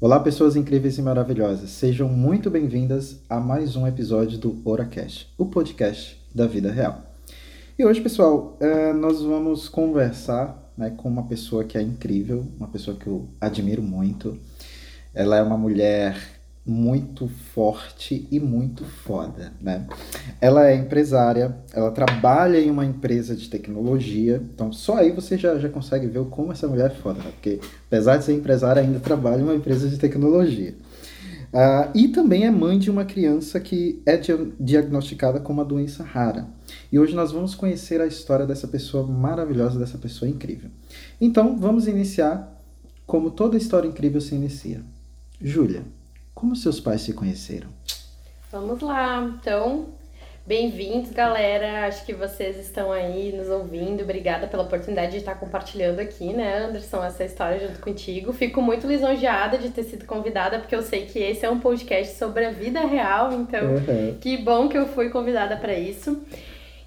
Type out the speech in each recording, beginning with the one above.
Olá, pessoas incríveis e maravilhosas. Sejam muito bem-vindas a mais um episódio do OraCast, o podcast da vida real. E hoje, pessoal, é, nós vamos conversar né, com uma pessoa que é incrível, uma pessoa que eu admiro muito. Ela é uma mulher muito forte e muito foda, né? Ela é empresária, ela trabalha em uma empresa de tecnologia, então só aí você já, já consegue ver como essa mulher é foda, né? Porque apesar de ser empresária, ainda trabalha em uma empresa de tecnologia. Uh, e também é mãe de uma criança que é diagnosticada com uma doença rara. E hoje nós vamos conhecer a história dessa pessoa maravilhosa, dessa pessoa incrível. Então vamos iniciar como toda história incrível se inicia. Júlia, como seus pais se conheceram? Vamos lá. Então, bem-vindos, galera. Acho que vocês estão aí nos ouvindo. Obrigada pela oportunidade de estar compartilhando aqui, né, Anderson, essa história junto contigo. Fico muito lisonjeada de ter sido convidada, porque eu sei que esse é um podcast sobre a vida real. Então, uhum. que bom que eu fui convidada para isso.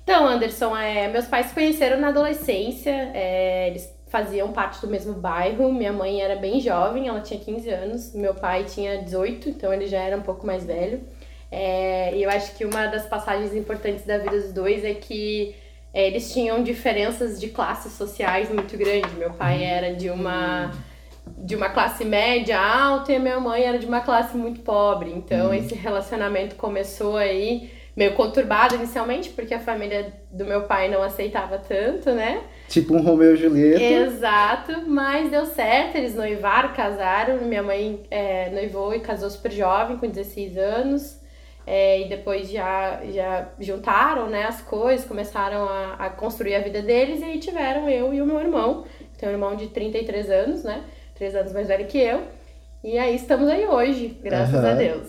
Então, Anderson, é, meus pais se conheceram na adolescência. É, eles faziam parte do mesmo bairro. Minha mãe era bem jovem, ela tinha 15 anos, meu pai tinha 18, então ele já era um pouco mais velho. É, e eu acho que uma das passagens importantes da vida dos dois é que é, eles tinham diferenças de classes sociais muito grandes. Meu pai uhum. era de uma de uma classe média alta e a minha mãe era de uma classe muito pobre. Então uhum. esse relacionamento começou aí meio conturbado inicialmente, porque a família do meu pai não aceitava tanto, né? Tipo um Romeu e Julieta. Exato, mas deu certo, eles noivaram, casaram. Minha mãe é, noivou e casou super jovem, com 16 anos. É, e depois já, já juntaram né, as coisas, começaram a, a construir a vida deles, e aí tiveram eu e o meu irmão. Tenho um irmão de 33 anos, né? 3 anos mais velho que eu. E aí estamos aí hoje, graças uhum. a Deus.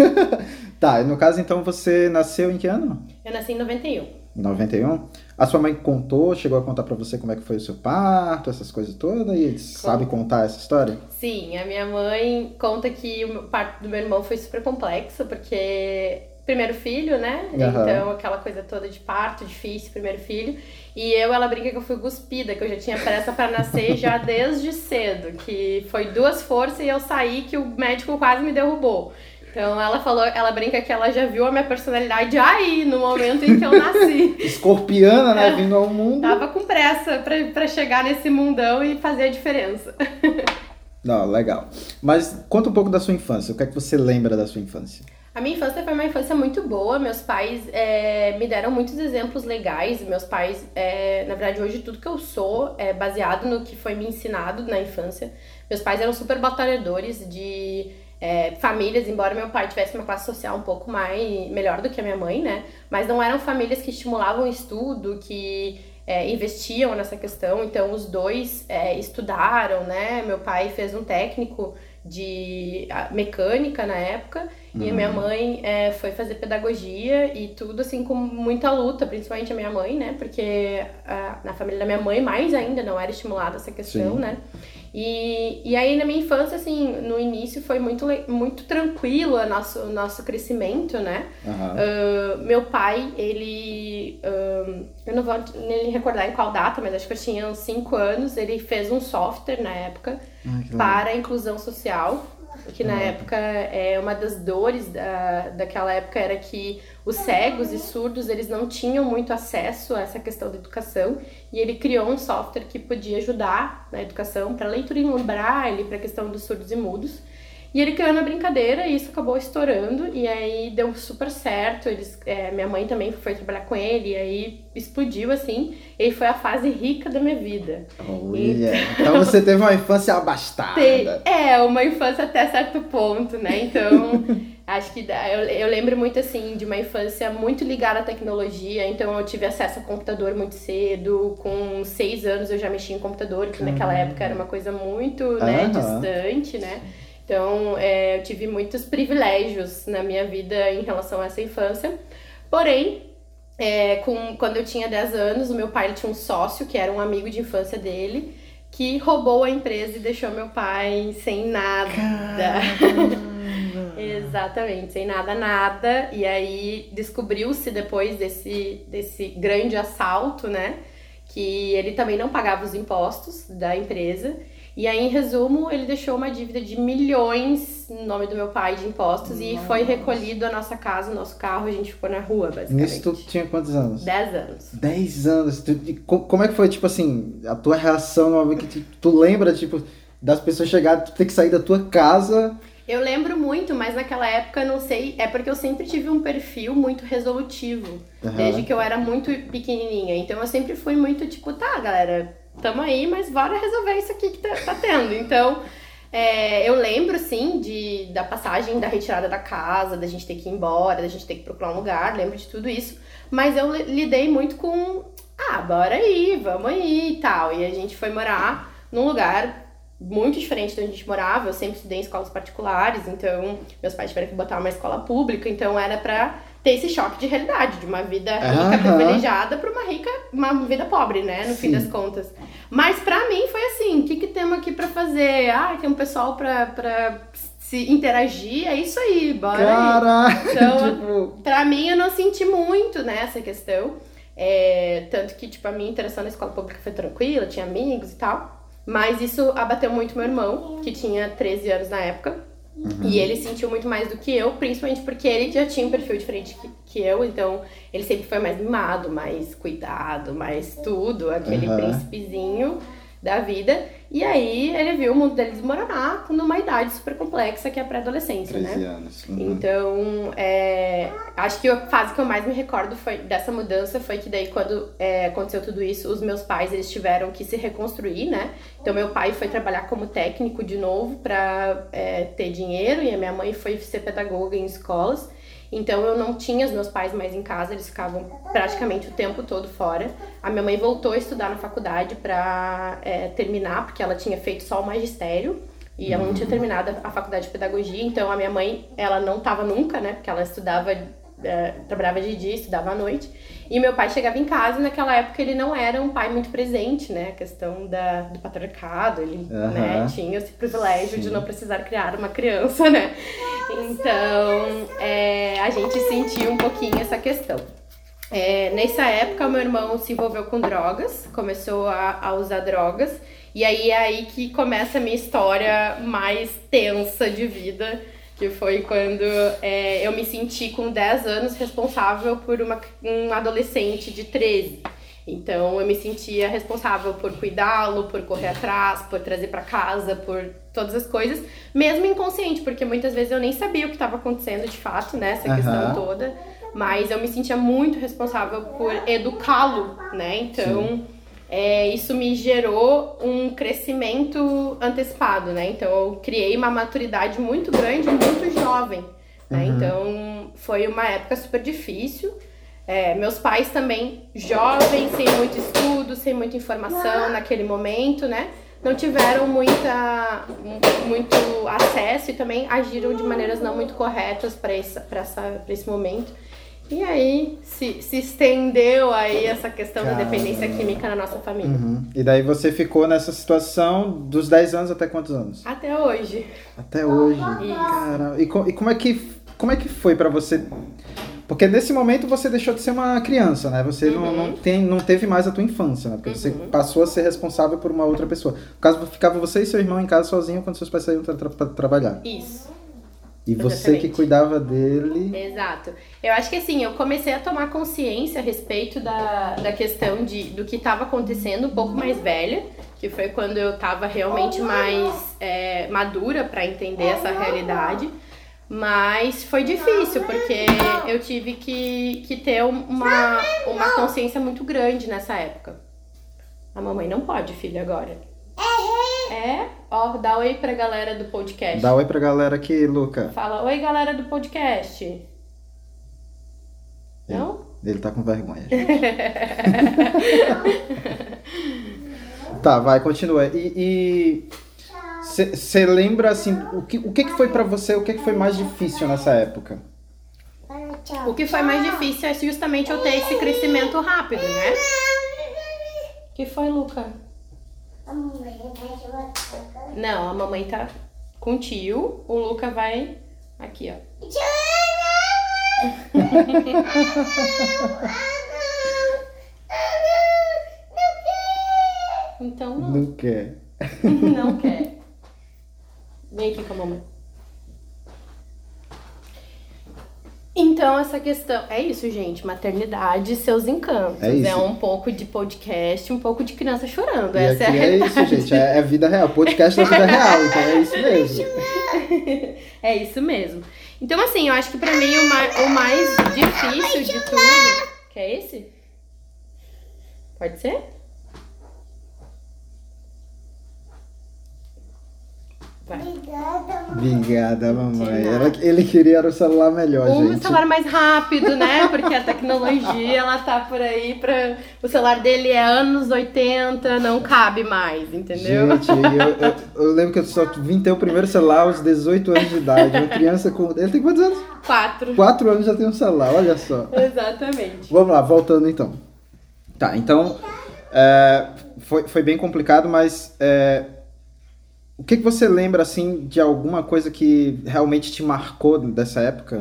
tá, no caso então você nasceu em que ano? Eu nasci em 91. 91? A sua mãe contou, chegou a contar para você como é que foi o seu parto, essas coisas todas, e sabe contar essa história? Sim, a minha mãe conta que o parto do meu irmão foi super complexo, porque primeiro filho, né? Uhum. Então, aquela coisa toda de parto difícil, primeiro filho. E eu, ela brinca que eu fui cuspida, que eu já tinha pressa para nascer já desde cedo, que foi duas forças e eu saí que o médico quase me derrubou. Então ela falou, ela brinca que ela já viu a minha personalidade aí, no momento em que eu nasci. Escorpiana, né? Vindo ao mundo. Tava com pressa pra, pra chegar nesse mundão e fazer a diferença. Não, legal. Mas conta um pouco da sua infância. O que é que você lembra da sua infância? A minha infância foi uma infância muito boa. Meus pais é, me deram muitos exemplos legais. Meus pais, é, na verdade, hoje tudo que eu sou é baseado no que foi me ensinado na infância. Meus pais eram super batalhadores de é, famílias, embora meu pai tivesse uma classe social um pouco mais melhor do que a minha mãe, né? Mas não eram famílias que estimulavam o estudo, que é, investiam nessa questão. Então os dois é, estudaram, né? Meu pai fez um técnico de mecânica na época uhum. e a minha mãe é, foi fazer pedagogia e tudo assim com muita luta, principalmente a minha mãe, né? Porque a, na família da minha mãe mais ainda não era estimulada essa questão, Sim. né? E, e aí na minha infância, assim, no início foi muito, muito tranquilo o nosso, nosso crescimento, né? Uhum. Uh, meu pai, ele. Uh, eu não vou nem recordar em qual data, mas acho que eu tinha uns 5 anos. Ele fez um software na época Ai, para a inclusão social que na época é uma das dores da, daquela época era que os cegos e surdos eles não tinham muito acesso a essa questão da educação e ele criou um software que podia ajudar na educação para leitura em braille, para a questão dos surdos e mudos. E ele criou na brincadeira e isso acabou estourando e aí deu super certo. Eles, é, minha mãe também foi trabalhar com ele e aí explodiu assim. E foi a fase rica da minha vida. Olha, e... então você teve uma infância abastada. É, uma infância até certo ponto, né? Então, acho que eu, eu lembro muito assim de uma infância muito ligada à tecnologia. Então eu tive acesso a computador muito cedo. Com seis anos eu já mexia em computador, que naquela época era uma coisa muito né, distante, né? Então, é, eu tive muitos privilégios na minha vida em relação a essa infância. Porém, é, com, quando eu tinha 10 anos, o meu pai tinha um sócio, que era um amigo de infância dele, que roubou a empresa e deixou meu pai sem nada. Exatamente, sem nada, nada. E aí descobriu-se depois desse, desse grande assalto, né? Que ele também não pagava os impostos da empresa E aí, em resumo, ele deixou uma dívida de milhões no nome do meu pai de impostos e foi recolhido a nossa casa, o nosso carro, a gente ficou na rua, basicamente. Nisso tu tinha quantos anos? Dez anos. Dez anos. Tu- co- como é que foi, tipo assim, a tua reação no momento que tu, tu lembra, tipo, das pessoas chegarem, tu ter que sair da tua casa? Eu lembro muito, mas naquela época não sei, é porque eu sempre tive um perfil muito resolutivo, Aham. desde que eu era muito pequenininha. Então eu sempre fui muito tipo, tá, galera, tamo aí, mas bora resolver isso aqui que tá, tá tendo. Então, é, eu lembro sim de, da passagem da retirada da casa, da gente ter que ir embora, da gente ter que procurar um lugar, lembro de tudo isso. Mas eu li- lidei muito com, ah, bora aí, vamos aí e tal. E a gente foi morar num lugar muito diferente de onde a gente morava. Eu sempre estudei em escolas particulares, então meus pais tiveram que botar uma escola pública, então era pra ter esse choque de realidade, de uma vida rica, Aham. privilegiada pra uma rica, uma vida pobre, né, no fim Sim. das contas. Mas pra mim foi assim, o que que temos aqui pra fazer? Ah, tem um pessoal pra se interagir, é isso aí, bora aí. Caraca! Então, tipo, Pra mim, eu não senti muito, né, essa questão. É, tanto que, tipo, a minha interação na escola pública foi tranquila, tinha amigos e tal. Mas isso abateu muito meu irmão, que tinha 13 anos na época. E ele sentiu muito mais do que eu, principalmente porque ele já tinha um perfil diferente que, que eu, então ele sempre foi mais mimado, mais cuidado, mais tudo, aquele Aham. príncipezinho da vida. E aí ele viu o mundo dele desmoronar numa idade super complexa que é a pré-adolescência, né? 13 anos. Uhum. Então, é, acho que a fase que eu mais me recordo foi dessa mudança foi que daí quando é, aconteceu tudo isso, os meus pais eles tiveram que se reconstruir, né? Então meu pai foi trabalhar como técnico de novo para ter dinheiro e a minha mãe foi ser pedagoga em escolas. Então eu não tinha os meus pais mais em casa, eles ficavam praticamente o tempo todo fora. A minha mãe voltou a estudar na faculdade para terminar, porque ela tinha feito só o magistério. E ela não tinha terminado a faculdade de pedagogia, então a minha mãe, ela não tava nunca, né? Porque ela estudava, trabalhava de dia, estudava à noite. E meu pai chegava em casa e naquela época ele não era um pai muito presente, né? A questão da, do patriarcado, ele né, tinha esse privilégio de Sim. não precisar criar uma criança, né? Então, é, a gente sentiu um pouquinho essa questão. É, nessa época, meu irmão se envolveu com drogas, começou a, a usar drogas, e aí é aí que começa a minha história mais tensa de vida, que foi quando é, eu me senti com 10 anos responsável por uma, um adolescente de 13. Então eu me sentia responsável por cuidá-lo, por correr atrás, por trazer para casa, por todas as coisas, mesmo inconsciente, porque muitas vezes eu nem sabia o que estava acontecendo de fato, né, essa questão Aham. toda, mas eu me sentia muito responsável por educá-lo, né? Então, é, isso me gerou um crescimento antecipado, né? Então, eu criei uma maturidade muito grande, muito jovem, né? Uhum. Então, foi uma época super difícil. É, meus pais também, jovens, sem muito estudo, sem muita informação naquele momento, né? Não tiveram muita, mu- muito acesso e também agiram de maneiras não muito corretas para esse, pra essa, pra esse momento. E aí se, se estendeu aí essa questão da Caramba. dependência química na nossa família. Uhum. E daí você ficou nessa situação dos 10 anos até quantos anos? Até hoje. Até hoje. Isso. Caramba. E, co- e como é que como é que foi pra você? Porque nesse momento você deixou de ser uma criança, né? Você não, Uhum. não, tem, não teve mais a tua infância, né? Porque você Uhum. passou a ser responsável por uma outra pessoa. No caso, ficava você e seu irmão em casa sozinho quando seus pais saíam tra tra pra trabalhar. Isso. E você Exatamente. que cuidava dele. Exato. Eu acho que assim, eu comecei a tomar consciência a respeito da, da questão de, do que estava acontecendo um pouco mais velha, que foi quando eu estava realmente mais é, madura para entender essa realidade. Mas foi difícil, porque eu tive que, que ter um- uma, uma consciência muito grande nessa época. A mamãe não pode, filha, agora. É? Ó, dá oi pra galera do podcast. Dá oi pra galera aqui, Luca. Fala, oi galera do podcast. Não? Ele tá com vergonha. tá, vai, continua. E você lembra assim, o que, o que que foi pra você, o que que foi mais difícil nessa época? O que foi mais difícil é justamente eu ter esse crescimento rápido, né? O que foi, Luca? Não, a mamãe tá com o tio, o Luca vai aqui, ó. Então não. Não quer. Não quer. Vem aqui com a mamãe. Então, essa questão. É isso, gente. Maternidade e seus encantos. É isso. É um pouco de podcast, um pouco de criança chorando. E essa é a aqui é realidade. isso, gente. É, é vida real. Podcast da vida real. Então é isso mesmo. É isso mesmo. Então, assim, eu acho que pra mim o mais, o mais difícil de tudo. Que é esse? Pode ser? Vai. Obrigada, mamãe. De nada. Ela- ele queria o celular melhor, Um gente. celular mais rápido, né? Porque a tecnologia, ela tá por aí pra... O celular dele é anos 80, não cabe mais, entendeu? Gente, eu, eu- eu lembro que eu só vim ter o primeiro celular aos 18 anos de idade. Uma criança com. Ele tem quantos anos? Quatro. 4 anos já tem um celular, olha só. Exatamente. Vamos lá, voltando então. Tá, então. é, foi, foi bem complicado, mas. é, o que, que você lembra, assim, de alguma coisa que realmente te marcou dessa época?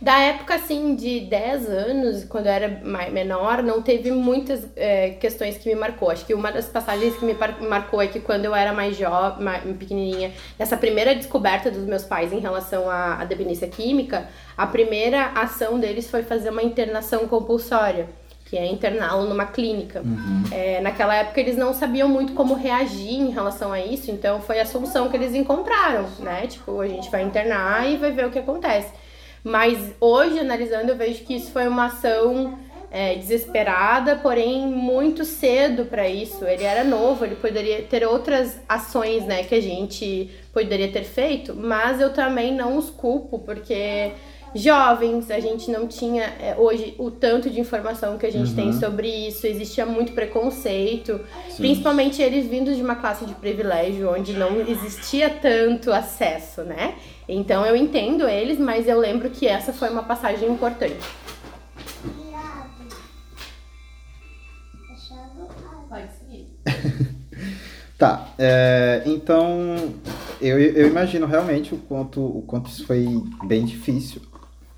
Da época, assim, de 10 anos, quando eu era mai- menor, não teve muitas é, questões que me marcou. Acho que uma das passagens que me marcou é que quando eu era mais jovem, pequenininha, nessa primeira descoberta dos meus pais em relação à, à dependência química, a primeira ação deles foi fazer uma internação compulsória, que é interná-lo numa clínica. É, naquela época eles não sabiam muito como reagir em relação a isso, então foi a solução que eles encontraram, né? Tipo, a gente vai internar e vai ver o que acontece. Mas hoje, analisando, eu vejo que isso foi uma ação é, desesperada, porém muito cedo para isso. Ele era novo, ele poderia ter outras ações, né, que a gente poderia ter feito, mas eu também não os culpo, porque jovens, a gente não tinha é, hoje o tanto de informação que a gente tem sobre isso, existia muito preconceito, principalmente eles vindos de uma classe de privilégio onde não existia tanto acesso, né? Então eu entendo eles, mas eu lembro que essa foi uma passagem importante. Pode seguir. Tá, é, então eu, eu imagino realmente o quanto, o quanto isso foi bem difícil.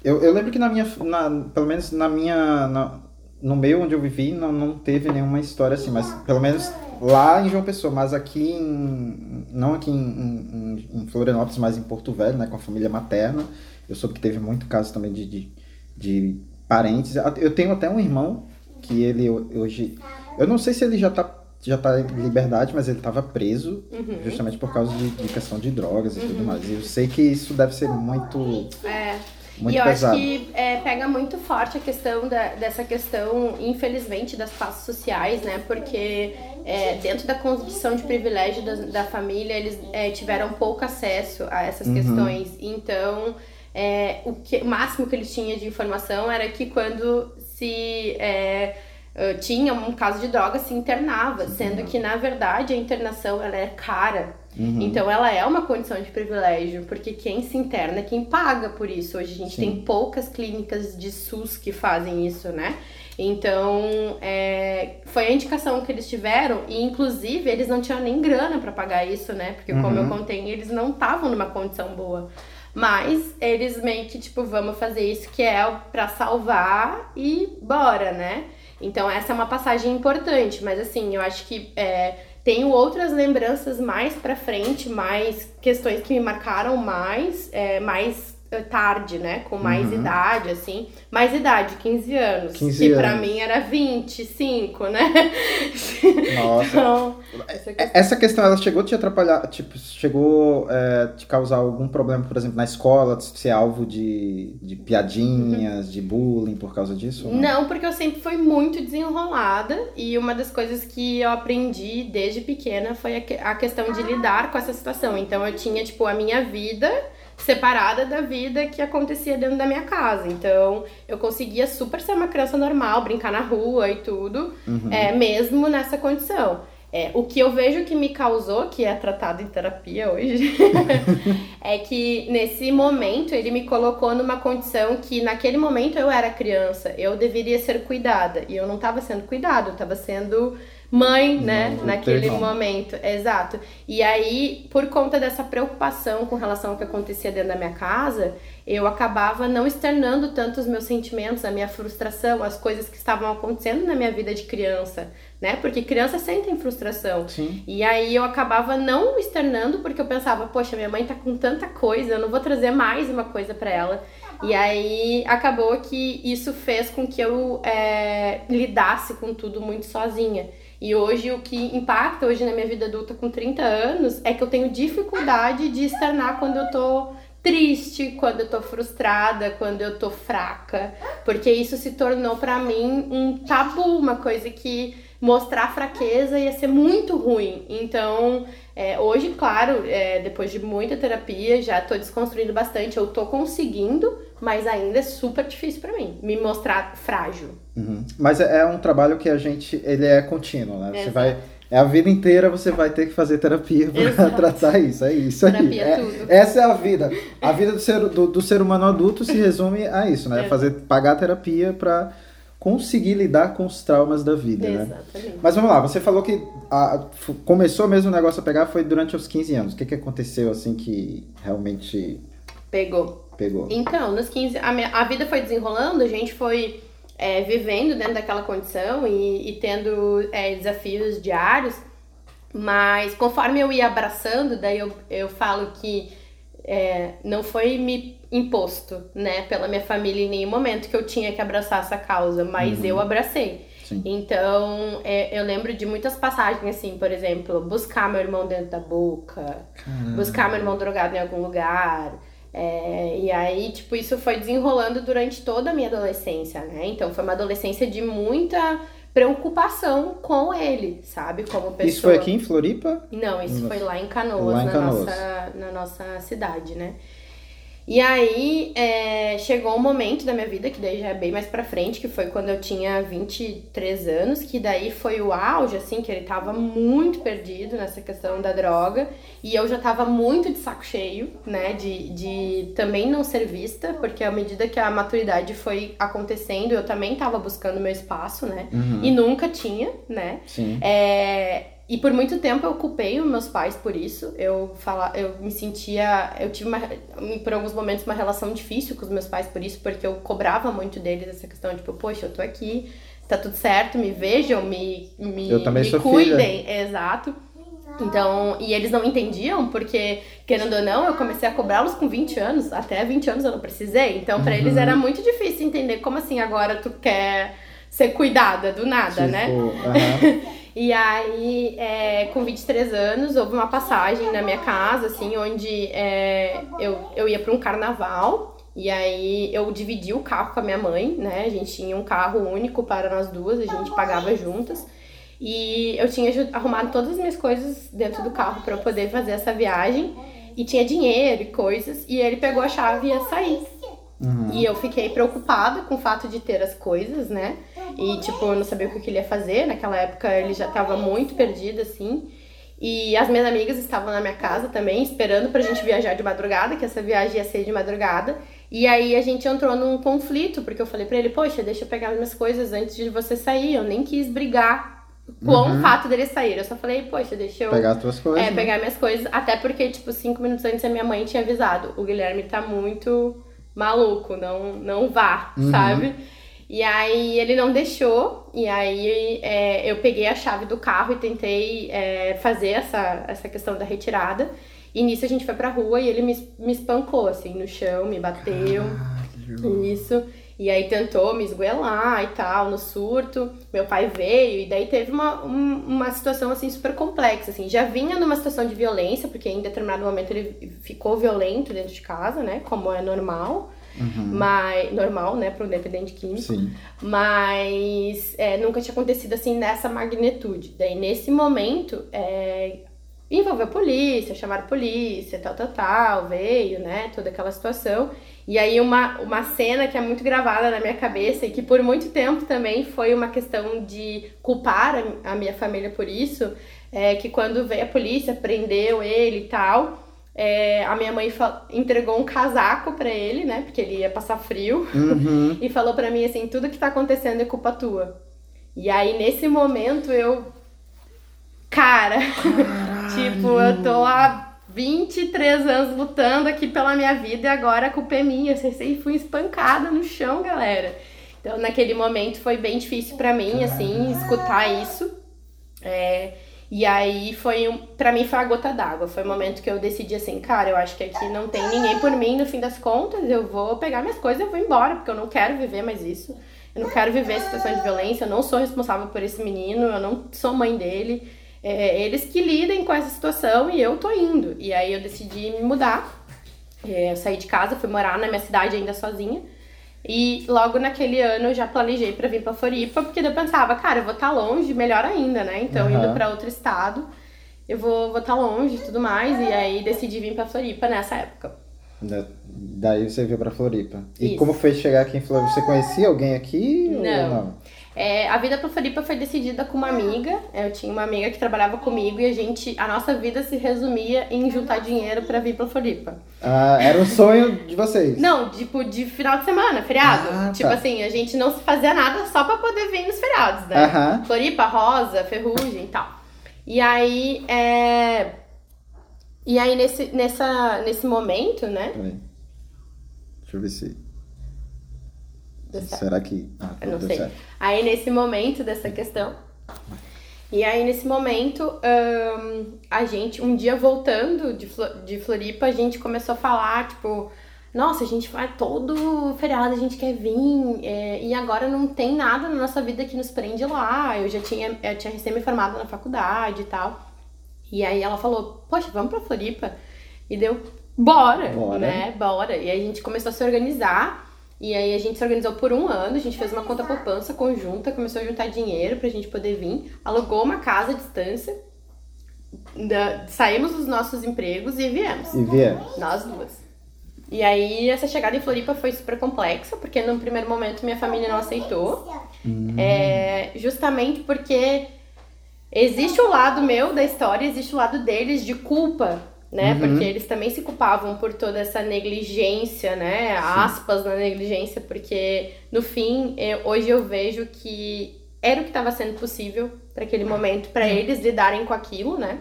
Eu, eu lembro que na minha, na, pelo menos na minha, na- no meio onde eu vivi, não, não teve nenhuma história assim, mas pelo menos lá em João Pessoa, mas aqui em, não aqui em, em, em Florianópolis, mas em Porto Velho, né, com a família materna, eu soube que teve muito caso também de, de, de parentes. Eu tenho até um irmão que ele hoje, eu não sei se ele já tá já tá em liberdade, mas ele estava preso justamente por causa de, de questão de drogas e tudo mais. E eu sei que isso deve ser muito, É. muito e eu pesado. acho que é, pega muito forte a questão da, dessa questão, infelizmente, das classes sociais, né? Porque é, dentro da condição de privilégio da, da família, eles é, tiveram pouco acesso a essas Uhum. questões. Então, é, o, que, o máximo que eles tinham de informação era que quando se é, eh, tinha um caso de droga, se internava, sendo que, na verdade, a internação ela é cara. Uhum. Então ela é uma condição de privilégio, porque quem se interna é quem paga por isso. Hoje a gente Sim. tem poucas clínicas de SUS que fazem isso, né? Então é, foi a indicação que eles tiveram, e inclusive eles não tinham nem grana para pagar isso, né? Porque como eu Uhum. contei, eles não estavam numa condição boa. Mas eles meio que, tipo, vamos fazer isso que é pra salvar e bora, né? Então essa é uma passagem importante, mas assim, eu acho que é, tenho outras lembranças mais pra frente, mais questões que me marcaram mais, é, mais tarde, né? Com mais Uhum. idade, assim. Mais idade, 15 anos. 15 que pra anos. mim era 25, né? Nossa. Então, essa questão- Essa questão, ela chegou a te atrapalhar, tipo, chegou é, te causar algum problema, por exemplo, na escola, de ser alvo de, de piadinhas, de bullying por causa disso? Não, porque eu sempre fui muito desenrolada e uma das coisas que eu aprendi desde pequena foi a, que- a questão de lidar com essa situação. Então eu tinha, tipo, a minha vida separada da vida que acontecia dentro da minha casa. Então eu conseguia super ser uma criança normal, brincar na rua e tudo, Uhum. é, mesmo nessa condição. É, o que eu vejo que me causou, que é tratado em terapia hoje, é que nesse momento ele me colocou numa condição que naquele momento eu era criança, eu deveria ser cuidada e eu não estava sendo cuidada, eu estava sendo mãe, né, naquele momento. Exato. E aí, por conta dessa preocupação com relação ao que acontecia dentro da minha casa, eu acabava não externando tanto os meus sentimentos, a minha frustração, as coisas que estavam acontecendo na minha vida de criança, né? Porque criança sentem frustração. Sim. E aí eu acabava não externando porque eu pensava, poxa, minha mãe tá com tanta coisa, eu não vou trazer mais uma coisa para ela. E aí acabou que isso fez com que eu é, lidasse com tudo muito sozinha. E hoje o que impacta hoje na minha vida adulta com 30 anos é que eu tenho dificuldade de externar quando eu tô triste, quando eu tô frustrada, quando eu tô fraca, porque isso se tornou para mim um tabu, uma coisa que mostrar fraqueza ia ser muito ruim. Então, é, hoje, claro, é, depois de muita terapia, já tô desconstruindo bastante, eu tô conseguindo, mas ainda é super difícil para mim me mostrar frágil. Uhum. Mas é, é um trabalho que a gente, ele é contínuo, né? Você vai é a vida inteira você vai ter que fazer terapia para tratar isso. É isso terapia aí. É, tudo. Essa é a vida. A vida do ser, do, do ser humano adulto se resume a isso, né? É. Fazer, pagar terapia para conseguir lidar com os traumas da vida, né? Exatamente. né? Mas vamos lá, você falou que a, começou mesmo o negócio a pegar foi durante os 15 anos. O que, que aconteceu assim que realmente pegou? Pegou. Então, nos 15, a, minha, a vida foi desenrolando, a gente foi é, vivendo dentro daquela condição e, e tendo é, desafios diários, mas conforme eu ia abraçando, daí eu, eu falo que é, não foi me imposto, né, pela minha família em nenhum momento que eu tinha que abraçar essa causa, mas uhum. eu abracei. Sim. Então, é, eu lembro de muitas passagens, assim, por exemplo, buscar meu irmão dentro da boca, Caramba. buscar meu irmão drogado em algum lugar. É, e aí, tipo, isso foi desenrolando durante toda a minha adolescência, né? Então, foi uma adolescência de muita preocupação com ele, sabe? Como pessoa. Isso foi aqui em Floripa? Não, isso foi lá em Canoas, lá em Canoas. Na, nossa, na nossa cidade, né? E aí é, chegou um momento da minha vida, que daí já é bem mais pra frente, que foi quando eu tinha 23 anos, que daí foi o auge, assim, que ele tava muito perdido nessa questão da droga. E eu já tava muito de saco cheio, né, de, de também não ser vista, porque à medida que a maturidade foi acontecendo, eu também tava buscando meu espaço, né, uhum. e nunca tinha, né. Sim. É, e por muito tempo eu culpei os meus pais por isso. Eu fala, eu me sentia, eu tive uma, por alguns momentos uma relação difícil com os meus pais por isso, porque eu cobrava muito deles essa questão de tipo, poxa, eu tô aqui, tá tudo certo, me vejam, me me, eu também me sou cuidem, filha. exato. Então, e eles não entendiam, porque, querendo ou não, eu comecei a cobrá-los com 20 anos, até 20 anos eu não precisei. Então, para uhum. eles era muito difícil entender como assim agora tu quer ser cuidada do nada, tipo, né? Uh E aí, é, com 23 anos, houve uma passagem na minha casa, assim, onde é, eu, eu ia para um carnaval. E aí eu dividi o carro com a minha mãe, né? A gente tinha um carro único para nós duas, a gente pagava juntas. E eu tinha arrumado todas as minhas coisas dentro do carro para eu poder fazer essa viagem. E tinha dinheiro e coisas. E ele pegou a chave e ia sair. Uhum. E eu fiquei preocupada com o fato de ter as coisas, né? E, tipo, eu não sabia o que ele ia fazer. Naquela época ele já tava muito perdido, assim. E as minhas amigas estavam na minha casa também, esperando pra gente viajar de madrugada, que essa viagem ia ser de madrugada. E aí a gente entrou num conflito, porque eu falei pra ele, poxa, deixa eu pegar minhas coisas antes de você sair. Eu nem quis brigar com uhum. o fato dele sair. Eu só falei, poxa, deixa eu. Pegar as tuas coisas. É, né? pegar minhas coisas. Até porque, tipo, cinco minutos antes a minha mãe tinha avisado. O Guilherme tá muito maluco, não, não vá, uhum. sabe? E aí ele não deixou, e aí é, eu peguei a chave do carro e tentei é, fazer essa, essa questão da retirada. E nisso a gente foi pra rua e ele me, me espancou, assim, no chão, me bateu. Caralho. Isso. E aí tentou me esgoelar e tal, no surto. Meu pai veio e daí teve uma, um, uma situação assim super complexa, assim. Já vinha numa situação de violência, porque em determinado momento ele ficou violento dentro de casa, né? Como é normal. Uhum. Mas, normal, né, para um dependente químico. Sim. Mas é, nunca tinha acontecido assim nessa magnitude. Daí, nesse momento, é, envolveu a polícia, chamaram a polícia, tal, tal, tal, veio, né, toda aquela situação. E aí uma, uma cena que é muito gravada na minha cabeça e que por muito tempo também foi uma questão de culpar a, a minha família por isso, é que quando veio a polícia, prendeu ele e tal, é, a minha mãe entregou um casaco para ele, né, porque ele ia passar frio, uhum. e falou para mim assim, tudo que tá acontecendo é culpa tua. E aí nesse momento eu Cara, tipo, eu tô há 23 anos lutando aqui pela minha vida e agora a culpa é minha. Eu fui espancada no chão, galera. Então, naquele momento foi bem difícil para mim, assim, escutar isso. É, e aí foi um, para mim foi a gota d'água. Foi o momento que eu decidi assim, cara, eu acho que aqui não tem ninguém por mim no fim das contas. Eu vou pegar minhas coisas e vou embora, porque eu não quero viver mais isso. Eu não quero viver situação de violência, eu não sou responsável por esse menino, eu não sou mãe dele. É, eles que lidem com essa situação e eu tô indo. E aí eu decidi me mudar. É, eu saí de casa, fui morar na minha cidade ainda sozinha. E logo naquele ano eu já planejei para vir para Floripa, porque eu pensava, cara, eu vou estar tá longe, melhor ainda, né? Então, uhum. indo para outro estado, eu vou estar tá longe e tudo mais. E aí decidi vir para Floripa nessa época. Da, daí você veio para Floripa. E Isso. como foi chegar aqui em Floripa? Você conhecia alguém aqui não. ou não? É, a vida para Floripa foi decidida com uma amiga. Eu tinha uma amiga que trabalhava comigo e a gente, a nossa vida se resumia em juntar dinheiro para vir para Floripa. Ah, era um sonho de vocês? Não, tipo de final de semana, feriado. Ah, tipo tá. assim, a gente não fazia nada só para poder vir nos feriados, né? Uhum. Floripa, Rosa, Ferrugem e tal. E aí, é... e aí nesse, nessa, nesse momento, né? Deixa eu ver se Será que. Ah, eu não sei. Certo. Aí nesse momento dessa questão. E aí nesse momento, um, a gente, um dia voltando de, de Floripa, a gente começou a falar, tipo, nossa, a gente vai todo feriado, a gente quer vir, é, e agora não tem nada na nossa vida que nos prende lá. Eu já tinha, eu tinha recém me formado na faculdade e tal. E aí ela falou, poxa, vamos pra Floripa? E deu, bora, bora. né? Bora. E aí a gente começou a se organizar. E aí a gente se organizou por um ano, a gente fez uma conta poupança conjunta, começou a juntar dinheiro pra gente poder vir, alugou uma casa à distância, da, saímos dos nossos empregos e viemos. E viemos. Nós duas. E aí essa chegada em Floripa foi super complexa, porque no primeiro momento minha família não aceitou. Hum. É, justamente porque existe o lado meu da história, existe o lado deles de culpa né? Uhum. Porque eles também se culpavam por toda essa negligência, né? Sim. Aspas na negligência, porque no fim, eu, hoje eu vejo que era o que estava sendo possível para aquele momento, para eles lidarem com aquilo, né?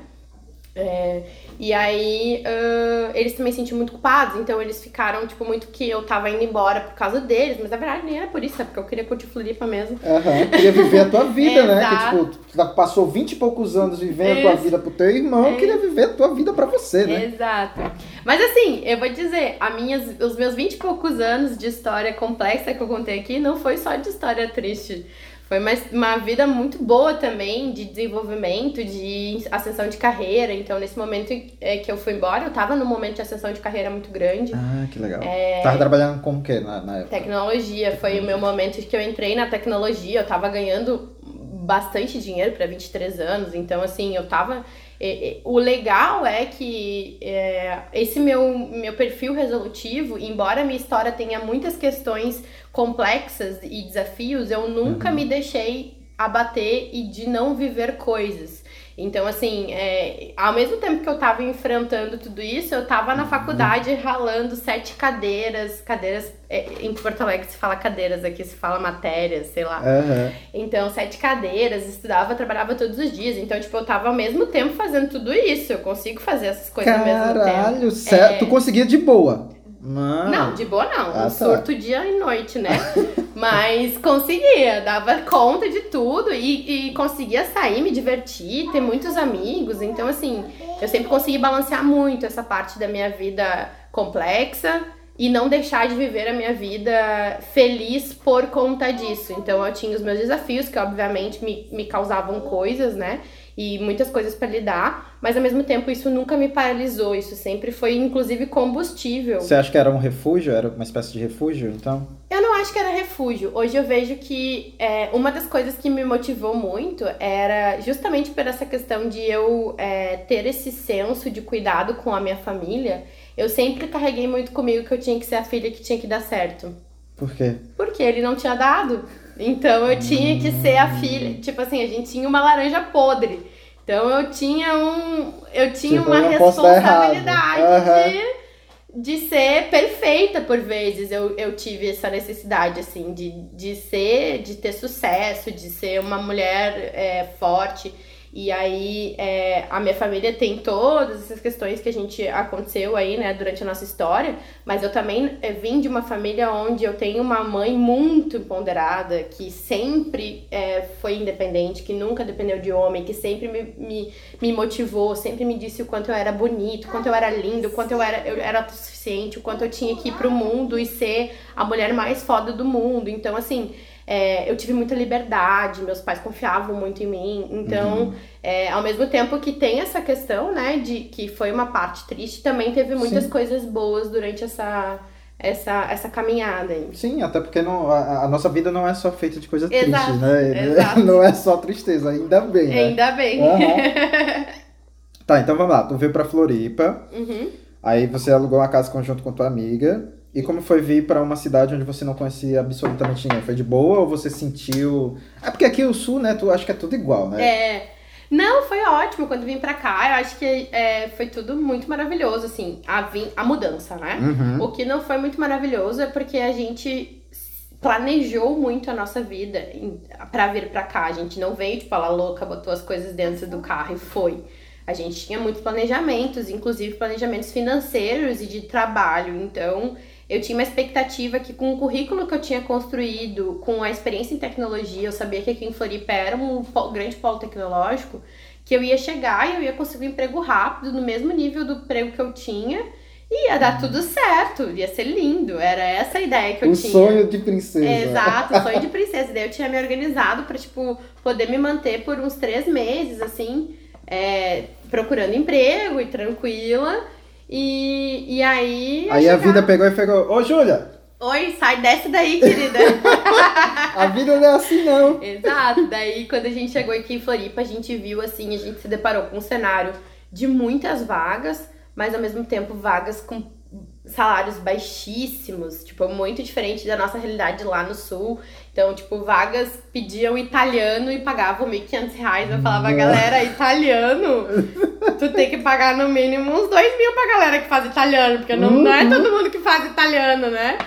É, e aí uh, eles também se sentiam muito culpados, então eles ficaram, tipo, muito que eu tava indo embora por causa deles, mas na verdade nem era por isso, é porque eu queria curtir Floripa mesmo. Uhum, queria viver a tua vida, né? Que tipo, tu passou 20 e poucos anos vivendo a tua vida pro teu irmão, é. queria viver a tua vida pra você, né? Exato. Mas assim, eu vou dizer, a minhas, os meus 20 e poucos anos de história complexa que eu contei aqui não foi só de história triste. Foi uma, uma vida muito boa também de desenvolvimento, de ascensão de carreira. Então, nesse momento é, que eu fui embora, eu tava num momento de ascensão de carreira muito grande. Ah, que legal. É... Tava trabalhando com o quê na, na época? Tecnologia. Foi o meu momento que eu entrei na tecnologia. Eu tava ganhando bastante dinheiro para 23 anos. Então, assim, eu tava o legal é que é, esse meu, meu perfil resolutivo, embora a minha história tenha muitas questões complexas e desafios, eu nunca uhum. me deixei abater e de não viver coisas. Então, assim, é, ao mesmo tempo que eu tava enfrentando tudo isso, eu tava na faculdade ralando sete cadeiras, cadeiras, é, em Porto Alegre se fala cadeiras, aqui se fala matérias, sei lá. Uhum. Então, sete cadeiras, estudava, trabalhava todos os dias. Então, tipo, eu tava ao mesmo tempo fazendo tudo isso. Eu consigo fazer essas coisas Caralho, ao mesmo tempo. Caralho, certo. É... Tu conseguia de boa. Não. não, de boa não. Ah, um tá. surto dia e noite, né? Mas conseguia, dava conta de tudo e, e conseguia sair, me divertir, ter muitos amigos. Então, assim, eu sempre consegui balancear muito essa parte da minha vida complexa e não deixar de viver a minha vida feliz por conta disso. Então, eu tinha os meus desafios, que obviamente me, me causavam coisas, né? E muitas coisas para lidar, mas ao mesmo tempo isso nunca me paralisou, isso sempre foi inclusive combustível. Você acha que era um refúgio? Era uma espécie de refúgio, então? Eu não acho que era refúgio. Hoje eu vejo que é, uma das coisas que me motivou muito era justamente por essa questão de eu é, ter esse senso de cuidado com a minha família. Eu sempre carreguei muito comigo que eu tinha que ser a filha que tinha que dar certo. Por quê? Porque ele não tinha dado. Então eu tinha que ser a filha. Tipo assim, a gente tinha uma laranja podre. Então eu tinha um. Eu tinha tipo, uma responsabilidade uhum. de, de ser perfeita por vezes. Eu, eu tive essa necessidade, assim, de, de ser, de ter sucesso, de ser uma mulher é, forte. E aí, é, a minha família tem todas essas questões que a gente aconteceu aí, né, durante a nossa história, mas eu também é, vim de uma família onde eu tenho uma mãe muito ponderada, que sempre é, foi independente, que nunca dependeu de homem, que sempre me, me, me motivou, sempre me disse o quanto eu era bonito, o quanto eu era lindo, o quanto eu era, eu era suficiente, o quanto eu tinha que ir pro mundo e ser a mulher mais foda do mundo. Então, assim é, eu tive muita liberdade, meus pais confiavam muito em mim. Então, uhum. é, ao mesmo tempo que tem essa questão, né, de que foi uma parte triste, também teve muitas Sim. coisas boas durante essa essa, essa caminhada aí. Sim, até porque não, a, a nossa vida não é só feita de coisas exato, tristes, né? Exato. Não é só tristeza, ainda bem, né? Ainda bem. Uhum. tá, então vamos lá. Tu veio pra Floripa, uhum. aí você alugou uma casa conjunto com tua amiga. E como foi vir para uma cidade onde você não conhecia absolutamente ninguém? Foi de boa ou você sentiu. É porque aqui o sul, né? Tu acha que é tudo igual, né? É. Não, foi ótimo. Quando vim pra cá, eu acho que é, foi tudo muito maravilhoso, assim, a, vim, a mudança, né? Uhum. O que não foi muito maravilhoso é porque a gente planejou muito a nossa vida para vir pra cá. A gente não veio, tipo, ela louca, botou as coisas dentro do carro e foi. A gente tinha muitos planejamentos, inclusive planejamentos financeiros e de trabalho. Então, eu tinha uma expectativa que com o currículo que eu tinha construído, com a experiência em tecnologia, eu sabia que aqui em Floripa era um grande polo tecnológico, que eu ia chegar e eu ia conseguir um emprego rápido, no mesmo nível do emprego que eu tinha, e ia dar tudo certo, ia ser lindo. Era essa a ideia que eu o tinha. Sonho de princesa. Exato, sonho de princesa. Daí eu tinha me organizado para tipo, poder me manter por uns três meses, assim, é, procurando emprego e tranquila. E, e aí. Aí a vida pegou e pegou. Ô, Júlia! Oi, sai, desce daí, querida. a vida não é assim, não. Exato. Daí, quando a gente chegou aqui em Floripa, a gente viu assim, a gente se deparou com um cenário de muitas vagas, mas ao mesmo tempo vagas com salários baixíssimos, tipo, muito diferente da nossa realidade lá no sul. Então, tipo, vagas pediam italiano e pagavam 1.500 reais. Eu falava, galera, italiano? Tu tem que pagar no mínimo uns 2 mil pra galera que faz italiano, porque não, não é todo mundo que faz italiano, né?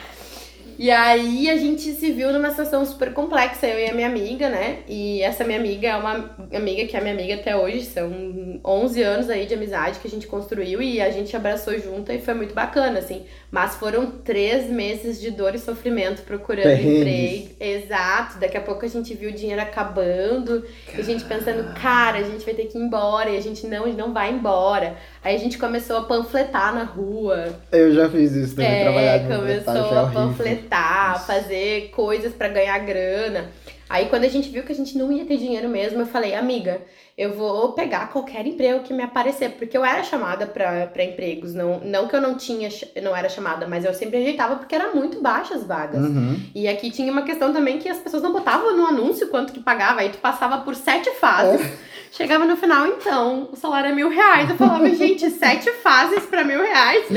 E aí a gente se viu numa situação super complexa, eu e a minha amiga, né? E essa minha amiga é uma amiga que é minha amiga até hoje, são 11 anos aí de amizade que a gente construiu e a gente abraçou junto e foi muito bacana, assim. Mas foram três meses de dor e sofrimento procurando Perrengues. emprego. Exato. Daqui a pouco a gente viu o dinheiro acabando. E a gente pensando, cara, a gente vai ter que ir embora. E a gente não, a gente não vai embora. Aí a gente começou a panfletar na rua. Eu já fiz isso também, é, trabalhar começou é a panfletar, fazer coisas para ganhar grana. Aí quando a gente viu que a gente não ia ter dinheiro mesmo, eu falei, amiga, eu vou pegar qualquer emprego que me aparecer, porque eu era chamada para empregos, não, não que eu não tinha, não era chamada, mas eu sempre rejeitava porque era muito baixas as vagas. Uhum. E aqui tinha uma questão também que as pessoas não botavam no anúncio quanto que pagava, aí tu passava por sete fases. É. Chegava no final, então, o salário é mil reais. Eu falava, gente, sete fases para mil reais?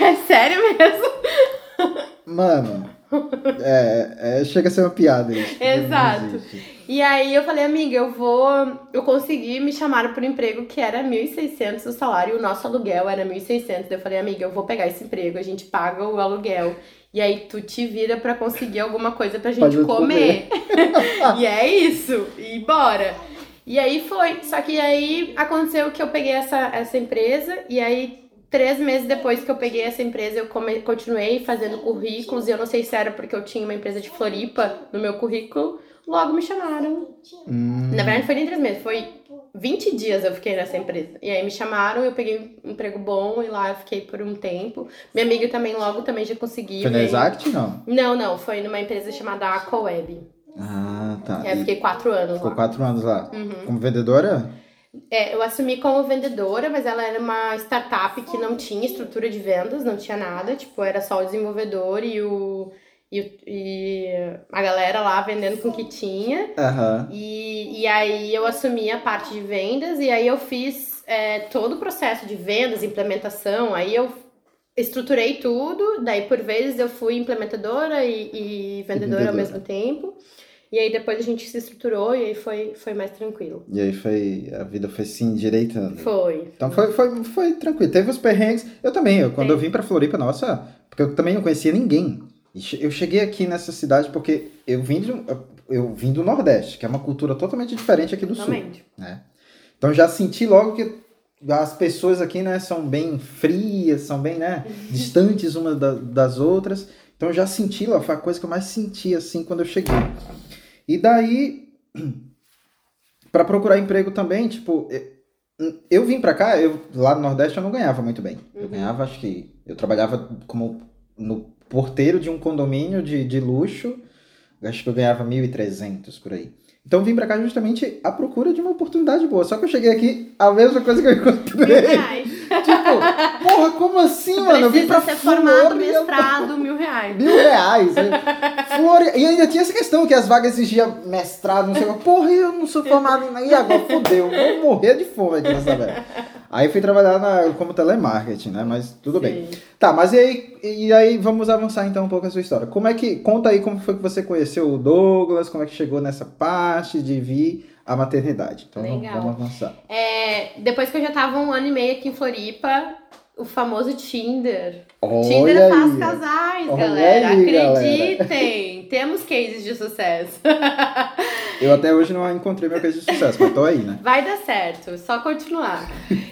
é sério mesmo? Mano, é, é, chega a ser uma piada isso. Exato. E aí eu falei, amiga, eu vou. Eu consegui me chamar por um emprego que era 1.600 o salário, o nosso aluguel era 1.600. Eu falei, amiga, eu vou pegar esse emprego, a gente paga o aluguel. E aí tu te vira para conseguir alguma coisa pra gente comer. comer. e é isso. E bora. E aí foi. Só que aí aconteceu que eu peguei essa, essa empresa e aí três meses depois que eu peguei essa empresa, eu come, continuei fazendo currículos, e eu não sei se era porque eu tinha uma empresa de Floripa no meu currículo, logo me chamaram. Hum. Na verdade, não foi nem três meses, foi 20 dias eu fiquei nessa empresa. E aí me chamaram, eu peguei um emprego bom e lá eu fiquei por um tempo. Minha amiga também logo também já conseguiu. Foi na Exact, não? Não, não, foi numa empresa chamada Aquaweb. Ah, tá. E aí fiquei quatro anos Ficou lá. quatro anos lá. Uhum. Como vendedora? É, eu assumi como vendedora, mas ela era uma startup que não tinha estrutura de vendas, não tinha nada, tipo, era só o desenvolvedor e o. E, e a galera lá vendendo com o que tinha. Uhum. E, e aí eu assumi a parte de vendas e aí eu fiz é, todo o processo de vendas, implementação. Aí eu estruturei tudo, daí por vezes eu fui implementadora e, e vendedora, vendedora ao mesmo tempo. E aí depois a gente se estruturou e aí foi, foi mais tranquilo. E aí foi. A vida foi se endireitando. Foi. Então foi, foi, foi tranquilo. Teve os perrengues. Eu também, eu, quando Tem. eu vim pra Floripa, nossa, porque eu também não conhecia ninguém. Eu cheguei aqui nessa cidade porque eu vim, de, eu vim do Nordeste, que é uma cultura totalmente diferente aqui do totalmente. Sul. Né? Então já senti logo que as pessoas aqui né, são bem frias, são bem né, uhum. distantes umas da, das outras. Então já senti lá, foi a coisa que eu mais senti assim quando eu cheguei. E daí, para procurar emprego também, tipo, eu vim para cá, eu lá no Nordeste eu não ganhava muito bem. Eu uhum. ganhava, acho que eu trabalhava como no porteiro de um condomínio de, de luxo, acho que eu ganhava 1.300 por aí. Então vim pra cá justamente à procura de uma oportunidade boa. Só que eu cheguei aqui, a mesma coisa que eu encontrei. Tipo, porra, como assim, mano? Eu vim pra ser formado, mestrado, mil reais. Mil reais. Flore... E ainda tinha essa questão que as vagas exigiam mestrado, não sei o que. Porra, eu não sou formado em. E agora, fodeu, vou morrer de fome aqui nessa velha. Aí fui trabalhar na, como telemarketing, né? Mas tudo Sim. bem. Tá, mas e aí, e aí vamos avançar então um pouco a sua história. Como é que. Conta aí como foi que você conheceu o Douglas, como é que chegou nessa parte de vir à maternidade. Então Legal. vamos avançar. É, depois que eu já tava um ano e meio aqui em Floripa, o famoso Tinder. Olha Tinder aí. faz casais, Olha galera. Aí, Acreditem! Galera. Temos cases de sucesso. Eu até hoje não encontrei meu case de sucesso, mas tô aí, né? Vai dar certo, só continuar.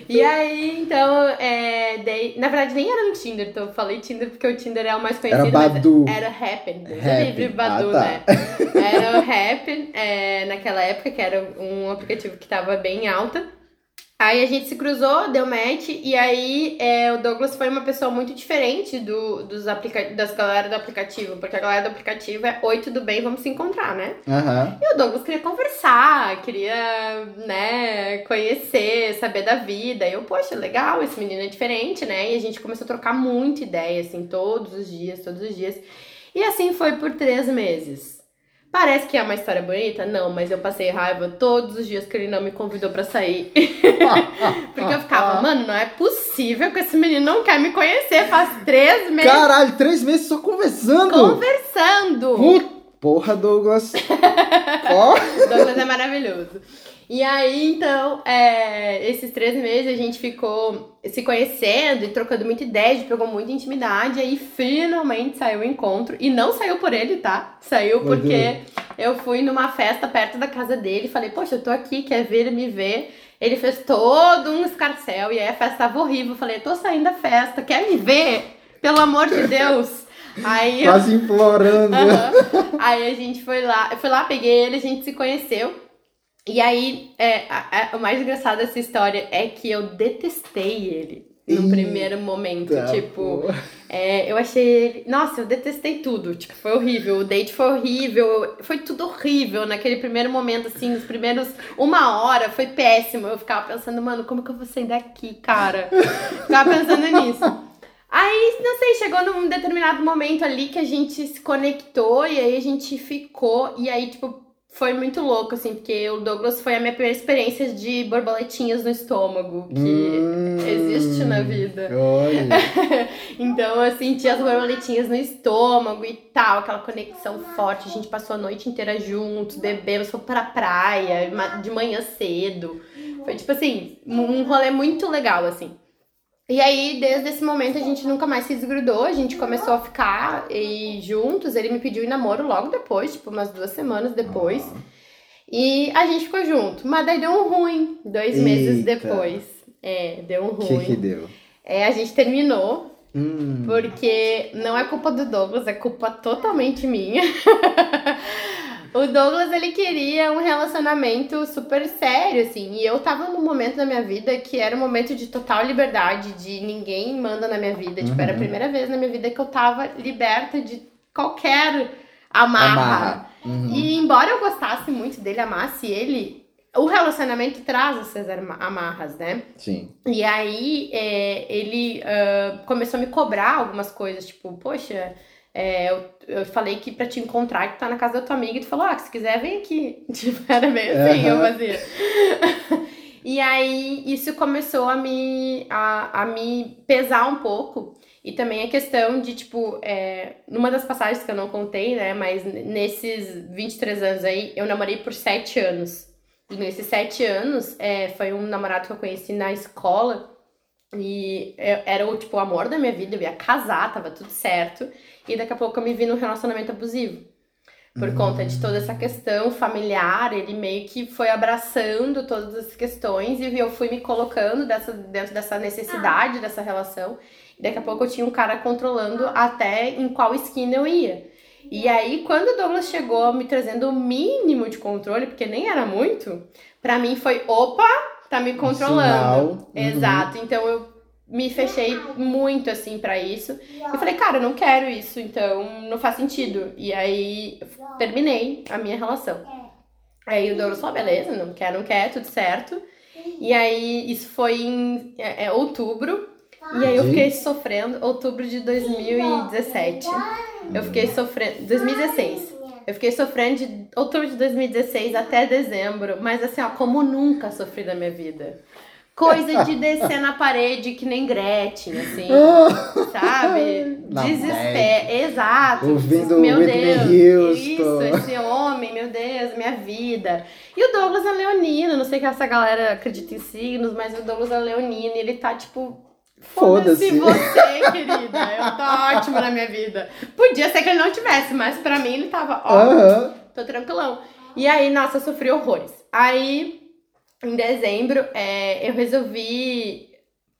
e aí, então, é, dei, na verdade nem era no Tinder, então eu falei Tinder porque o Tinder é o mais conhecido. Era Badu. Era Happn, livre Badu, ah, tá. né? Era o Happn, é, naquela época, que era um aplicativo que tava bem alta. Aí a gente se cruzou, deu match, e aí é, o Douglas foi uma pessoa muito diferente do, dos aplica das galera do aplicativo, porque a galera do aplicativo é oi, tudo bem, vamos se encontrar, né? Uhum. E o Douglas queria conversar, queria, né, conhecer, saber da vida. E eu, poxa, legal, esse menino é diferente, né? E a gente começou a trocar muita ideia, assim, todos os dias, todos os dias. E assim foi por três meses. Parece que é uma história bonita? Não, mas eu passei raiva todos os dias que ele não me convidou para sair. Porque eu ficava, mano, não é possível que esse menino não quer me conhecer. Faz três meses. Caralho, três meses só conversando. Conversando. Porra, Douglas. oh. Douglas é maravilhoso. E aí, então, é, esses três meses a gente ficou se conhecendo e trocando muita ideia, a gente pegou muita intimidade, aí finalmente saiu o encontro. E não saiu por ele, tá? Saiu porque eu fui numa festa perto da casa dele e falei, poxa, eu tô aqui, quer vir me ver? Ele fez todo um escarcel e aí a festa tava horrível. Eu falei, tô saindo da festa, quer me ver? Pelo amor de Deus! Aí Quase implorando. Uhum. Aí a gente foi lá, eu fui lá, peguei ele, a gente se conheceu. E aí, é, a, a, o mais engraçado dessa história é que eu detestei ele no Eita, primeiro momento. Tipo, é, eu achei ele. Nossa, eu detestei tudo. Tipo, foi horrível. O date foi horrível. Foi tudo horrível naquele primeiro momento, assim, nos primeiros. Uma hora foi péssimo. Eu ficava pensando, mano, como que eu vou sair daqui, cara? ficava pensando nisso. Aí, não sei, chegou num determinado momento ali que a gente se conectou e aí a gente ficou. E aí, tipo, foi muito louco, assim, porque o Douglas foi a minha primeira experiência de borboletinhas no estômago, que hum, existe na vida. então, eu senti as borboletinhas no estômago e tal, aquela conexão forte. A gente passou a noite inteira juntos, bebemos, foi pra praia, de manhã cedo. Foi, tipo assim, um rolê muito legal, assim. E aí, desde esse momento, a gente nunca mais se desgrudou, a gente começou a ficar e juntos. Ele me pediu em namoro logo depois, tipo, umas duas semanas depois. E a gente ficou junto. Mas daí deu um ruim, dois Eita. meses depois. É, deu um ruim. O que, que deu? É, a gente terminou. Hum. Porque não é culpa do Douglas, é culpa totalmente minha. O Douglas, ele queria um relacionamento super sério, assim. E eu tava num momento da minha vida que era um momento de total liberdade, de ninguém manda na minha vida. Uhum. Tipo, era a uhum. primeira vez na minha vida que eu tava liberta de qualquer amarra. amarra. Uhum. E embora eu gostasse muito dele, amasse ele, o relacionamento traz essas amarras, né? Sim. E aí, é, ele uh, começou a me cobrar algumas coisas, tipo, poxa é, eu, eu falei que pra te encontrar, que tá na casa da tua amiga, e tu falou, ah, se quiser, vem aqui. Tipo, era meio assim, uhum. eu fazia. e aí, isso começou a me, a, a me pesar um pouco. E também a questão de, tipo, é, numa das passagens que eu não contei, né, mas nesses 23 anos aí, eu namorei por 7 anos. E nesses 7 anos, é, foi um namorado que eu conheci na escola. E eu, era o, tipo, o amor da minha vida, eu ia casar, tava tudo certo. E daqui a pouco eu me vi num relacionamento abusivo. Por conta de toda essa questão familiar, ele meio que foi abraçando todas as questões e eu fui me colocando dessa, dentro dessa necessidade dessa relação. E daqui a pouco eu tinha um cara controlando até em qual esquina eu ia. E aí, quando o Douglas chegou me trazendo o mínimo de controle, porque nem era muito, pra mim foi: opa, tá me controlando. Uhum. Exato. Então eu me fechei muito assim para isso. E falei, cara, eu não quero isso, então não faz sentido. E aí terminei a minha relação. Aí o Douglas falou, beleza, não quer, não quer, tudo certo. E aí isso foi em é, é, outubro. E aí eu De? fiquei sofrendo, outubro de 2017. Eu fiquei sofrendo, 2016. Eu fiquei sofrendo de outubro de 2016 até dezembro, mas assim, ó, como nunca sofri na minha vida. Coisa de descer na parede que nem Gretchen, assim, sabe? Desespero. Exato. Ouvindo meu Whitney Deus. Houston. Isso, esse homem, meu Deus, minha vida. E o Douglas é leonino, não sei que essa galera acredita em signos, mas o Douglas é leonino e ele tá tipo. Foda-se. Foda-se você, querida. Eu tô ótimo na minha vida. Podia ser que ele não tivesse, mas pra mim ele tava ótimo. Aham. Tô tranquilão. E aí, nossa, eu sofri horrores. Aí, em dezembro, é, eu resolvi.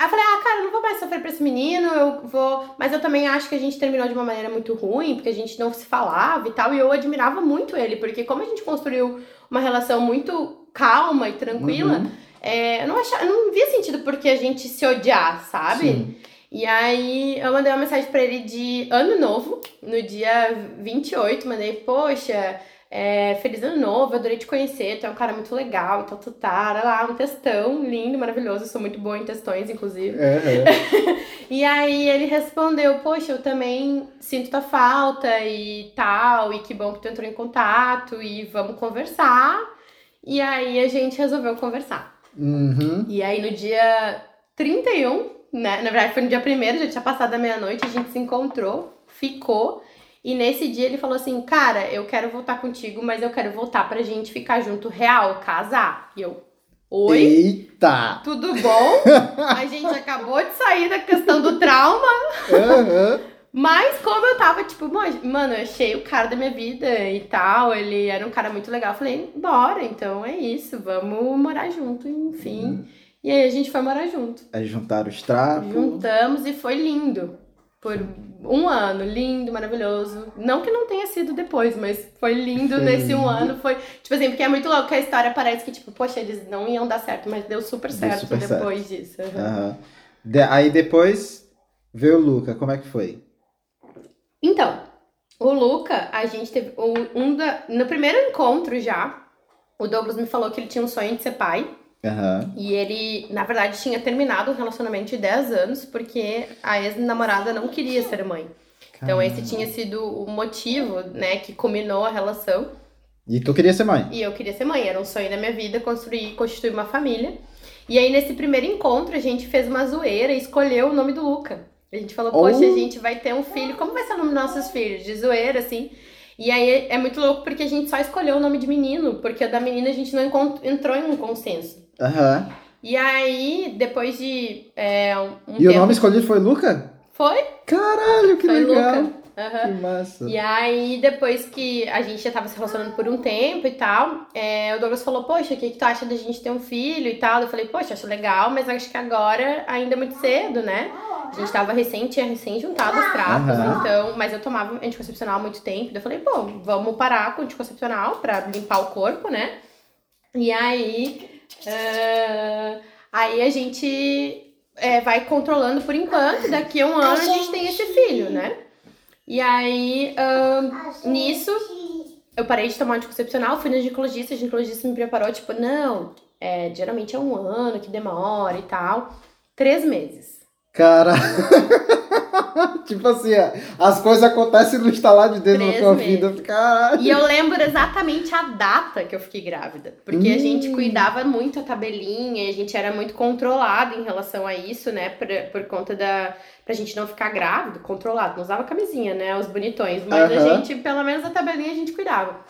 Aí eu falei, ah, cara, eu não vou mais sofrer pra esse menino, eu vou. Mas eu também acho que a gente terminou de uma maneira muito ruim, porque a gente não se falava e tal. E eu admirava muito ele, porque como a gente construiu uma relação muito calma e tranquila, Uhum. é, eu, não achava, eu não via sentido porque a gente se odiar, sabe? Sim. E aí eu mandei uma mensagem pra ele de ano novo, no dia 28, mandei, poxa, é, feliz ano novo, adorei te conhecer, tu é um cara muito legal e tal, tal, tal, lá, um textão lindo, maravilhoso, eu sou muito boa em textões, inclusive. Aham. E aí ele respondeu, poxa, eu também sinto tua falta e tal, e que bom que tu entrou em contato e vamos conversar. E aí a gente resolveu conversar. Uhum. E aí no dia 31, né? Na verdade foi no dia 1 já tinha passado a meia-noite, a gente se encontrou, ficou. E nesse dia ele falou assim: Cara, eu quero voltar contigo, mas eu quero voltar pra gente ficar junto real, casar. E eu, oi? Eita! Tudo bom? A gente acabou de sair da questão do trauma, Aham. mas como eu tava, tipo, "Mo- mano, eu achei o cara da minha vida e tal, ele era um cara muito legal. Eu falei, bora, então é isso, vamos morar junto, enfim. E aí a gente foi morar junto. Aí juntaram os trapos. Juntamos e foi lindo. Por um ano, lindo, maravilhoso. Não que não tenha sido depois, mas foi lindo nesse um ano. Foi, tipo assim, porque é muito louco que a história parece que, tipo, poxa, eles não iam dar certo, mas deu super Deu certo super depois disso. Uhum. De- aí depois veio o Luca, como é que foi? Então, o Luca, a gente teve um, um da, no primeiro encontro já, o Douglas me falou que ele tinha um sonho de ser pai. Aham. E ele, na verdade, tinha terminado um relacionamento de 10 anos porque a ex-namorada não queria ser mãe. Então, esse tinha sido o motivo, né, que culminou a relação. E tu queria ser mãe? E eu queria ser mãe, era um sonho da minha vida construir, constituir uma família. E aí, nesse primeiro encontro, a gente fez uma zoeira e escolheu o nome do Luca. A gente falou, poxa, Oh. a gente vai ter um filho, como vai ser o nome dos nossos filhos? De zoeira, assim. E aí é muito louco porque a gente só escolheu o nome de menino, porque o da menina a gente não entrou em um consenso. Aham. E aí, depois de é, um E o tempo- nome escolhido foi Luca? Foi? Caralho, que foi legal. Luca. Aham. Que massa. E aí, depois que a gente já tava se relacionando por um tempo e tal, é, o Douglas falou, poxa, o que, que tu acha da gente ter um filho e tal? Eu falei, poxa, acho legal, mas acho que agora ainda é muito cedo, né? A gente tava recém, tinha recém juntado os trapos, Aham. então, mas eu tomava anticoncepcional há muito tempo. Eu falei, bom, vamos parar com o anticoncepcional pra limpar o corpo, né? E aí. ah, aí a gente é, vai controlando por enquanto, daqui a um ano a gente tem esse filho, né? E aí, nisso, eu parei de tomar anticoncepcional, fui na ginecologista, a ginecologista me preparou, tipo, não, é, geralmente é um ano que demora e tal. Três meses. Cara. tipo assim, as coisas acontecem no instalar de dedo na tua meses. vida. Caralho. E eu lembro exatamente a data que eu fiquei grávida. Porque a Hum. gente cuidava muito a tabelinha, e a gente era muito controlado em relação a isso, né? Por, por conta da. Pra gente não ficar grávido, controlado. Não usava camisinha, né? Os bonitões. Mas a Aham. gente, pelo menos a tabelinha, a gente cuidava.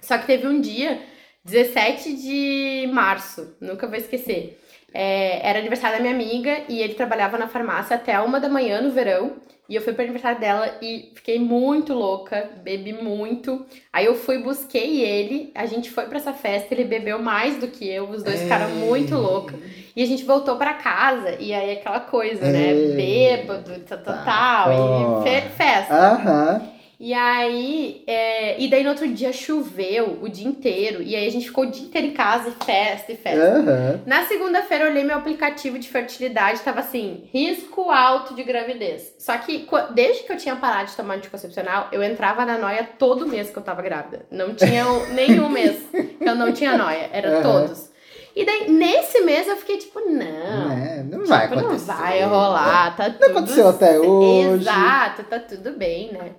Só que teve um dia, 17 de março, nunca vou esquecer. É, era aniversário da minha amiga e ele trabalhava na farmácia até uma da manhã no verão. E eu fui pro aniversário dela e fiquei muito louca, bebi muito. Aí eu fui, busquei ele, a gente foi para essa festa, ele bebeu mais do que eu, os dois ficaram muito loucos. E a gente voltou para casa, e aí aquela coisa, né? Bêbado, tal, tal, e fe festa. Aham. E aí, é, e daí no outro dia choveu o dia inteiro. E aí a gente ficou o dia inteiro em casa e festa e festa. Aham. Na segunda-feira eu olhei meu aplicativo de fertilidade, tava assim, risco alto de gravidez. Só que desde que eu tinha parado de tomar anticoncepcional, eu entrava na noia todo mês que eu tava grávida. Não tinha um- nenhum mês que eu não tinha noia, era Aham. todos. E daí, nesse mês, eu fiquei tipo, não. É, não vai Tipo, não acontecer. vai rolar, tá tudo aconteceu até hoje. Exato, tá tudo bem, né?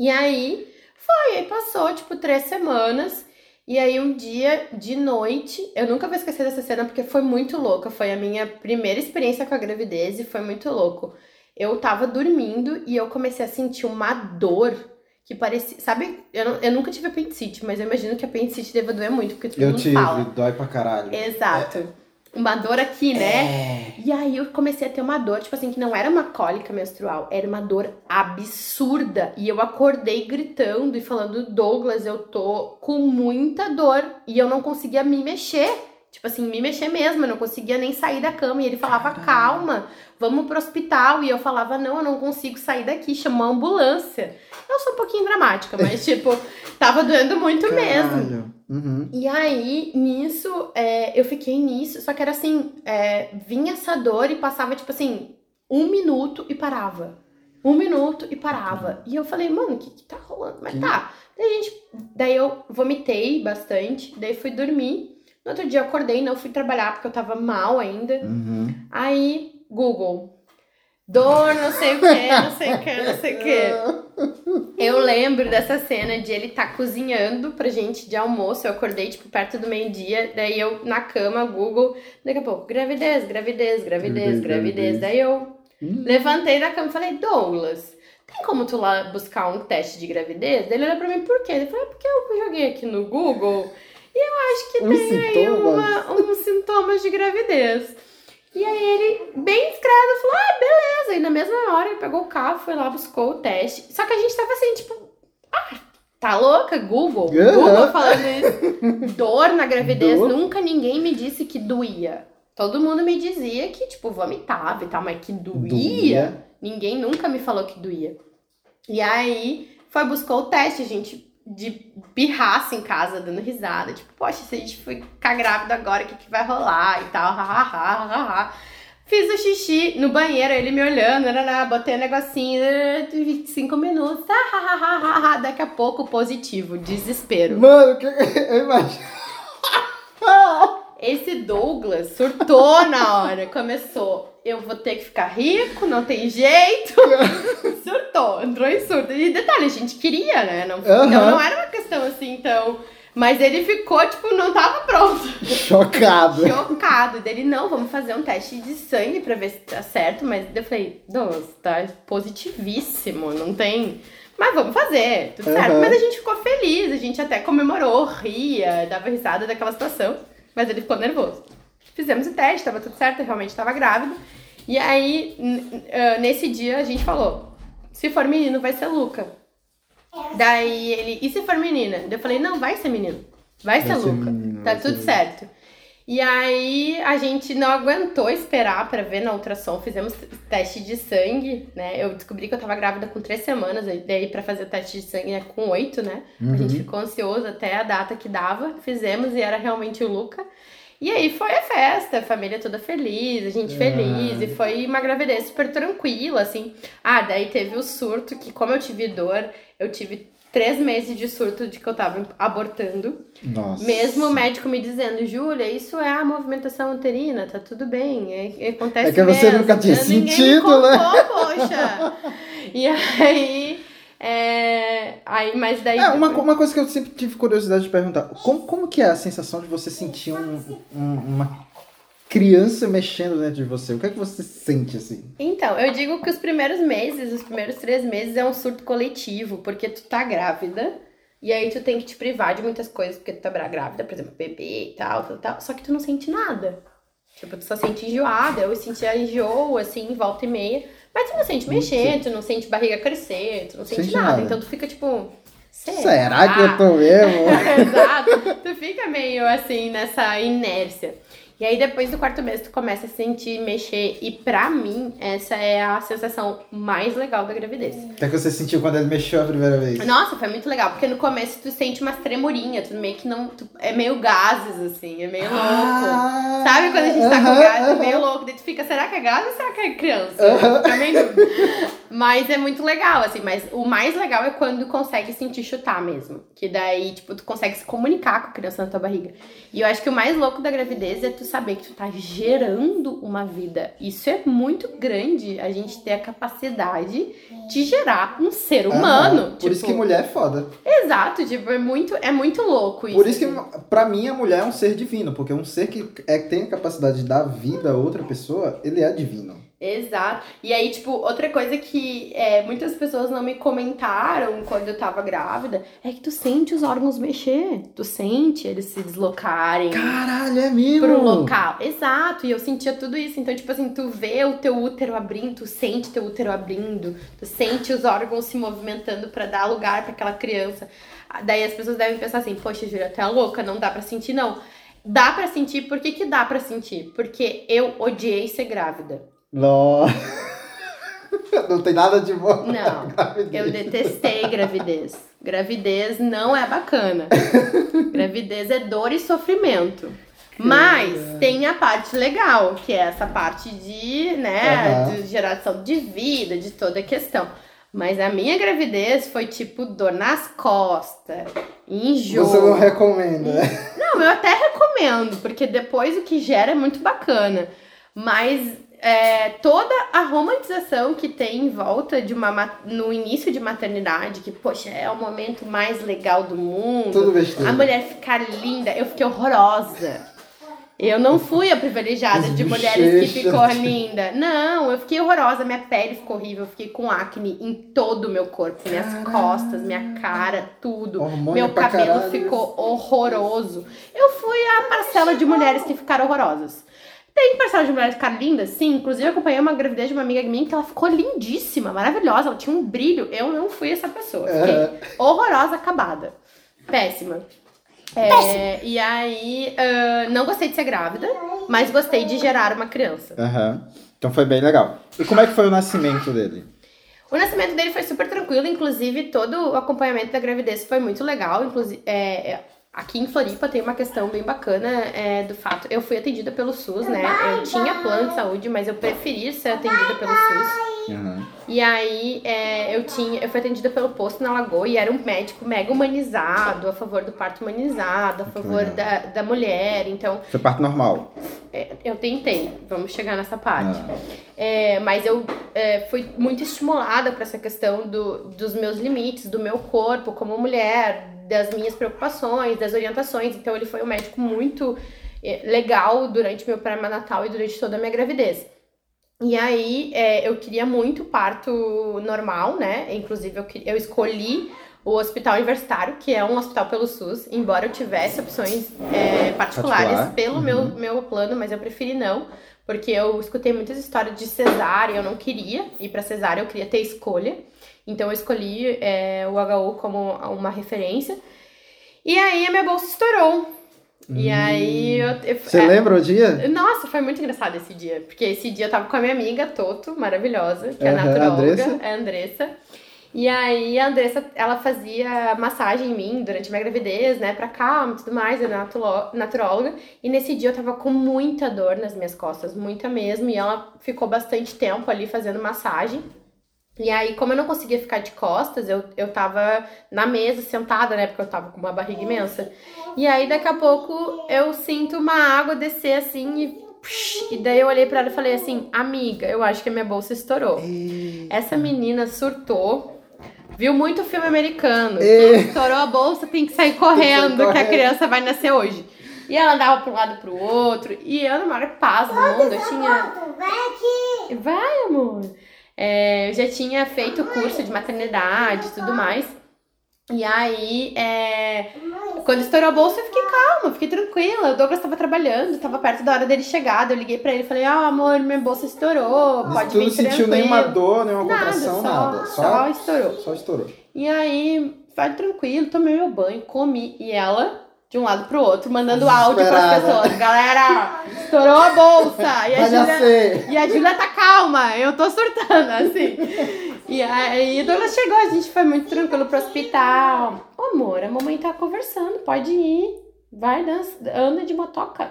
E aí, foi, aí passou, tipo, três semanas. E aí, um dia de noite, eu nunca vou esquecer dessa cena porque foi muito louca. Foi a minha primeira experiência com a gravidez e foi muito louco. Eu tava dormindo e eu comecei a sentir uma dor que parecia. Sabe, eu, não- eu nunca tive apendicite, mas eu imagino que apendicite deva doer muito, porque todo Eu tive, fala. dói pra caralho. Exato. Uma dor aqui, né? É. E aí eu comecei a ter uma dor, tipo assim, que não era uma cólica menstrual, era uma dor absurda. E eu acordei gritando e falando, Douglas, eu tô com muita dor. E eu não conseguia me mexer. Tipo assim, me mexer mesmo, eu não conseguia nem sair da cama. E ele falava, Caralho. calma, vamos pro hospital. E eu falava, não, eu não consigo sair daqui, chamar a ambulância. Eu sou um pouquinho dramática, mas tipo, tava doendo muito mesmo. Caralho. Uhum. E aí, nisso, é, eu fiquei nisso, só que era assim, é, vinha essa dor e passava, tipo assim, um minuto e parava. Um minuto e parava. E eu falei, mano, o que que tá rolando? Mas Que- tá. Daí, gente, daí eu vomitei bastante, daí fui dormir. No outro dia eu acordei, não fui trabalhar porque eu tava mal ainda. Uhum. Aí, Google. Dor, não sei o que, não sei o que, não sei o que. Eu lembro dessa cena de ele tá cozinhando pra gente de almoço. Eu acordei, tipo, perto do meio-dia. Daí eu na cama, Google. Daqui a pouco, gravidez, gravidez, gravidez, Gravidez, gravidez. Daí eu Hum. levantei da cama e falei, Douglas, tem como tu lá buscar um teste de gravidez? Daí ele olhou pra mim, por quê? Ele falou, é porque eu joguei aqui no Google e eu acho que Os tem aí sintomas. uma, uns sintomas de gravidez. E aí ele, bem discreto, falou, ah, beleza. E na mesma hora ele pegou o carro, foi lá, buscou o teste. Só que a gente tava assim, tipo, ah, tá louca? Google. Aham. Google falando isso. Dor na gravidez. Dor. Nunca ninguém me disse que doía. Todo mundo me dizia que, tipo, vomitava e tal, mas que doía. Doía. Ninguém nunca me falou que doía. E aí, foi, buscou o teste, a gente de pirraça em casa, dando risada. Tipo, poxa, se a gente ficar grávida agora, o que, que vai rolar e tal. Fiz o xixi no banheiro, ele me olhando, narará, botei o negocinho, narará, 25 minutos, ah, daqui a pouco positivo, desespero. Mano, que... eu imagino. Esse Douglas surtou na hora, começou. Eu vou ter que ficar rico, não tem jeito. surtou, entrou em surto. E detalhe, a gente queria, né? Não. Então não era uma questão assim, então. Mas ele ficou, tipo, não tava pronto. Chocado. Chocado. Dele, não, vamos fazer um teste de sangue pra ver se tá certo. Mas eu falei, Douglas, tá positivíssimo, não tem. Mas vamos fazer, tudo certo. Aham. Mas a gente ficou feliz, a gente até comemorou, ria, dava risada daquela situação. Mas ele ficou nervoso. Fizemos o teste, tava tudo certo, eu realmente tava grávida. E aí, ah, nesse dia, a gente falou: se for menino, vai ser Luca. Daí ele, e se for menina? Eu falei: não, vai ser menino. Vai, ser Vai ser Luca. menino, tá ser tudo menino. certo. E aí a gente não aguentou esperar pra ver na ultrassom, fizemos teste de sangue, né? Eu descobri que eu tava grávida com três semanas, e daí pra fazer o teste de sangue é com oito, né? A gente Uhum. ficou ansioso até a data que dava, fizemos e era realmente o Luca. E aí foi a festa, a família toda feliz, a gente Ah. feliz, e foi uma gravidez super tranquila, assim. Ah, daí teve o surto, que como eu tive dor, eu tive três meses de surto de que eu tava abortando. Nossa. Mesmo o médico me dizendo, Júlia, isso é a movimentação uterina, tá tudo bem, é, é- acontece É que você mesmo. nunca tinha me sentido, né? contou, poxa! E aí, é, aí, mas daí... É, uma, uma coisa que eu sempre tive curiosidade de perguntar. Como, como que é a sensação de você sentir um- um- uma criança mexendo dentro de você? O que é que você sente assim? Então, eu digo que os primeiros meses, os primeiros três meses é um surto coletivo, porque tu tá grávida, e aí tu tem que te privar de muitas coisas, porque tu tá grávida, por exemplo, bebê e tal, tal, tal, só que tu não sente nada. Tipo, tu só sente enjoada. Eu sentia enjoo, assim, volta e meia. Mas tu não sente mexer, tu não sente barriga crescer, tu não sente Sente nada. nada. Então tu fica tipo. Será que eu tô mesmo? Exato. Tu fica meio assim nessa inércia. E aí depois do quarto mês tu começa a sentir mexer. E pra mim, essa é a sensação mais legal da gravidez. Que é que você sentiu quando ele mexeu a primeira vez? Nossa, foi muito legal, porque no começo tu sente umas tremorinhas, tu meio que não. tu- é meio gases, assim, é meio louco. Ah, Sabe quando a gente tá com gases, é aham. meio louco, daí tu fica, será que é gás ou será que é criança? Fica meio em dúvida. Mas é muito legal, assim, mas o mais legal é quando consegue sentir chutar mesmo. Que daí, tipo, tu consegue se comunicar com a criança na tua barriga. E eu acho que o mais louco da gravidez é tu saber que tu tá gerando uma vida. Isso é muito grande, a gente ter a capacidade de gerar um ser humano. Aham. Por isso Tipo, que mulher é foda. Exato, tipo, é muito, é muito louco isso. Por isso que, assim. pra mim, a mulher é um ser divino. Porque um ser que é, tem a capacidade de dar vida a outra pessoa, ele é divino. Exato. E aí, tipo, outra coisa que é, muitas pessoas não me comentaram quando eu tava grávida é que tu sente os órgãos mexer. Tu sente eles se deslocarem Caralho, é mesmo? pro local. Exato. E eu sentia tudo isso. Então, tipo assim, tu vê o teu útero abrindo, tu sente teu útero abrindo, tu sente os órgãos se movimentando pra dar lugar pra aquela criança. Daí as pessoas devem pensar assim, poxa, Júlia, tu é louca, não dá pra sentir, não. Dá pra sentir, por que, que dá pra sentir? Porque eu odiei ser grávida. Nossa. Não tem nada de bom. Não. Eu detestei gravidez. Gravidez não é bacana. gravidez é dor e sofrimento. Mas tem a parte legal, que é essa parte de, né, Aham. de geração de vida, de toda a questão. Mas a minha gravidez foi tipo dor nas costas, enjoo. Você não recomenda, né? Não, eu até recomendo, porque depois o que gera é muito bacana. Mas é, toda a romantização que tem em volta de uma ma- no início de maternidade, que, poxa, é o momento mais legal do mundo. Tudo besteira. A mulher ficar linda, eu fiquei horrorosa. Eu não fui a privilegiada As de mulheres que ficou linda. Não, eu fiquei horrorosa, minha pele ficou horrível, eu fiquei com acne em todo o meu corpo, minhas Caralho. costas, minha cara, tudo. Hormônio Meu cabelo caralho. ficou horroroso. Eu fui a parcela de mulheres que ficaram horrorosas. Tem parcela de mulheres que ficaram lindas? Sim. Inclusive, eu acompanhei uma gravidez de uma amiga minha que ela ficou lindíssima, maravilhosa. Ela tinha um brilho. Eu não fui essa pessoa. Fiquei horrorosa, acabada. Péssima. É, e aí, ah, não gostei de ser grávida, mas gostei de gerar uma criança. Aham. Então foi bem legal. E como é que foi o nascimento dele? O nascimento dele foi super tranquilo, inclusive todo o acompanhamento da gravidez foi muito legal. Inclusive, é, é, aqui em Floripa tem uma questão bem bacana é, do fato. Eu fui atendida pelo SUS, né? Eu tinha plano de saúde, mas eu preferi ser atendida pelo SUS. Aham. E aí é, eu tinha, eu fui atendida pelo posto na Lagoa e era um médico mega humanizado, a favor do parto humanizado, a favor da, da mulher. Então, Foi parto normal. é, eu tentei, vamos chegar nessa parte. Ah. É, mas eu é, fui muito estimulada para essa questão do, dos meus limites, do meu corpo como mulher, das minhas preocupações, das orientações. Então, ele foi um médico muito é, legal durante meu pré-natal e durante toda a minha gravidez. E aí, é, eu queria muito parto normal, né? Inclusive, eu, eu escolhi o Hospital Universitário, que é um hospital pelo SUS, embora eu tivesse opções é, particulares Particular, pelo uhum. meu, meu plano, mas eu preferi não, porque eu escutei muitas histórias de cesárea, eu não queria ir pra cesárea, eu queria ter escolha. Então, eu escolhi é, o HU como uma referência. E aí, a minha bolsa estourou. E aí, eu, eu- Você é, lembra o dia? nossa, foi muito engraçado esse dia. Porque esse dia eu tava com a minha amiga Toto, maravilhosa, que é a naturóloga, Andressa? é a Andressa. E aí a Andressa, ela fazia massagem em mim durante a minha gravidez, né, pra calma e tudo mais, natulo- naturóloga. E nesse dia eu tava com muita dor nas minhas costas, muita mesmo. E ela ficou bastante tempo ali fazendo massagem. E aí, como eu não conseguia ficar de costas, eu, eu tava na mesa, sentada, né? Porque eu tava com uma barriga imensa. E aí, daqui a pouco, eu sinto uma água descer assim e. E daí eu olhei pra ela e falei assim, amiga, eu acho que a minha bolsa estourou. Essa menina surtou, viu muito filme americano. E- estourou a bolsa, tem que sair correndo, que a criança vai nascer hoje. E ela andava pra um lado e pro outro. E eu, na maior paz do mundo, eu tinha. Vai, amor. É, eu já tinha feito o curso de maternidade e tudo mais. E aí, é, Quando estourou a bolsa, eu fiquei calma, fiquei tranquila. O Douglas tava trabalhando, tava perto da hora dele chegar. Eu liguei pra ele e falei: Ah, amor, minha bolsa estourou. Mas Pode tu vir não sentiu tranquilo." nenhuma dor, nenhuma Nada, contração, só- nada. Só, só estourou. Só estourou. E aí, vai tranquilo, tomei meu banho, comi. E ela, de um lado pro outro, mandando áudio pras pessoas. Galera, estourou a bolsa. E a Júlia. E a Júlia tá calma, eu tô surtando, assim. E aí, o Douglas chegou, a gente foi muito tranquilo pro hospital. Ô, amor, a mamãe tá conversando, pode ir. Vai, dança, anda de motoca.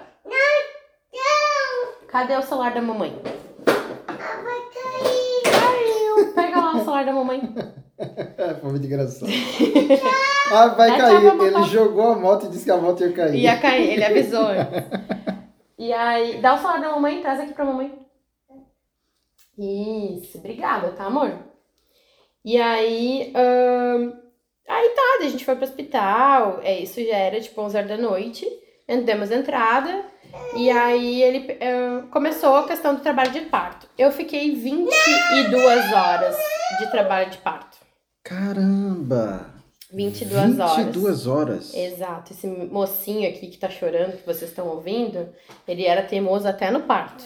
Cadê o celular da mamãe? Caiu. Pega lá o celular da mamãe. É, foi muito engraçado. ah, vai cair. Ele jogou a moto e disse que a moto ia cair. Ia cair, ele avisou. E aí, dá o celular da mamãe, traz aqui pra mamãe. Isso, obrigada, tá, amor? E aí, ahn, aí tá, a gente foi pro hospital, é, isso já era tipo 11 horas da noite, demos entrada, e aí ele começou a questão do trabalho de parto. Eu fiquei 22 horas de trabalho de parto. Caramba! 22 horas. 22 horas. Exato, esse mocinho aqui que tá chorando, que vocês estão ouvindo, ele era teimoso até no parto.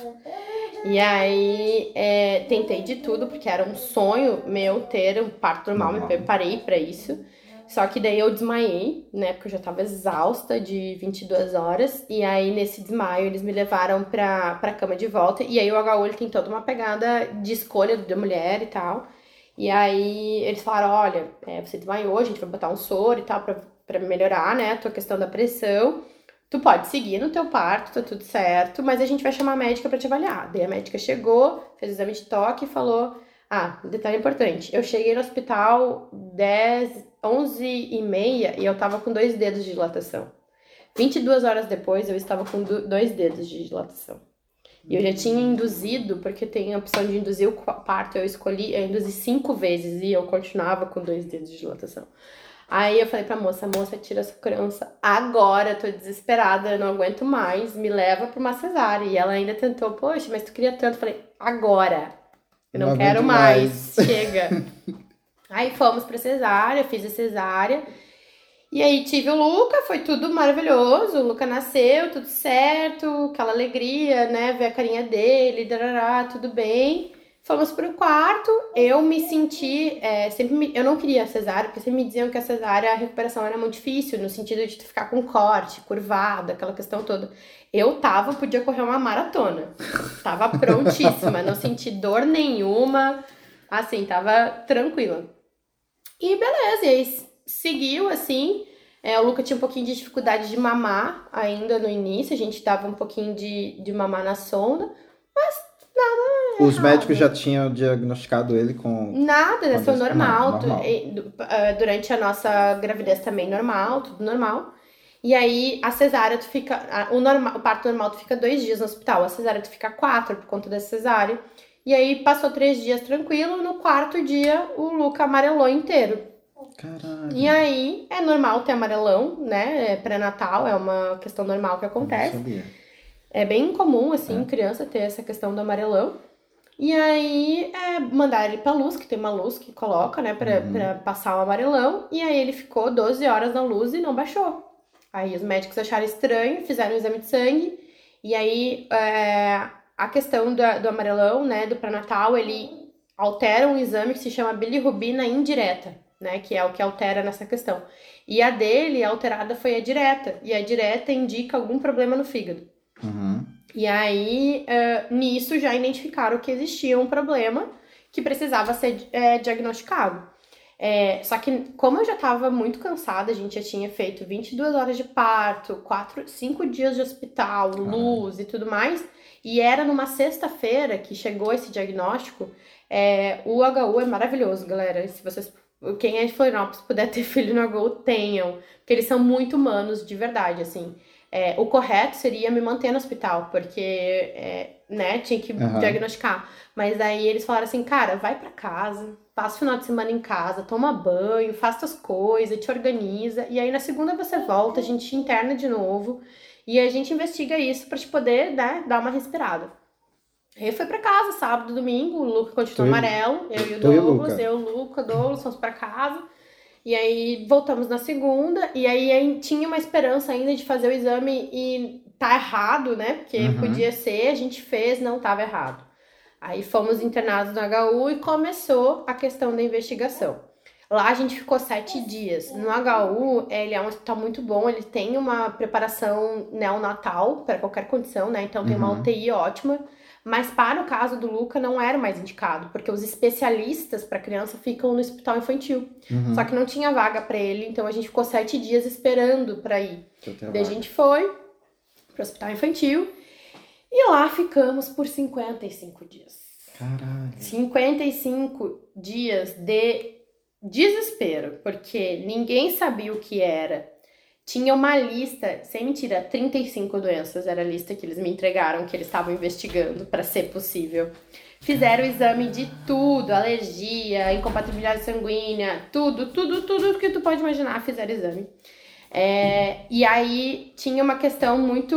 E aí, é, tentei de tudo, porque era um sonho meu ter um parto normal, me preparei pra isso. Só que daí eu desmaiei, né, porque eu já tava exausta de 22 horas. E aí, nesse desmaio, eles me levaram pra, pra cama de volta. E aí, o HU, ele tem toda uma pegada de escolha da mulher e tal. E aí, eles falaram, olha, é, você desmaiou, a gente vai botar um soro e tal pra, pra melhorar, né, a tua questão da pressão. Tu pode seguir no teu parto, tá tudo certo, mas a gente vai chamar a médica pra te avaliar. Daí a médica chegou, fez o exame de toque e falou: Ah, detalhe importante. Eu cheguei no hospital 10, 11 e meia e eu tava com dois dedos de dilatação. 22 horas depois eu estava com do- dois dedos de dilatação. E eu já tinha induzido, porque tem a opção de induzir o parto, eu escolhi, eu induzi cinco vezes e eu continuava com dois dedos de dilatação. Aí eu falei pra moça, moça, tira essa criança agora, eu tô desesperada, eu não aguento mais, me leva pra uma cesárea. E ela ainda tentou, poxa, mas tu queria tanto. Eu falei, agora, eu não, Não quero aguento mais, chega. Aí fomos pra cesárea, fiz a cesárea. E aí tive o Luca, foi tudo maravilhoso. O Luca nasceu, tudo certo, aquela alegria, né? Ver a carinha dele, darará, tudo bem. Fomos pro quarto, eu me senti, é, sempre me- eu não queria cesárea, porque sempre me diziam que a cesárea, a recuperação era muito difícil, no sentido de tu ficar com corte, curvado, aquela questão toda. Eu tava, podia correr uma maratona. Tava prontíssima, não senti dor nenhuma, assim, tava tranquila. E beleza, e aí seguiu assim. É, o Luca tinha um pouquinho de dificuldade de mamar ainda no início, a gente dava um pouquinho de, de mamar na sonda, mas nada. Os errado. médicos já tinham diagnosticado ele com. Nada, nasceu Acontece- normal. ah, durante a nossa gravidez também normal, tudo normal. E aí a cesárea tu fica. O, normal, o parto normal tu fica dois dias no hospital, a cesárea tu fica quatro por conta da cesárea. E aí passou três dias tranquilo, no quarto dia o Luca amarelou inteiro. Caralho. E aí é normal ter amarelão, né? É pré-natal, é uma questão normal que Não acontece. sabia. É bem comum, assim, É. criança ter essa questão do amarelão. E aí, é, mandar ele pra luz, que tem uma luz que coloca, né, pra, Uhum. pra passar o amarelão. E aí, ele ficou 12 horas na luz e não baixou. Aí, os médicos acharam estranho, fizeram o exame de sangue. E aí, é, a questão da- do amarelão, né, do pré-natal, ele altera um exame que se chama bilirrubina indireta, né, que é o que altera nessa questão. E a dele, a alterada foi a direta. E a direta indica algum problema no fígado. Uhum. E aí, eh, nisso já identificaram que existia um problema que precisava ser eh, diagnosticado. Eh, só que, como eu já estava muito cansada, a gente já tinha feito 22 horas de parto, 4, 5 dias de hospital, luz e tudo mais, e era numa sexta-feira que chegou esse diagnóstico. eh, o HU é maravilhoso, galera. Se vocês, quem é de Florianópolis puder ter filho no HU, tenham, porque eles são muito humanos de verdade, assim. É, o correto seria me manter no hospital, porque, é, né, tinha que Aham. diagnosticar. Mas aí eles falaram assim, cara, vai pra casa, passa o final de semana em casa, toma banho, faz tuas coisas, te organiza. E aí na segunda você volta, a gente te interna de novo. E a gente investiga isso pra te poder, né, dar uma respirada. Eu fui pra casa, sábado, domingo, o Luca continuou amarelo, eu e o Douglas, eu, o Luca, o Douglas, fomos pra casa. E aí voltamos na segunda, e aí tinha uma esperança ainda de fazer o exame e tá errado, né? Porque Uhum. podia ser, a gente fez, não tava errado. Aí fomos internados no HU e começou a questão da investigação. Lá a gente ficou sete dias. No HU, ele é um hospital muito bom, ele tem uma preparação neonatal para qualquer condição, né? Então tem uma Uhum. UTI ótima. Mas para o caso do Luca não era mais indicado, porque os especialistas para criança ficam no hospital infantil. Uhum. Só que não tinha vaga para ele, então a gente ficou sete dias esperando para ir. Daí a gente foi pro hospital infantil e lá ficamos por 55 dias. Caralho. 55 dias de desespero, porque ninguém sabia o que era. Tinha uma lista, sem mentira, 35 doenças era a lista que eles me entregaram, que eles estavam investigando para ser possível. Fizeram o exame de tudo, alergia, incompatibilidade sanguínea, tudo, tudo, tudo que tu pode imaginar, fizeram exame. É, e aí tinha uma questão muito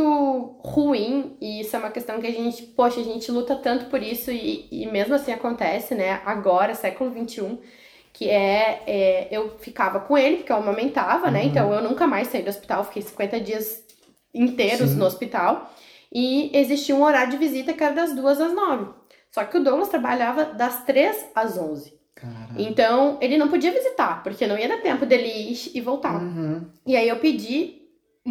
ruim, e isso é uma questão que a gente, poxa, a gente luta tanto por isso, e, e mesmo assim acontece, né? Agora, século XXI, que é, é, eu ficava com ele, porque eu amamentava, né? Uhum. Então eu nunca mais saí do hospital, fiquei 50 dias inteiros Sim. no hospital. E existia um horário de visita que era das duas às nove. Só que o Douglas trabalhava das três às onze. Caralho. Então ele não podia visitar, porque não ia dar tempo dele ir e voltar. Uhum. E aí eu pedi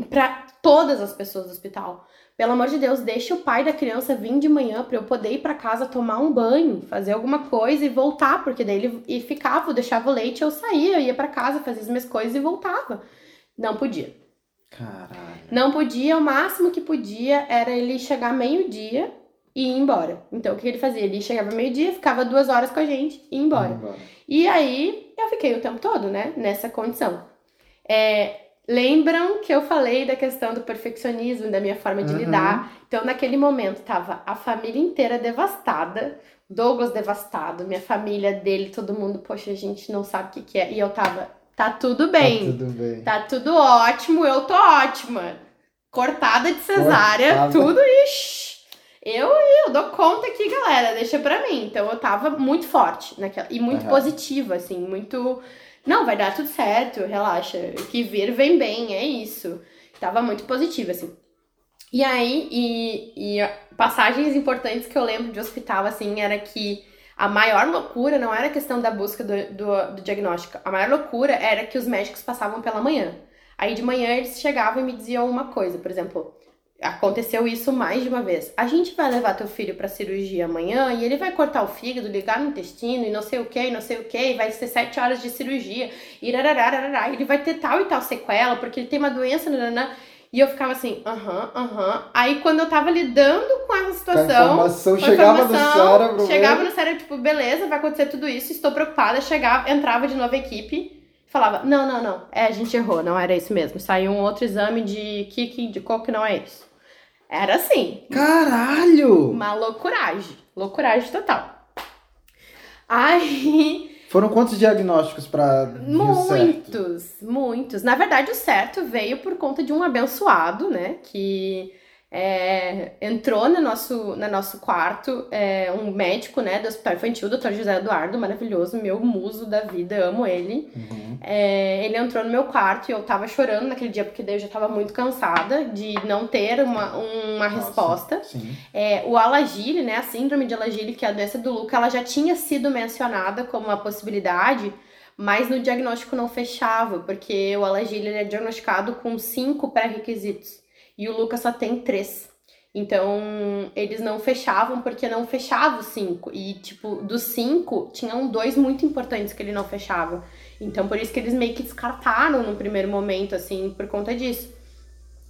pra todas as pessoas do hospital, pelo amor de Deus, deixa o pai da criança vir de manhã pra eu poder ir pra casa tomar um banho, fazer alguma coisa e voltar, porque daí ele e ficava, eu deixava o leite, eu saía, eu ia pra casa, fazia as minhas coisas e voltava. Não podia. Caralho. Não podia, o máximo que podia era ele chegar meio-dia e ir embora. Então o que ele fazia? Ele chegava meio-dia, ficava duas horas com a gente e ia embora. Embora. E aí eu fiquei o tempo todo, né, nessa condição. É, lembram que eu falei da questão do perfeccionismo, da minha forma de Uhum. lidar? Então, naquele momento, tava a família inteira devastada, Douglas devastado, minha família dele, todo mundo, poxa, a gente não sabe o que, que é. E eu tava, tá tudo bem, Tá tudo bem. tá tudo ótimo, eu tô ótima. Cortada de cesárea, Cortada. tudo, ixi. Eu, eu dou conta aqui, galera, deixa pra mim. Então eu tava muito forte naquela. E muito Aham. positiva, assim, muito. Não, vai dar tudo certo, relaxa. Que vir vem bem, é isso. Tava muito positiva, assim. E aí, e, e passagens importantes que eu lembro de hospital, assim, era que a maior loucura não era a questão da busca do, do, do diagnóstico. A maior loucura era que os médicos passavam pela manhã. Aí de manhã eles chegavam e me diziam uma coisa, por exemplo, aconteceu isso mais de uma vez. A gente vai levar teu filho pra cirurgia amanhã e ele vai cortar o fígado, ligar no intestino e não sei o que, e não sei o que, e vai ser sete horas de cirurgia, e ele vai ter tal e tal sequela, porque ele tem uma doença, nananã. E eu ficava assim, aham, aham. Aí quando eu tava lidando com essa Com a situação, informação chegava informação, no cérebro. Chegava mesmo. no cérebro, tipo, beleza, vai acontecer tudo isso, estou preocupada. Chegava, entrava de novo a equipe, falava, não, não, não, é, a gente errou, não era isso mesmo. Saiu um outro exame de que indicou que não é isso. Era assim, Caralho! uma loucuragem, loucuragem total. Aí, Foram quantos diagnósticos certo? muitos, muitos. Na verdade, o certo veio por conta de um abençoado, né? Que é, entrou no nosso, no nosso quarto, é, um médico, né, do Hospital Infantil, o Dr. José Eduardo, maravilhoso, meu muso da vida, amo ele. Uhum. É, ele entrou no meu quarto e eu tava chorando naquele dia, porque daí eu já tava muito cansada de não ter uma, uma Nossa, resposta. É, o Alagille, né, a síndrome de Alagille, que é a doença do Luca, ela já tinha sido mencionada como uma possibilidade, mas no diagnóstico não fechava, porque o Alagille ele é diagnosticado com cinco pré-requisitos e o Luca só tem três. Então, eles não fechavam porque não fechava os cinco. E, tipo, dos cinco, tinham dois muito importantes que ele não fechava. Então, por isso que eles meio que descartaram no primeiro momento, assim, por conta disso.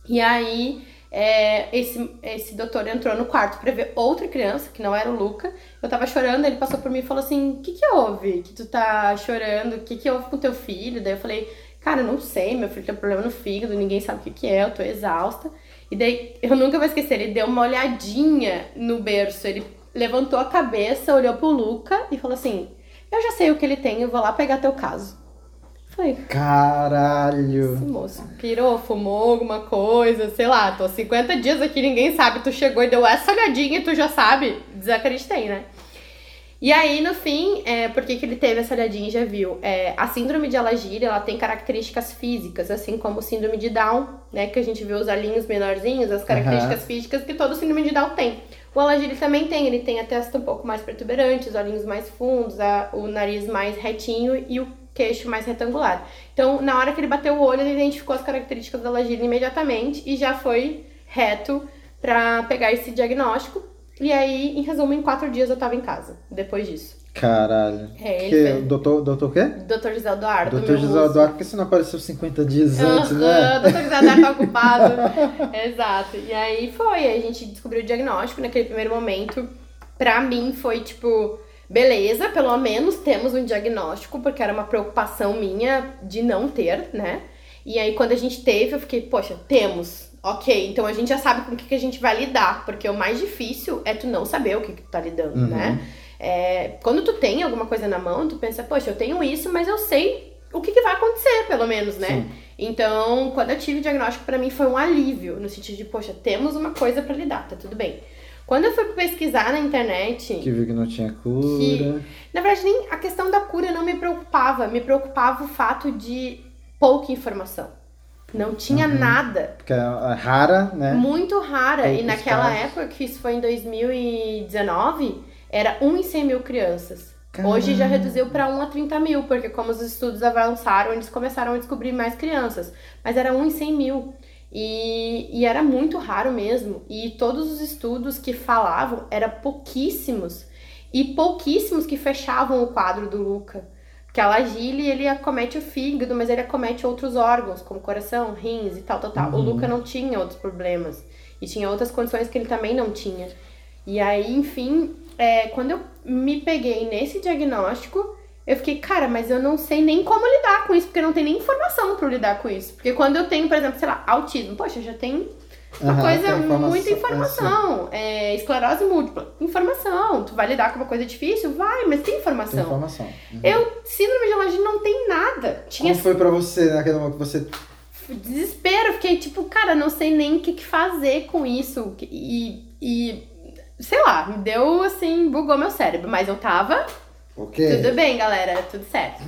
E aí, é, esse, esse doutor entrou no quarto pra ver outra criança, que não era o Luca. Eu tava chorando, ele passou por mim e falou assim: O que que houve? Que tu tá chorando? O que que houve com teu filho? Daí eu falei: Cara, não sei, meu filho tem problema no fígado, ninguém sabe o que que é, eu tô exausta. E daí, eu nunca vou esquecer, ele deu uma olhadinha no berço, ele levantou a cabeça, olhou pro Luca e falou assim: Eu já sei o que ele tem, eu vou lá pegar teu caso. Falei, Caralho! esse moço pirou, fumou alguma coisa, sei lá, tô 50 dias aqui, ninguém sabe. Tu chegou e deu essa olhadinha e tu já sabe. Desacreditei, né? E aí, no fim, é, por que, que ele teve essa olhadinha e já viu? É, a síndrome de Alagiri, ela tem características físicas, assim como o síndrome de Down, né? Que a gente vê os olhinhos menorzinhos, as características uhum. físicas que todo síndrome de Down tem. O Alagiri também tem, ele tem a testa um pouco mais protuberante, os olhinhos mais fundos, a, o nariz mais retinho e o queixo mais retangular. Então, na hora que ele bateu o olho, ele identificou as características da Alagiri imediatamente e já foi reto para pegar esse diagnóstico e aí, em resumo, em quatro dias eu tava em casa, depois disso. Caralho. É, ele que, foi... doutor, doutor o quê? Doutor José Eduardo. Doutor José Eduardo, porque você não apareceu 50 dias antes, né? Doutor José Eduardo tá ocupado. Exato. E aí foi, a gente descobriu o diagnóstico naquele primeiro momento. Pra mim foi tipo, beleza, pelo menos temos um diagnóstico, porque era uma preocupação minha de não ter, né? E aí quando a gente teve, eu fiquei, poxa, temos ok, então a gente já sabe com o que, que a gente vai lidar, porque o mais difícil é tu não saber o que, que tu tá lidando, uhum. né? É, quando tu tem alguma coisa na mão, tu pensa, poxa, eu tenho isso, mas eu sei o que, que vai acontecer, pelo menos, né? Sim. Então, quando eu tive o diagnóstico, para mim foi um alívio, no sentido de, poxa, temos uma coisa para lidar, tá tudo bem. Quando eu fui pesquisar na internet. Que viu que não tinha cura. Que, na verdade, nem a questão da cura não me preocupava. Me preocupava o fato de pouca informação. Não tinha uhum. nada. Porque é, é rara, né? Muito rara. Poucos e naquela casos. época, que isso foi em 2019, era 1 em 100 mil crianças. Caramba. Hoje já reduziu para 1 a 30 mil, porque como os estudos avançaram, eles começaram a descobrir mais crianças. Mas era 1 em 100 mil. E, e era muito raro mesmo. E todos os estudos que falavam eram pouquíssimos. E pouquíssimos que fechavam o quadro do Luca. Que a Lagile, ele acomete o fígado, mas ele acomete outros órgãos, como coração, rins e tal, tal, tal. Uhum. O Luca não tinha outros problemas. E tinha outras condições que ele também não tinha. E aí, enfim, é, quando eu me peguei nesse diagnóstico, eu fiquei, cara, mas eu não sei nem como lidar com isso, porque não tem nem informação para lidar com isso. Porque quando eu tenho, por exemplo, sei lá, autismo, poxa, já tem uma uhum, coisa, informação, muita informação. É, esclerose múltipla, informação. Tu vai lidar com uma coisa difícil? Vai, mas tem informação. Tem informação. Uhum. Eu, síndrome de Alagine não tem nada. Tinha... Como foi pra você naquele momento que você... Desespero, fiquei tipo, cara, não sei nem o que, que fazer com isso. E, e, sei lá, me deu assim, bugou meu cérebro. Mas eu tava... Ok. Tudo bem, galera, tudo certo.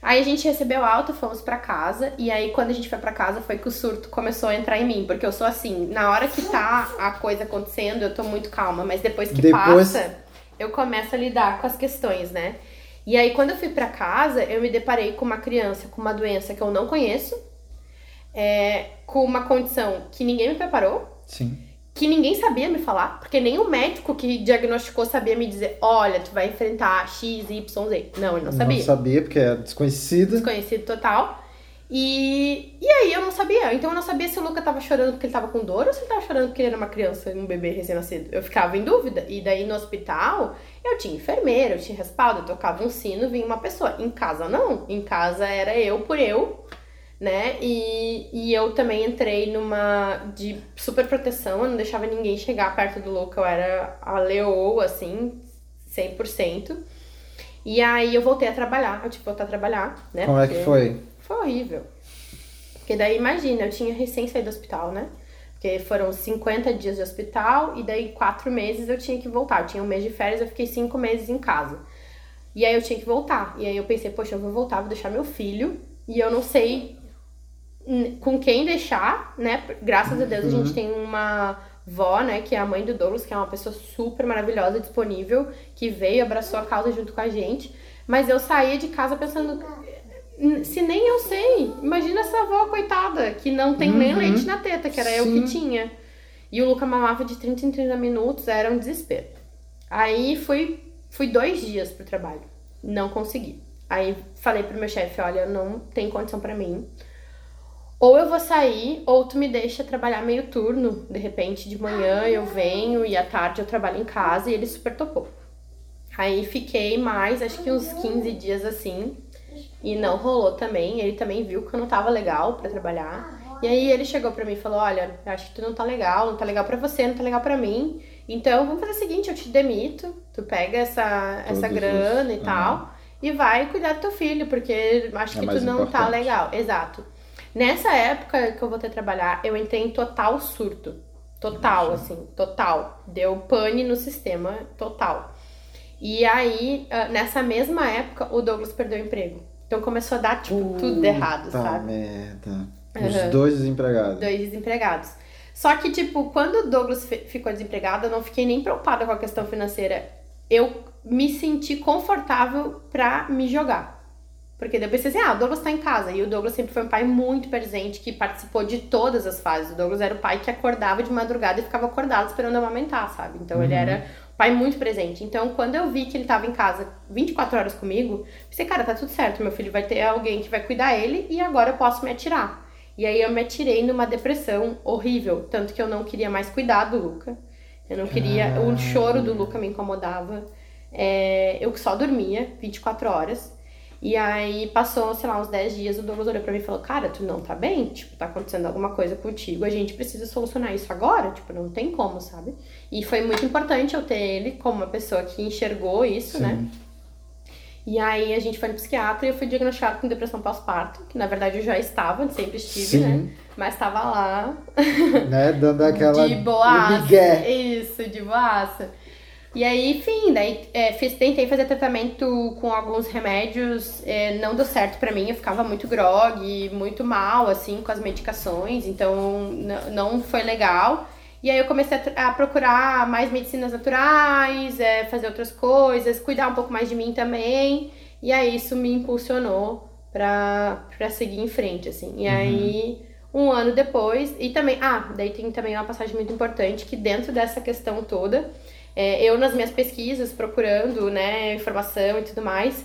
Aí a gente recebeu alta, fomos para casa, e aí quando a gente foi para casa foi que o surto começou a entrar em mim, porque eu sou assim, na hora que tá a coisa acontecendo, eu tô muito calma, mas depois que depois... passa, eu começo a lidar com as questões, né? E aí quando eu fui para casa, eu me deparei com uma criança com uma doença que eu não conheço, é, com uma condição que ninguém me preparou. Sim que ninguém sabia me falar, porque nem o médico que diagnosticou sabia me dizer, olha, tu vai enfrentar X, Y, Z. Não, ele não sabia. Não sabia, porque é desconhecido. Desconhecido total. E, e aí eu não sabia. Então eu não sabia se o Luca tava chorando porque ele tava com dor ou se ele tava chorando porque ele era uma criança, um bebê recém-nascido. Eu ficava em dúvida. E daí no hospital eu tinha enfermeira, eu tinha respaldo, eu tocava um sino, vinha uma pessoa. Em casa não. Em casa era eu por eu né? E, e eu também entrei numa de super proteção, eu não deixava ninguém chegar perto do Luca, eu era a leoa, assim, 100%. E aí eu voltei a trabalhar, eu tive que voltar a trabalhar, né? Como é que foi? Foi horrível. Porque daí, imagina, eu tinha recém saído do hospital, né? Porque foram 50 dias de hospital e daí quatro meses eu tinha que voltar. Eu tinha um mês de férias, eu fiquei cinco meses em casa. E aí eu tinha que voltar. E aí eu pensei, poxa, eu vou voltar, vou deixar meu filho. E eu não sei com quem deixar, né? Graças a Deus a gente uhum. tem uma vó, né, que é a mãe do Douglas, que é uma pessoa super maravilhosa, disponível, que veio, abraçou a causa junto com a gente. Mas eu saía de casa pensando, se nem eu sei, imagina essa avó coitada, que não tem uhum. nem leite na teta, que era Sim. eu que tinha. E o Luca mamava de 30 em 30 minutos, era um desespero. Aí fui, fui dois dias pro trabalho, não consegui. Aí falei pro meu chefe, olha, não tem condição para mim ou eu vou sair, ou tu me deixa trabalhar meio turno. De repente, de manhã eu venho e à tarde eu trabalho em casa e ele super topou. Aí fiquei mais, acho que uns 15 dias assim, e não rolou também. Ele também viu que eu não tava legal para trabalhar. E aí ele chegou pra mim e falou: Olha, acho que tu não tá legal, não tá legal pra você, não tá legal pra mim. Então vamos fazer o seguinte: eu te demito, tu pega essa, essa grana e tal, e vai cuidar do teu filho, porque acho é que tu não tá importante. tá legal. Exato. Nessa época que eu voltei a trabalhar, eu entrei em total surto. Total, assim, total. Deu pane no sistema, total. E aí, ah, nessa mesma época, o Douglas perdeu o emprego. Então começou a dar, tipo, tudo errado, sabe? merda. Os uhum. dois desempregados. Dois desempregados. Só que, tipo, quando o Douglas ficou desempregado, eu não fiquei nem preocupada com a questão financeira. Eu me senti confortável pra me jogar. Porque depois você assim, ah, o Douglas tá em casa. E o Douglas sempre foi um pai muito presente, que participou de todas as fases. O Douglas era o pai que acordava de madrugada e ficava acordado esperando amamentar, sabe? Então uhum. ele era pai muito presente. Então, quando eu vi que ele tava em casa 24 horas comigo, pensei, cara, tá tudo certo, meu filho vai ter alguém que vai cuidar ele e agora eu posso me atirar. E aí eu me atirei numa depressão horrível, tanto que eu não queria mais cuidar do Luca. Eu não queria, o choro do Luca me incomodava. É, eu só dormia 24 horas. E aí passou, sei lá, uns 10 dias, o Douglas olhou pra mim e falou, cara, tu não tá bem? Tipo, tá acontecendo alguma coisa contigo, a gente precisa solucionar isso agora, tipo, não tem como, sabe? E foi muito importante eu ter ele como uma pessoa que enxergou isso, né? Sim. né? E aí a gente foi no psiquiatra e eu fui diagnosticada com depressão pós-parto, que na verdade eu já estava, sempre estive, Sim. né? Mas estava lá. Né? Dando aquela. De boaça. Isso, de boaça. E aí, enfim, daí é, fiz, tentei fazer tratamento com alguns remédios, é, não deu certo para mim, eu ficava muito grog, muito mal, assim, com as medicações, então não foi legal. E aí eu comecei a, a procurar mais medicinas naturais, é, fazer outras coisas, cuidar um pouco mais de mim também. E aí isso me impulsionou pra, pra seguir em frente, assim. E uhum. aí, um ano depois, e também, ah, daí tem também uma passagem muito importante que dentro dessa questão toda, é, eu nas minhas pesquisas, procurando, né, informação e tudo mais,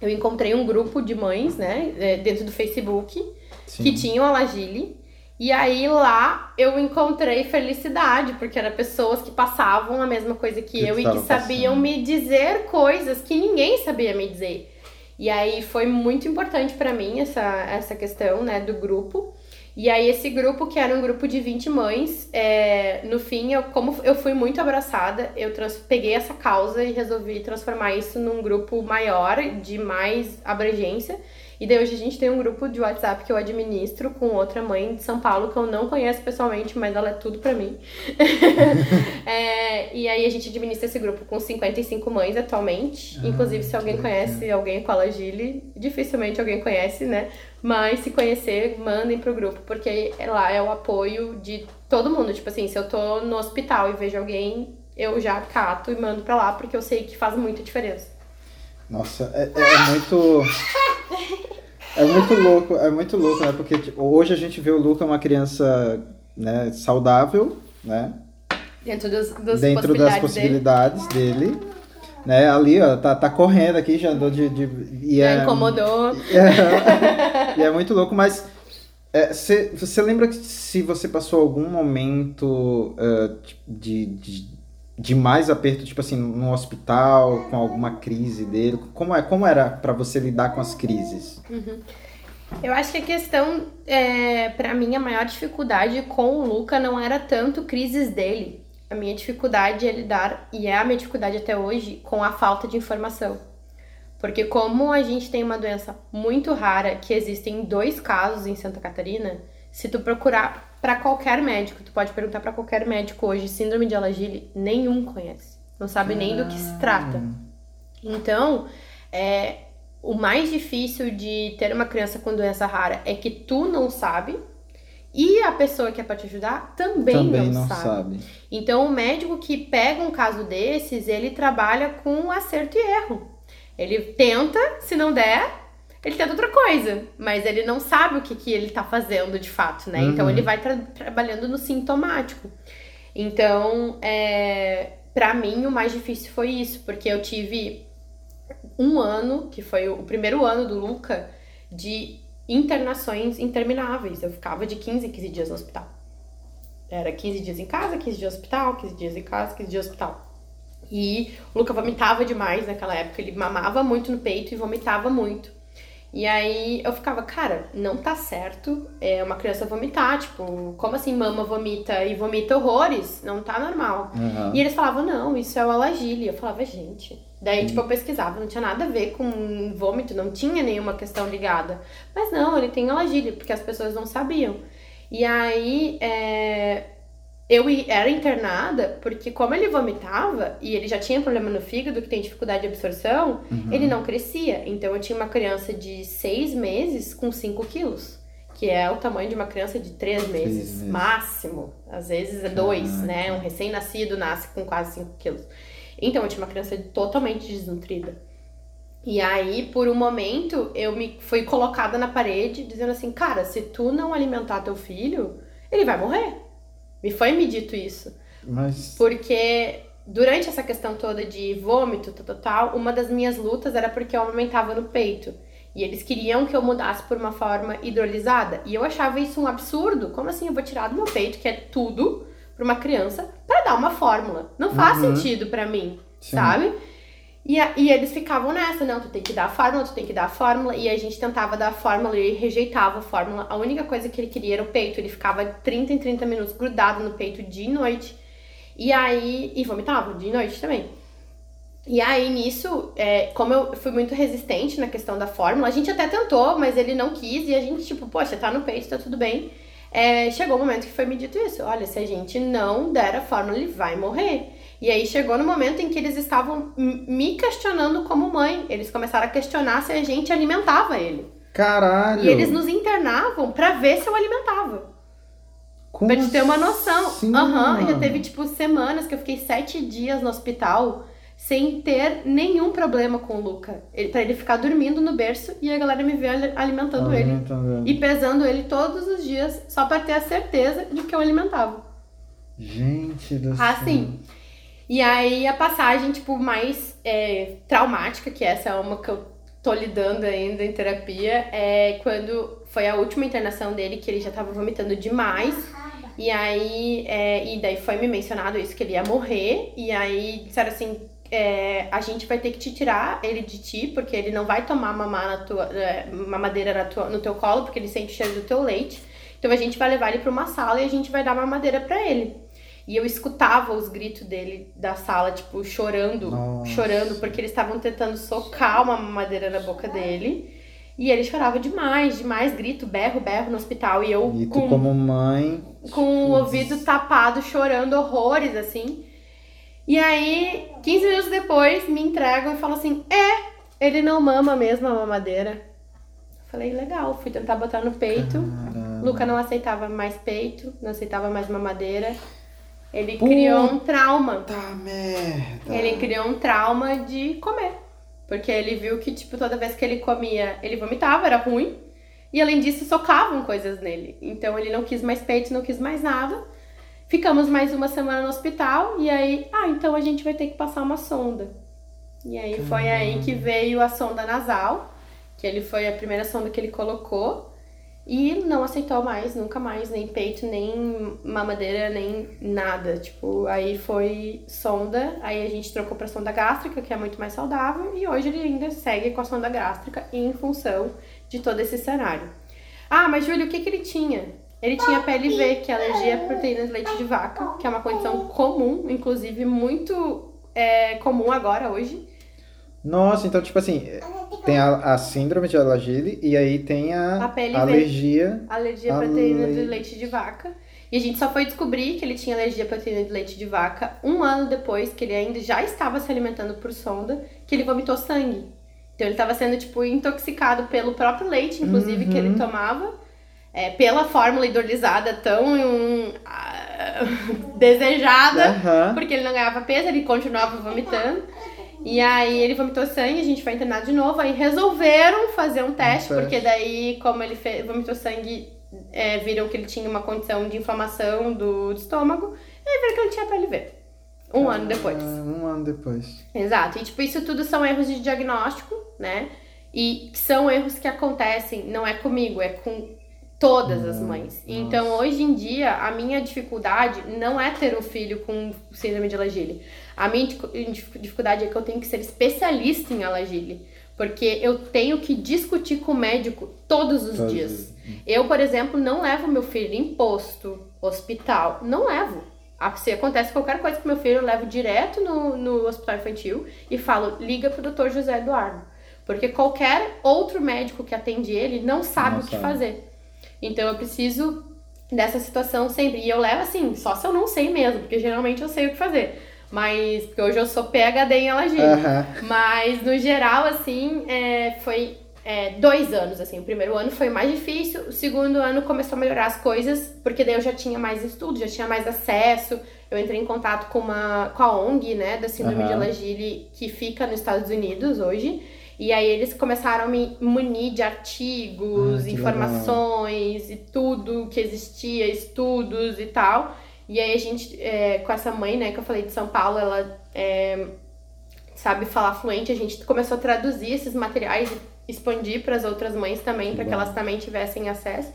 eu encontrei um grupo de mães, né, é, dentro do Facebook, Sim. que tinham a Lagile, e aí lá eu encontrei felicidade, porque eram pessoas que passavam a mesma coisa que, que eu e que sabiam passando. me dizer coisas que ninguém sabia me dizer. E aí foi muito importante para mim essa, essa questão, né, do grupo. E aí esse grupo, que era um grupo de 20 mães, é, no fim, eu, como eu fui muito abraçada, eu trans, peguei essa causa e resolvi transformar isso num grupo maior, de mais abrangência. E daí hoje a gente tem um grupo de WhatsApp que eu administro com outra mãe de São Paulo que eu não conheço pessoalmente, mas ela é tudo pra mim. é, e aí a gente administra esse grupo com 55 mães atualmente. Ah, Inclusive, se alguém conhece alguém com a Gile, dificilmente alguém conhece, né? Mas se conhecer, mandem pro grupo, porque lá é o apoio de todo mundo. Tipo assim, se eu tô no hospital e vejo alguém, eu já cato e mando pra lá, porque eu sei que faz muita diferença. Nossa, é, é muito. É muito louco, é muito louco, né? Porque tipo, hoje a gente vê o Luca uma criança né, saudável, né? Dentro, dos, dos Dentro possibilidades das possibilidades dele. dele. Né, ali, ó, tá, tá correndo aqui, já andou de. de e já é, incomodou. É, e é muito louco, mas você é, lembra que se você passou algum momento uh, de, de de mais aperto, tipo assim, no hospital, com alguma crise dele? Como, é, como era para você lidar com as crises? Uhum. Eu acho que a questão, é, para mim, a maior dificuldade com o Luca não era tanto crises dele. A minha dificuldade é lidar, e é a minha dificuldade até hoje, com a falta de informação. Porque como a gente tem uma doença muito rara, que existem dois casos em Santa Catarina, se tu procurar para qualquer médico. Tu pode perguntar para qualquer médico hoje, síndrome de Alagille, nenhum conhece. Não sabe nem do que se trata. Então, é, o mais difícil de ter uma criança com doença rara é que tu não sabe e a pessoa que é para te ajudar também, também não, não sabe. sabe. Então, o médico que pega um caso desses, ele trabalha com acerto e erro. Ele tenta, se não der, ele tenta outra coisa, mas ele não sabe o que, que ele tá fazendo de fato, né? Uhum. Então ele vai tra trabalhando no sintomático. Então, é, para mim, o mais difícil foi isso, porque eu tive um ano, que foi o primeiro ano do Luca, de internações intermináveis. Eu ficava de 15 em 15 dias no hospital. Era 15 dias em casa, 15 dias no hospital, 15 dias em casa, 15 dias no hospital. E o Luca vomitava demais naquela época, ele mamava muito no peito e vomitava muito. E aí eu ficava, cara, não tá certo é uma criança vomitar, tipo, como assim mama vomita e vomita horrores? Não tá normal. Uhum. E eles falavam, não, isso é o alagile. Eu falava, gente. Daí, uhum. tipo, eu pesquisava, não tinha nada a ver com vômito, não tinha nenhuma questão ligada. Mas não, ele tem alagile, porque as pessoas não sabiam. E aí, é... eu era internada porque, como ele vomitava e ele já tinha problema no fígado, que tem dificuldade de absorção, uhum. ele não crescia. Então, eu tinha uma criança de seis meses com 5 quilos, que é o tamanho de uma criança de três meses, meses. máximo. Às vezes é dois, né? Um recém-nascido nasce com quase 5 quilos. Então, eu tinha uma criança totalmente desnutrida. E aí, por um momento, eu me fui colocada na parede dizendo assim: cara, se tu não alimentar teu filho, ele vai morrer. Me foi me dito isso. Mas. Porque durante essa questão toda de vômito, tal, tal, uma das minhas lutas era porque eu amamentava no peito. E eles queriam que eu mudasse por uma forma hidrolisada. E eu achava isso um absurdo. Como assim eu vou tirar do meu peito, que é tudo, para uma criança, para dar uma fórmula? Não faz uhum. sentido para mim, Sim. sabe? E, a, e eles ficavam nessa, não, tu tem que dar a fórmula, tu tem que dar a fórmula. E a gente tentava dar a fórmula e ele rejeitava a fórmula. A única coisa que ele queria era o peito. Ele ficava 30 em 30 minutos grudado no peito dia e noite. E aí. E vomitava dia e noite também. E aí, nisso, é, como eu fui muito resistente na questão da fórmula, a gente até tentou, mas ele não quis. E a gente, tipo, poxa, tá no peito, tá tudo bem. É, chegou o um momento que foi me dito isso. Olha, se a gente não der a fórmula, ele vai morrer. E aí chegou no momento em que eles estavam me questionando como mãe. Eles começaram a questionar se a gente alimentava ele. Caralho! E eles nos internavam para ver se eu alimentava. Como pra gente ter uma noção. Assim, Aham, uhum, já teve tipo semanas que eu fiquei sete dias no hospital sem ter nenhum problema com o Luca. Ele, pra ele ficar dormindo no berço e a galera me ver alimentando, ele. E pesando ele todos os dias só para ter a certeza de que eu alimentava. Gente do céu. Assim. E aí a passagem, tipo, mais é, traumática, que essa é uma que eu tô lidando ainda em terapia, é quando foi a última internação dele, que ele já tava vomitando demais. E aí, é, e daí foi me mencionado isso, que ele ia morrer. E aí disseram assim, é, a gente vai ter que te tirar ele de ti, porque ele não vai tomar mamar na tua, é, mamadeira na tua, no teu colo, porque ele sente o cheiro do teu leite. Então a gente vai levar ele para uma sala e a gente vai dar mamadeira para ele. E eu escutava os gritos dele da sala, tipo, chorando, Nossa. chorando, porque eles estavam tentando socar uma madeira na boca dele. E ele chorava demais, demais, grito, berro, berro no hospital. E eu e com, como mãe. Com o ouvido tapado, chorando horrores, assim. E aí, 15 minutos depois, me entregam e falam assim: é, ele não mama mesmo a mamadeira. Falei, legal, fui tentar botar no peito. Caramba. Luca não aceitava mais peito, não aceitava mais mamadeira. Ele Puta criou um trauma. merda. Ele criou um trauma de comer. Porque ele viu que, tipo, toda vez que ele comia, ele vomitava, era ruim. E além disso, socavam coisas nele. Então ele não quis mais peito, não quis mais nada. Ficamos mais uma semana no hospital e aí, ah, então a gente vai ter que passar uma sonda. E aí foi aí que veio a sonda nasal, que ele foi a primeira sonda que ele colocou. E não aceitou mais, nunca mais, nem peito, nem mamadeira, nem nada. Tipo, aí foi sonda, aí a gente trocou pra sonda gástrica, que é muito mais saudável, e hoje ele ainda segue com a sonda gástrica em função de todo esse cenário. Ah, mas Júlio, o que, que ele tinha? Ele tinha PLV, que é alergia à proteína de leite de vaca, que é uma condição comum, inclusive muito é, comum agora, hoje. Nossa, então, tipo assim, tem a, a síndrome de Alagille e aí tem a, a alergia. Alergia à proteína de leite de vaca. E a gente só foi descobrir que ele tinha alergia à proteína de leite de vaca um ano depois, que ele ainda já estava se alimentando por sonda, que ele vomitou sangue. Então ele estava sendo, tipo, intoxicado pelo próprio leite, inclusive, uhum. que ele uhum. tomava. É, pela fórmula hidrolisada tão um, uh, desejada, uhum. porque ele não ganhava peso, ele continuava vomitando. E aí ele vomitou sangue, a gente foi internado de novo, aí resolveram fazer um teste, um porque daí, como ele fez, vomitou sangue, é, viram que ele tinha uma condição de inflamação do, do estômago, e aí viram que ele tinha PLV. Um ah, ano depois. Um ano depois. Exato. E tipo, isso tudo são erros de diagnóstico, né? E são erros que acontecem, não é comigo, é com todas as hum, mães. Nossa. Então, hoje em dia, a minha dificuldade não é ter um filho com síndrome de Alagille. A minha dificuldade é que eu tenho que ser especialista em Alagille. Porque eu tenho que discutir com o médico todos os dias. Eu, por exemplo, não levo meu filho em posto, hospital. Não levo. Se acontece qualquer coisa com meu filho, eu levo direto no, no hospital infantil e falo, liga pro doutor José Eduardo. Porque qualquer outro médico que atende ele não sabe não o que sabe. fazer. Então eu preciso dessa situação sempre. E eu levo assim, só se eu não sei mesmo, porque geralmente eu sei o que fazer. Mas, porque hoje eu sou PHD em Alagir. Aham. Mas, no geral, assim, é, foi é, dois anos, assim. O primeiro ano foi mais difícil, o segundo ano começou a melhorar as coisas, porque daí eu já tinha mais estudo, já tinha mais acesso. Eu entrei em contato com, uma, com a ONG, né, da Síndrome de Aham. Alagille, que fica nos Estados Unidos hoje. E aí eles começaram a me munir de artigos, Ah, informações e tudo que existia, estudos e tal. E aí a gente, é, com essa mãe, né, que eu falei de São Paulo, ela é, sabe falar fluente, a gente começou a traduzir esses materiais e expandir para as outras mães também, para que elas também tivessem acesso.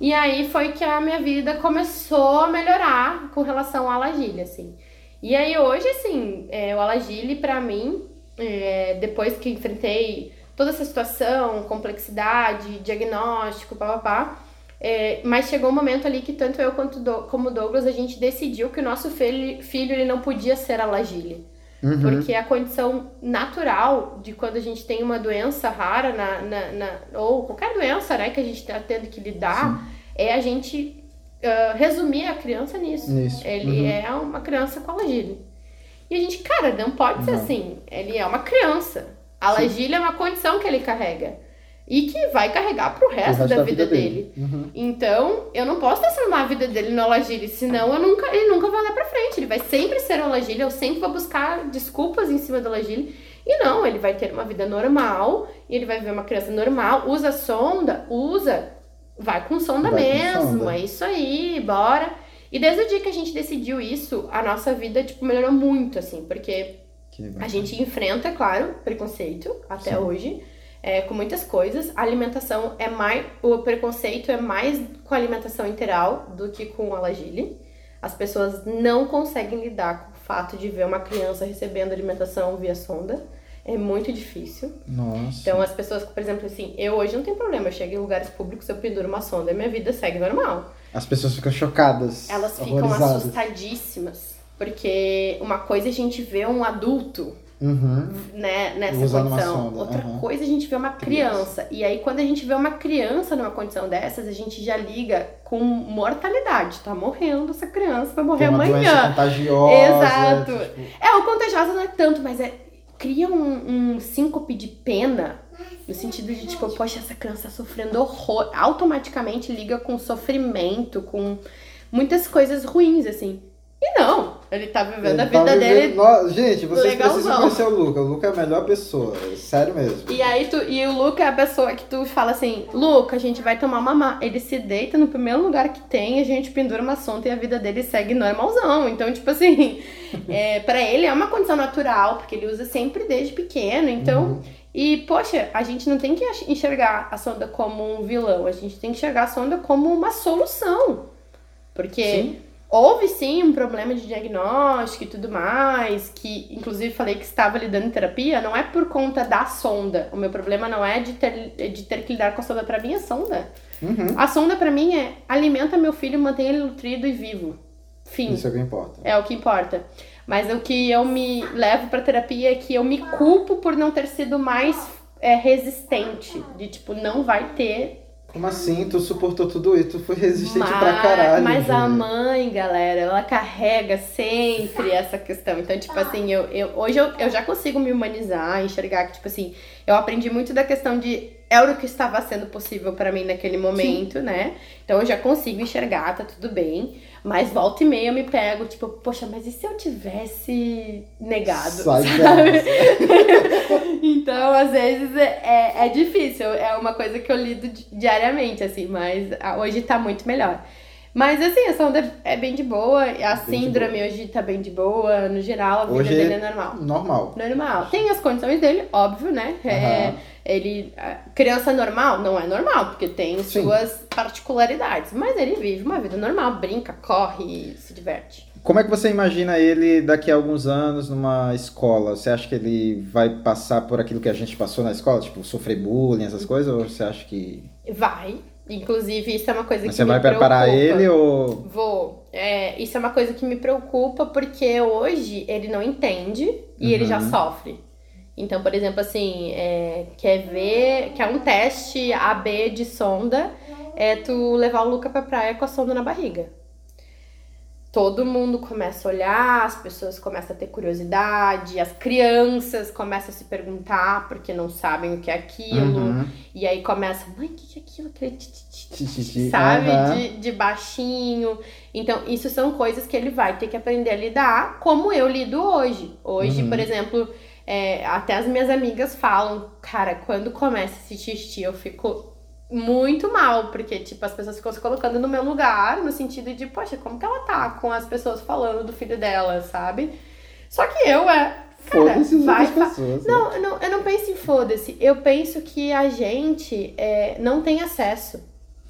E aí foi que a minha vida começou a melhorar com relação ao Alagile, assim. E aí hoje, assim, é, o Alagile pra mim, é, depois que enfrentei toda essa situação, complexidade, diagnóstico, papapá, é, mas chegou um momento ali que tanto eu quanto do, como o Douglas, a gente decidiu que o nosso filho, filho ele não podia ser Alagile. Uhum. Porque a condição natural de quando a gente tem uma doença rara, na, na, na- ou qualquer doença né, que a gente está tendo que lidar, é a gente ah, resumir a criança nisso. Nisso. Ele Uhum. é uma criança com alagile. E a gente, cara, não pode ser Não. assim. Ele é uma criança. A alagile é uma condição que ele carrega. E que vai carregar pro resto, resto da, da vida, vida dele. dele. Uhum. Então, eu não posso transformar a vida dele no Alagile, senão eu nunca, ele nunca vai lá pra frente. Ele vai sempre ser um Alagile, eu sempre vou buscar desculpas em cima do Alagile. E não, ele vai ter uma vida normal, e ele vai ver uma criança normal, usa sonda, usa, vai com sonda Vai com mesmo, sonda. é isso aí, bora. E desde o dia que a gente decidiu isso, a nossa vida, tipo, melhorou muito, assim, porque a gente enfrenta, claro, preconceito até Sim. hoje, é, com muitas coisas. A alimentação é mais. O preconceito é mais com a alimentação integral do que com a lagile. As pessoas não conseguem lidar com o fato de ver uma criança recebendo alimentação via sonda. É muito difícil. Nossa. Então, as pessoas, por exemplo, assim, eu hoje não tenho problema, eu chego em lugares públicos, eu penduro uma sonda e minha vida segue normal. As pessoas ficam chocadas. Elas ficam assustadíssimas. Porque uma coisa é a gente vê um adulto Uhum. né, nessa Usando condição. Outra aham. coisa é a gente vê uma criança. E aí, quando a gente vê uma criança numa condição dessas, a gente já liga com mortalidade. Tá morrendo essa criança, vai morrer Tem uma doença amanhã. contagiosa. Exato. tipo, É, o contagiosa não é tanto, mas é. Cria um, um síncope de pena. No sentido de, tipo, poxa, essa criança tá sofrendo horror. Automaticamente liga com sofrimento, com muitas coisas ruins, assim. E não, ele tá vivendo ele a tá vida vivendo- dele No- Gente, vocês legalzão. precisam conhecer o Luca. O Luca é a melhor pessoa. Sério mesmo. E aí tu, e o Luca é a pessoa que tu fala assim, Luca, a gente vai tomar mamar. Ele se deita no primeiro lugar que tem, a gente pendura uma sonda e a vida dele segue normalzão. Então, tipo assim, é, para ele é uma condição natural, porque ele usa sempre desde pequeno. Então, Uhum. e poxa, a gente não tem que enxergar a sonda como um vilão, a gente tem que enxergar a sonda como uma solução. Porque Sim. Houve sim um problema de diagnóstico e tudo mais, que inclusive falei que estava lidando em terapia, não é por conta da sonda. O meu problema não é de ter, de ter que lidar com a sonda, pra mim é sonda. Uhum. A sonda pra mim é alimenta meu filho, mantém ele nutrido e vivo. Fim. Isso é o que importa. É o que importa. Mas o que eu me levo pra terapia é que eu me culpo por não ter sido mais é, resistente. De tipo, não vai ter Como assim? Tu suportou tudo isso? Tu foi resistente mas, pra caralho. Mas a mãe, galera, ela carrega sempre essa questão. Então, tipo assim, eu, eu, hoje eu, eu já consigo me humanizar, enxergar que, tipo assim, eu aprendi muito da questão de era o que estava sendo possível pra mim naquele momento, né? Então eu já consigo enxergar, tá tudo bem. Mas volta e meia eu me pego, tipo, poxa, mas e se eu tivesse negado? Sai sabe? então, às vezes, é, é difícil. É uma coisa que eu lido di- diariamente, assim, mas ah, hoje tá muito melhor. Mas, assim, a sonda é bem de boa. A Bem síndrome hoje tá bem de boa. No geral, a vida Hoje dele é normal. Normal. Normal. Tem as condições dele, óbvio, né? É, Aham. ele. Criança normal não é normal, porque tem Sim. suas particularidades. Mas ele vive uma vida normal, brinca, corre, se diverte. Como é que você imagina ele daqui a alguns anos numa escola? Você acha que ele vai passar por aquilo que a gente passou na escola? Tipo, sofrer bullying, essas coisas? Ou você acha que. Vai. Inclusive, isso é uma coisa Mas que você me vai preparar preocupa. ele ou. Vou. É, isso é uma coisa que me preocupa porque hoje ele não entende e ele já Uhum. sofre. Então, por exemplo, assim, é, quer ver, quer um teste AB de sonda, é tu levar o Luca pra praia com a sonda na barriga todo mundo começa a olhar, as pessoas começam a ter curiosidade, as crianças começam a se perguntar porque não sabem o que é aquilo. Uhum. E aí começa, mãe, o que é aquilo? Aquele sabe? Uhum. De, de baixinho. Então, isso são coisas que ele vai ter que aprender a lidar, como eu lido hoje. Hoje, uhum. por exemplo, é, até as minhas amigas falam, cara, quando começa esse xixi, eu fico muito mal, porque, tipo, as pessoas ficam se colocando no meu lugar, no sentido de, poxa, como que ela tá com as pessoas falando do filho dela, sabe? Só que eu é. Foda-se vai pessoas. Né? Não, não, eu não penso em foda-se. Eu penso que a gente é, não tem acesso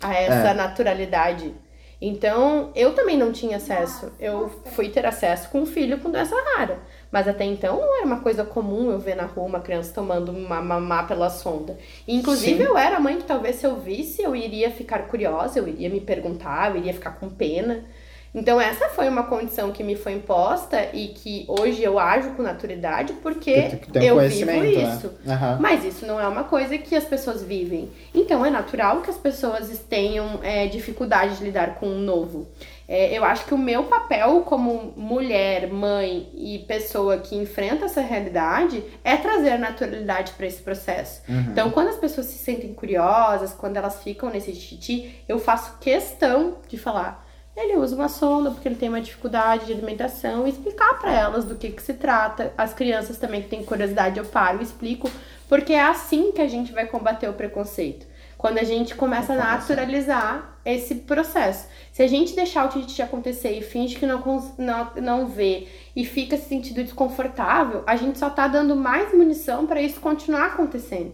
a essa é. naturalidade. Então, eu também não tinha acesso. Eu fui ter acesso com um filho com doença rara. Mas até então não era uma coisa comum eu ver na rua uma criança tomando uma mamá pela sonda. E, inclusive, Sim. eu era a mãe que talvez se eu visse, eu iria ficar curiosa, eu iria me perguntar, eu iria ficar com pena. Então, essa foi uma condição que me foi imposta e que hoje eu ajo com naturalidade porque eu vivo né? isso. Né? Uhum. Mas isso não é uma coisa que as pessoas vivem. Então, é natural que as pessoas tenham é, dificuldade de lidar com o novo. É, eu acho que o meu papel como mulher, mãe e pessoa que enfrenta essa realidade é trazer naturalidade para esse processo. Uhum. Então, quando as pessoas se sentem curiosas, quando elas ficam nesse titi, eu faço questão de falar. Ele usa uma sonda porque ele tem uma dificuldade de alimentação e explicar para elas do que, que se trata. As crianças também que têm curiosidade, eu paro e explico, porque é assim que a gente vai combater o preconceito. Quando a gente começa a naturalizar esse processo. Se a gente deixar o tititi acontecer e finge que não, não, não vê e fica se sentindo desconfortável, a gente só tá dando mais munição para isso continuar acontecendo.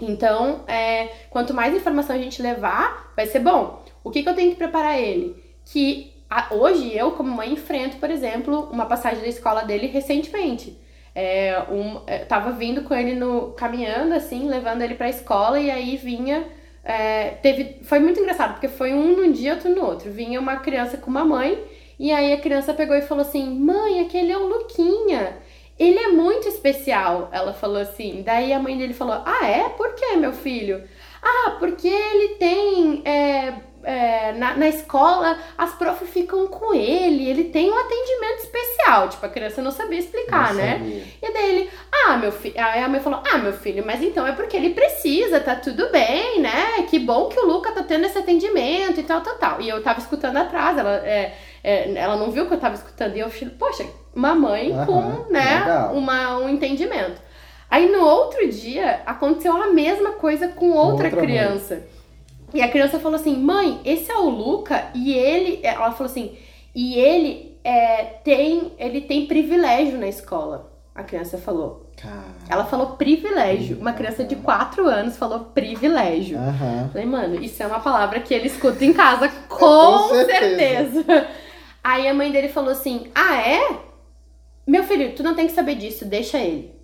Então, é, quanto mais informação a gente levar, vai ser bom. O que, que eu tenho que preparar ele? Que a, hoje eu, como mãe, enfrento, por exemplo, uma passagem da escola dele recentemente. É, um, é, tava vindo com ele no caminhando assim, levando ele para a escola e aí vinha é, teve foi muito engraçado porque foi um num dia outro no outro. Vinha uma criança com uma mãe e aí a criança pegou e falou assim: "Mãe, aquele é o Luquinha. Ele é muito especial". Ela falou assim. Daí a mãe dele falou: "Ah, é? Por que, meu filho?" "Ah, porque ele tem é, é, na, na escola, as profs ficam com ele, ele tem um atendimento especial. Tipo, a criança não sabia explicar, não né? Sabia. E daí ele, ah, meu filho. Aí a mãe falou, ah, meu filho, mas então é porque ele precisa, tá tudo bem, né? Que bom que o Luca tá tendo esse atendimento e tal, tal, tal. E eu tava escutando atrás, ela, é, é, ela não viu que eu tava escutando. E eu falei, poxa, uma mãe Aham, com, né, uma, um entendimento. Aí no outro dia aconteceu a mesma coisa com outra, outra criança. Mãe. E a criança falou assim: mãe, esse é o Luca e ele. Ela falou assim: e ele é, tem, ele tem privilégio na escola. A criança falou. Caramba. Ela falou privilégio. Uma criança de 4 anos falou privilégio. Uhum. Falei, mano, isso é uma palavra que ele escuta em casa com, certeza. certeza. Aí a mãe dele falou assim: Ah, é? Meu filho, tu não tem que saber disso, deixa ele.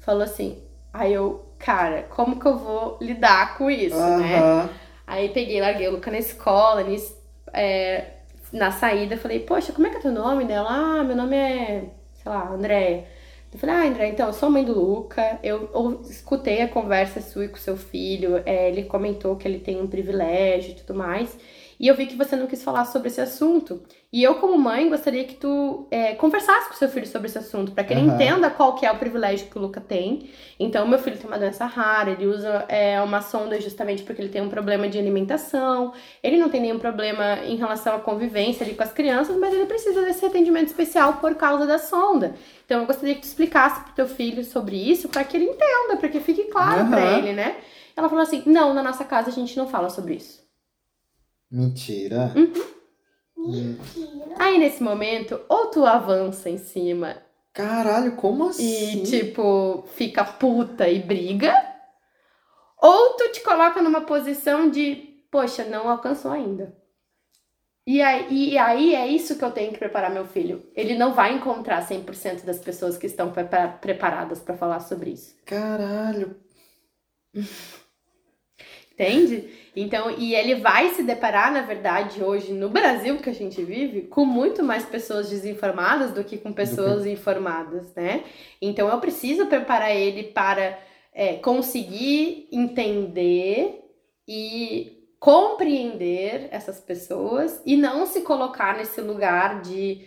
Falou assim. Aí eu, cara, como que eu vou lidar com isso, uhum. né? Aí peguei, larguei o Luca na escola, nisso, é, na saída, falei, poxa, como é que é teu nome dela? Ah, meu nome é, sei lá, André. Eu falei, ah, André, então, eu sou mãe do Luca, eu, eu escutei a conversa sua e com seu filho, é, ele comentou que ele tem um privilégio e tudo mais. E eu vi que você não quis falar sobre esse assunto. E eu, como mãe, gostaria que tu é, conversasse com seu filho sobre esse assunto, para que ele uhum. entenda qual que é o privilégio que o Luca tem. Então, meu filho tem uma doença rara, ele usa é, uma sonda justamente porque ele tem um problema de alimentação. Ele não tem nenhum problema em relação à convivência ali com as crianças, mas ele precisa desse atendimento especial por causa da sonda. Então, eu gostaria que tu explicasse pro teu filho sobre isso, para que ele entenda, para que fique claro uhum. para ele, né? Ela falou assim: não, na nossa casa a gente não fala sobre isso. Mentira. Uhum. Mentira. Aí nesse momento, ou tu avança em cima. Caralho, como assim? E tipo, fica puta e briga. Ou tu te coloca numa posição de, poxa, não alcançou ainda. E aí, e aí é isso que eu tenho que preparar meu filho. Ele não vai encontrar 100% das pessoas que estão preparadas para falar sobre isso. Caralho. Entende? Então, e ele vai se deparar, na verdade, hoje no Brasil que a gente vive, com muito mais pessoas desinformadas do que com pessoas informadas, né? Então, eu preciso preparar ele para é, conseguir entender e compreender essas pessoas e não se colocar nesse lugar de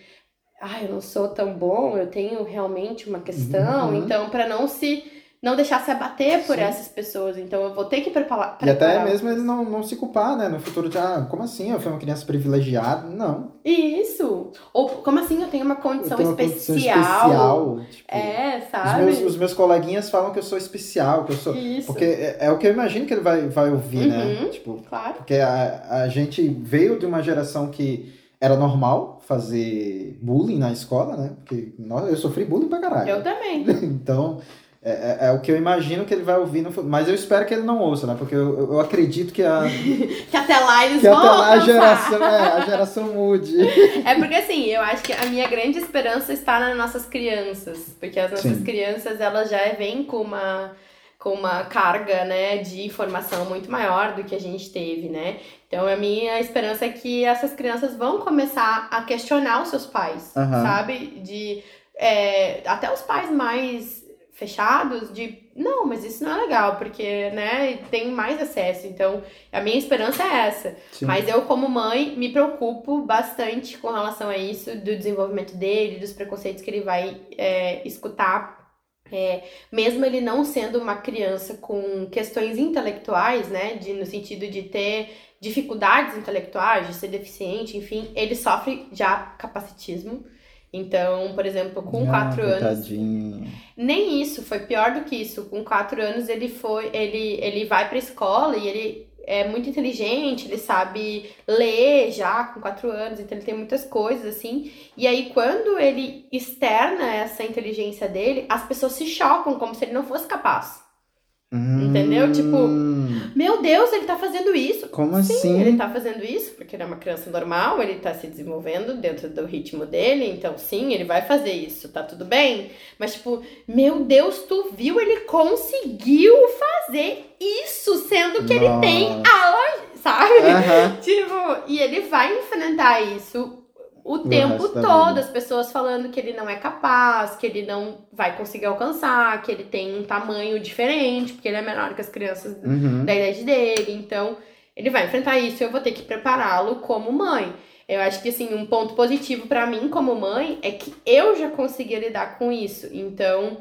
ah, eu não sou tão bom, eu tenho realmente uma questão, Uhum. então para não se não deixar se abater por Sim. essas pessoas, então eu vou ter que preparar. E até mesmo ele não, não se culpar, né? No futuro de, ah, como assim? Eu fui uma criança privilegiada? Não. Isso. Ou como assim eu tenho uma condição tenho uma condição especial? especial. Tipo, É, os, sabe? meus, os meus coleguinhas falam que eu sou especial, que eu sou. Isso. Porque é, é o que eu imagino que ele vai, vai ouvir, né? Uhum. Tipo, Claro. porque a, a gente veio de uma geração que era normal fazer bullying na escola, né? Porque nós, eu sofri bullying pra caralho. Eu também. Então, é, é- é o que eu imagino que ele vai ouvir no futuro. Mas eu espero que ele não ouça, né? Porque eu, eu- acredito que, a, Que até lá eles que vão até lá a geração, é, a geração mude. É porque assim, eu acho que a minha grande esperança está nas nossas crianças. Porque as nossas Sim. crianças, elas já vêm com uma, com uma carga, né, de informação muito maior do que a gente teve, né? Então a minha esperança é que essas crianças vão começar a questionar os seus pais, Aham. sabe? De é, até os pais mais fechados de não, mas isso não é legal, porque, né, tem mais acesso. Então, a minha esperança é essa. Sim. Mas eu, como mãe, me preocupo bastante com relação a isso, do desenvolvimento dele, dos preconceitos que ele vai é, escutar. É, mesmo ele não sendo uma criança com questões intelectuais, né, de, no sentido de ter dificuldades intelectuais, de ser deficiente, enfim, ele sofre já capacitismo. Então, por exemplo, com Ah, quatro anos, coitadinho. nem isso, foi pior do que isso. Com quatro anos ele foi, ele, ele vai pra escola e ele é muito inteligente, ele sabe ler já com quatro anos, então ele tem muitas coisas assim. E aí quando ele externa essa inteligência dele, as pessoas se chocam como se ele não fosse capaz. Entendeu? Tipo, Hum, Meu Deus, ele tá fazendo isso. Como Sim, assim? ele tá fazendo isso porque ele é uma criança normal, ele tá se desenvolvendo dentro do ritmo dele, então sim, ele vai fazer isso, tá tudo bem. Mas, tipo, meu Deus, tu viu? Ele conseguiu fazer isso, sendo que ele tem aula, sabe? Aham. Tipo, e ele vai enfrentar isso o tempo todo, as pessoas falando que ele não é capaz, que ele não vai conseguir alcançar, que ele tem um tamanho diferente, porque ele é menor que as crianças Uhum. da idade dele. Então, ele vai enfrentar isso e eu vou ter que prepará-lo como mãe. Eu acho que, assim, um ponto positivo pra mim como mãe é que eu já consegui lidar com isso. Então,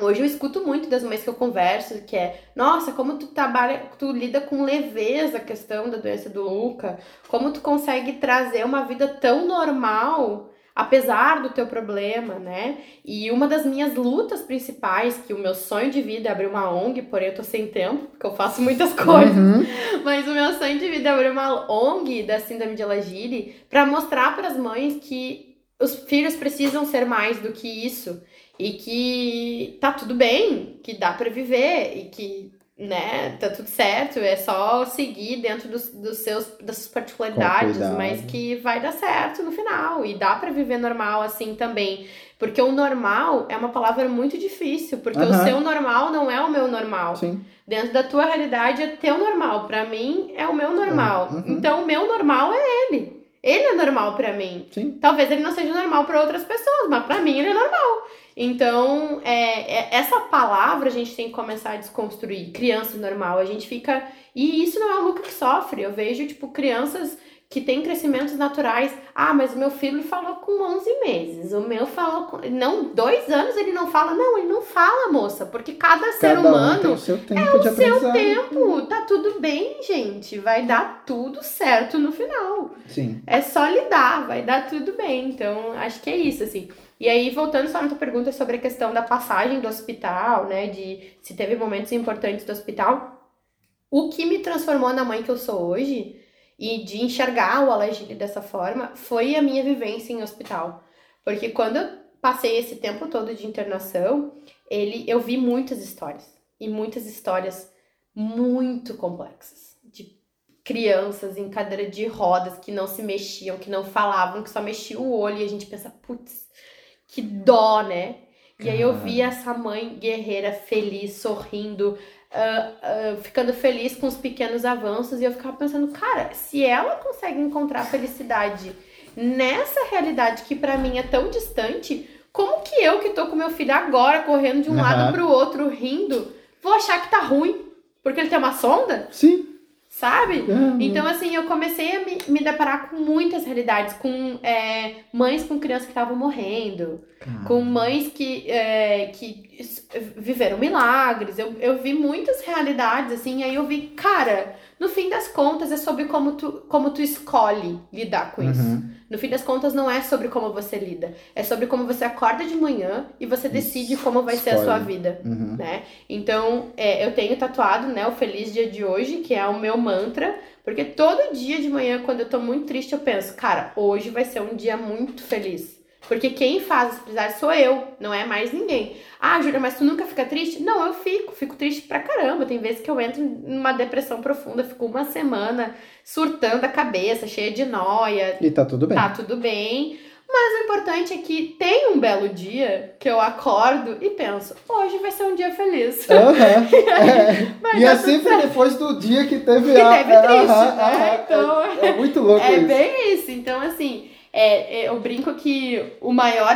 hoje eu escuto muito das mães que eu converso, que é, nossa, como tu trabalha, tu lida com leveza a questão da doença do Luca, como tu consegue trazer uma vida tão normal apesar do teu problema, né? E uma das minhas lutas principais, que o meu sonho de vida é abrir uma ONG, porém eu tô sem tempo, porque eu faço muitas coisas. Uhum. Mas o meu sonho de vida é abrir uma ONG da Síndrome de Alagiri para mostrar para as mães que os filhos precisam ser mais do que isso e que tá tudo bem, que dá para viver e que, né, tá tudo certo, é só seguir dentro dos, dos seus das suas particularidades, mas que vai dar certo no final e dá para viver normal assim também. Porque o normal é uma palavra muito difícil, porque o Aham. seu normal não é o meu normal. Sim. Dentro da tua realidade é teu normal. Pra mim é o meu normal. Uhum. Então o meu normal é ele. Ele é normal pra mim. Sim. Talvez ele não seja normal pra outras pessoas, mas pra mim ele é normal. Então, é, é- essa palavra a gente tem que começar a desconstruir. Criança normal, a gente fica. E isso não é o Luca que sofre. Eu vejo, tipo, crianças que têm crescimentos naturais. Ah, mas o meu filho falou com 11 meses. O meu falou com. Não, dois anos ele não fala. Não, ele não fala, moça. Porque cada, ser Cada um tem humano o seu tempo de seu aprendizado. tempo. Tá tudo bem, gente. Vai dar tudo certo no final. Sim. É só lidar, vai dar tudo bem. Então, acho que é isso, assim. E aí, voltando só na tua pergunta sobre a questão da passagem do hospital, né? De se teve momentos importantes do hospital. O que me transformou na mãe que eu sou hoje e de enxergar o Alagile dessa forma foi a minha vivência em hospital. Porque quando eu passei esse tempo todo de internação, ele, eu vi muitas histórias. E muitas histórias muito complexas. De crianças em cadeira de rodas que não se mexiam, que não falavam, que só mexiam o olho. E a gente pensa, putz, que dó, né? E aí eu vi essa mãe guerreira, feliz, sorrindo, ah, ah, ficando feliz com os pequenos avanços. E eu ficava pensando, cara, se ela consegue encontrar felicidade nessa realidade que pra mim é tão distante, como que eu que tô com meu filho agora, correndo de um Aham. lado pro outro, rindo, vou achar que tá ruim? Porque ele tem uma sonda? Sim. Sabe? Então, assim, eu comecei a me, me deparar com muitas realidades, com é, mães com crianças que estavam morrendo, com mães que, é, que viveram milagres. Eu, eu vi muitas realidades, assim, aí eu vi, cara, no fim das contas é sobre como tu, como tu escolhe lidar com isso. Uhum. No fim das contas, não é sobre como você lida, é sobre como você acorda de manhã e você decide Isso. como vai ser a sua Escolhe. vida Uhum. né? Então, é, eu tenho tatuado, né, o Feliz Dia de Hoje, que é o meu mantra, porque todo dia de manhã, quando eu tô muito triste, eu penso, cara, hoje vai ser um dia muito feliz. Porque quem faz as felicidades sou eu, não é mais ninguém. Ah, Júlia, mas tu nunca fica triste? Não, eu fico, fico triste pra caramba. Tem vezes que eu entro numa depressão profunda, fico uma semana surtando a cabeça, cheia de noia, E tá tudo bem. tá tudo bem. Mas o importante é que tem um belo dia que eu acordo e penso, hoje vai ser um dia feliz. É. Vai E é tudo sempre depois do dia que teve Que a. teve é, triste, aham, né? aham. Então, é, é muito louco É isso. bem isso. Então, assim, é, é, eu brinco que o maior.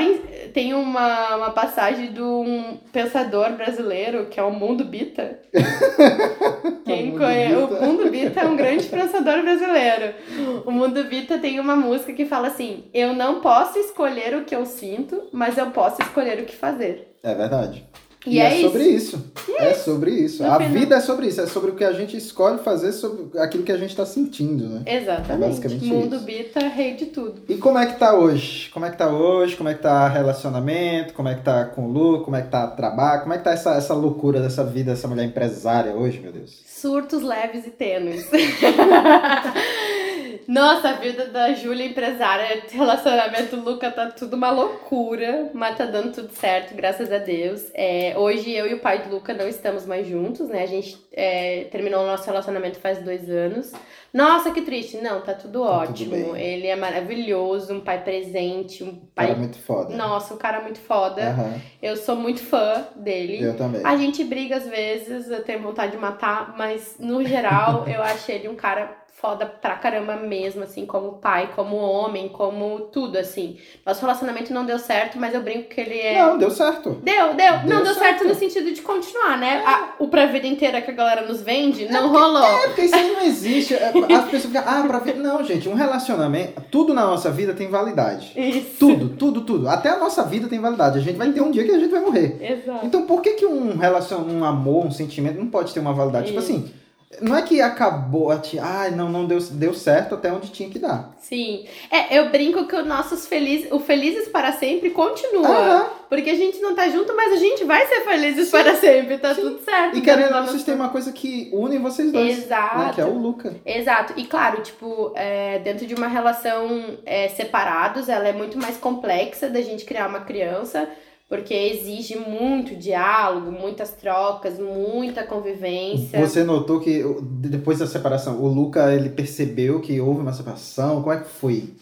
Tem uma, uma passagem de um pensador brasileiro, que é o Mundo Bita. Quem Mundo conhece? O Bita. Mundo Bita é um grande pensador brasileiro. O Mundo Bita tem uma música que fala assim: Eu não posso escolher o que eu sinto, mas eu posso escolher o que fazer. É verdade. E, é, é, isso. sobre isso. É sobre isso. No a final. vida é sobre isso. É sobre o que a gente escolhe fazer, sobre aquilo que a gente tá sentindo, né? Exatamente. É basicamente Mundo isso. Bita, rei de tudo. E como é que tá hoje? Como é que tá hoje? Como é que tá relacionamento? Como é que tá com o Lu? Como é que tá trabalho? Como é que tá essa, essa loucura dessa vida, essa mulher empresária hoje, meu Deus? Surtos leves e tênues. Nossa, a vida da Júlia empresária, relacionamento Luca tá tudo uma loucura, mas tá dando tudo certo, graças a Deus. É, hoje eu e o pai do Luca não estamos mais juntos, né? A gente é, terminou o nosso relacionamento faz dois anos. Nossa, que triste. Não, tá tudo Tá tudo ótimo. bem. Ele é maravilhoso, um pai presente, um Cara pai. muito foda. Nossa, um cara muito foda. Aham, Eu sou muito fã dele. Eu também. A gente briga às vezes, eu tenho vontade de matar, mas no geral eu acho ele um cara foda pra caramba mesmo, assim, como pai, como homem, como tudo, assim. Nosso relacionamento não deu certo, mas eu brinco que ele é. Não, deu certo. Deu, deu. Não Deu deu certo. certo. no sentido de continuar, né? A- o pra vida inteira que a galera nos vende, não rolou. É porque isso aí não existe. É, As pessoas ficam, ah, pra ver. Não, gente, um relacionamento, tudo na nossa vida tem validade. Isso. Tudo, tudo, tudo. Até a nossa vida tem validade. A gente vai ter um dia que a gente vai morrer. Exato. Então por que, que um relacion... um amor, um sentimento não pode ter uma validade? Tipo Isso. assim, não é que acabou, a ti- ai, não, não deu, deu certo até onde tinha que dar. Sim. É, eu brinco que o nossos felizes, o felizes para sempre continua. Aham. Porque a gente não tá junto, mas a gente vai ser felizes para sempre. Tá Sim. tudo certo. E querendo ou Tá não, vocês têm uma coisa que une vocês dois. Exato. Né? Que é o Luca. Exato. E claro, tipo, é, dentro de uma relação é, separados, ela é muito mais complexa da gente criar uma criança, porque exige muito diálogo, muitas trocas, muita convivência. Você notou que depois da separação, o Luca ele percebeu que houve uma separação? Como é que foi?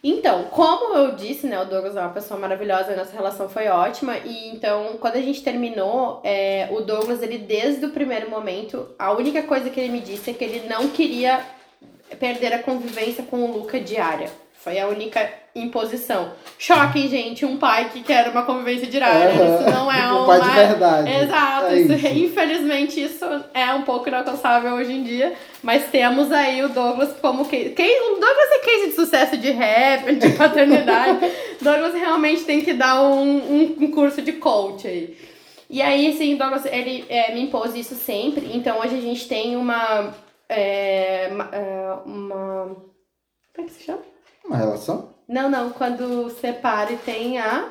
Então, como eu disse, né, o Douglas é uma pessoa maravilhosa, a nossa relação foi ótima, e então, quando a gente terminou, é, o Douglas, ele desde o primeiro momento, a única coisa que ele me disse é que ele não queria perder a convivência com o Luca diária. Foi a única imposição. Choque, gente, um pai que quer uma convivência diária. Isso não é um uma... pai de verdade. Exato, É isso- infelizmente isso é um pouco inalcançável hoje em dia, mas temos aí o Douglas como case. o Douglas é case de sucesso de rap, de paternidade. Douglas realmente tem que dar um, um, um curso de coach aí. E aí, sim, o Douglas, ele é, me impôs isso sempre, então hoje a gente tem uma. é, uma, é, uma. Como é que se chama? Uma relação? Não, não, quando separa e tem a.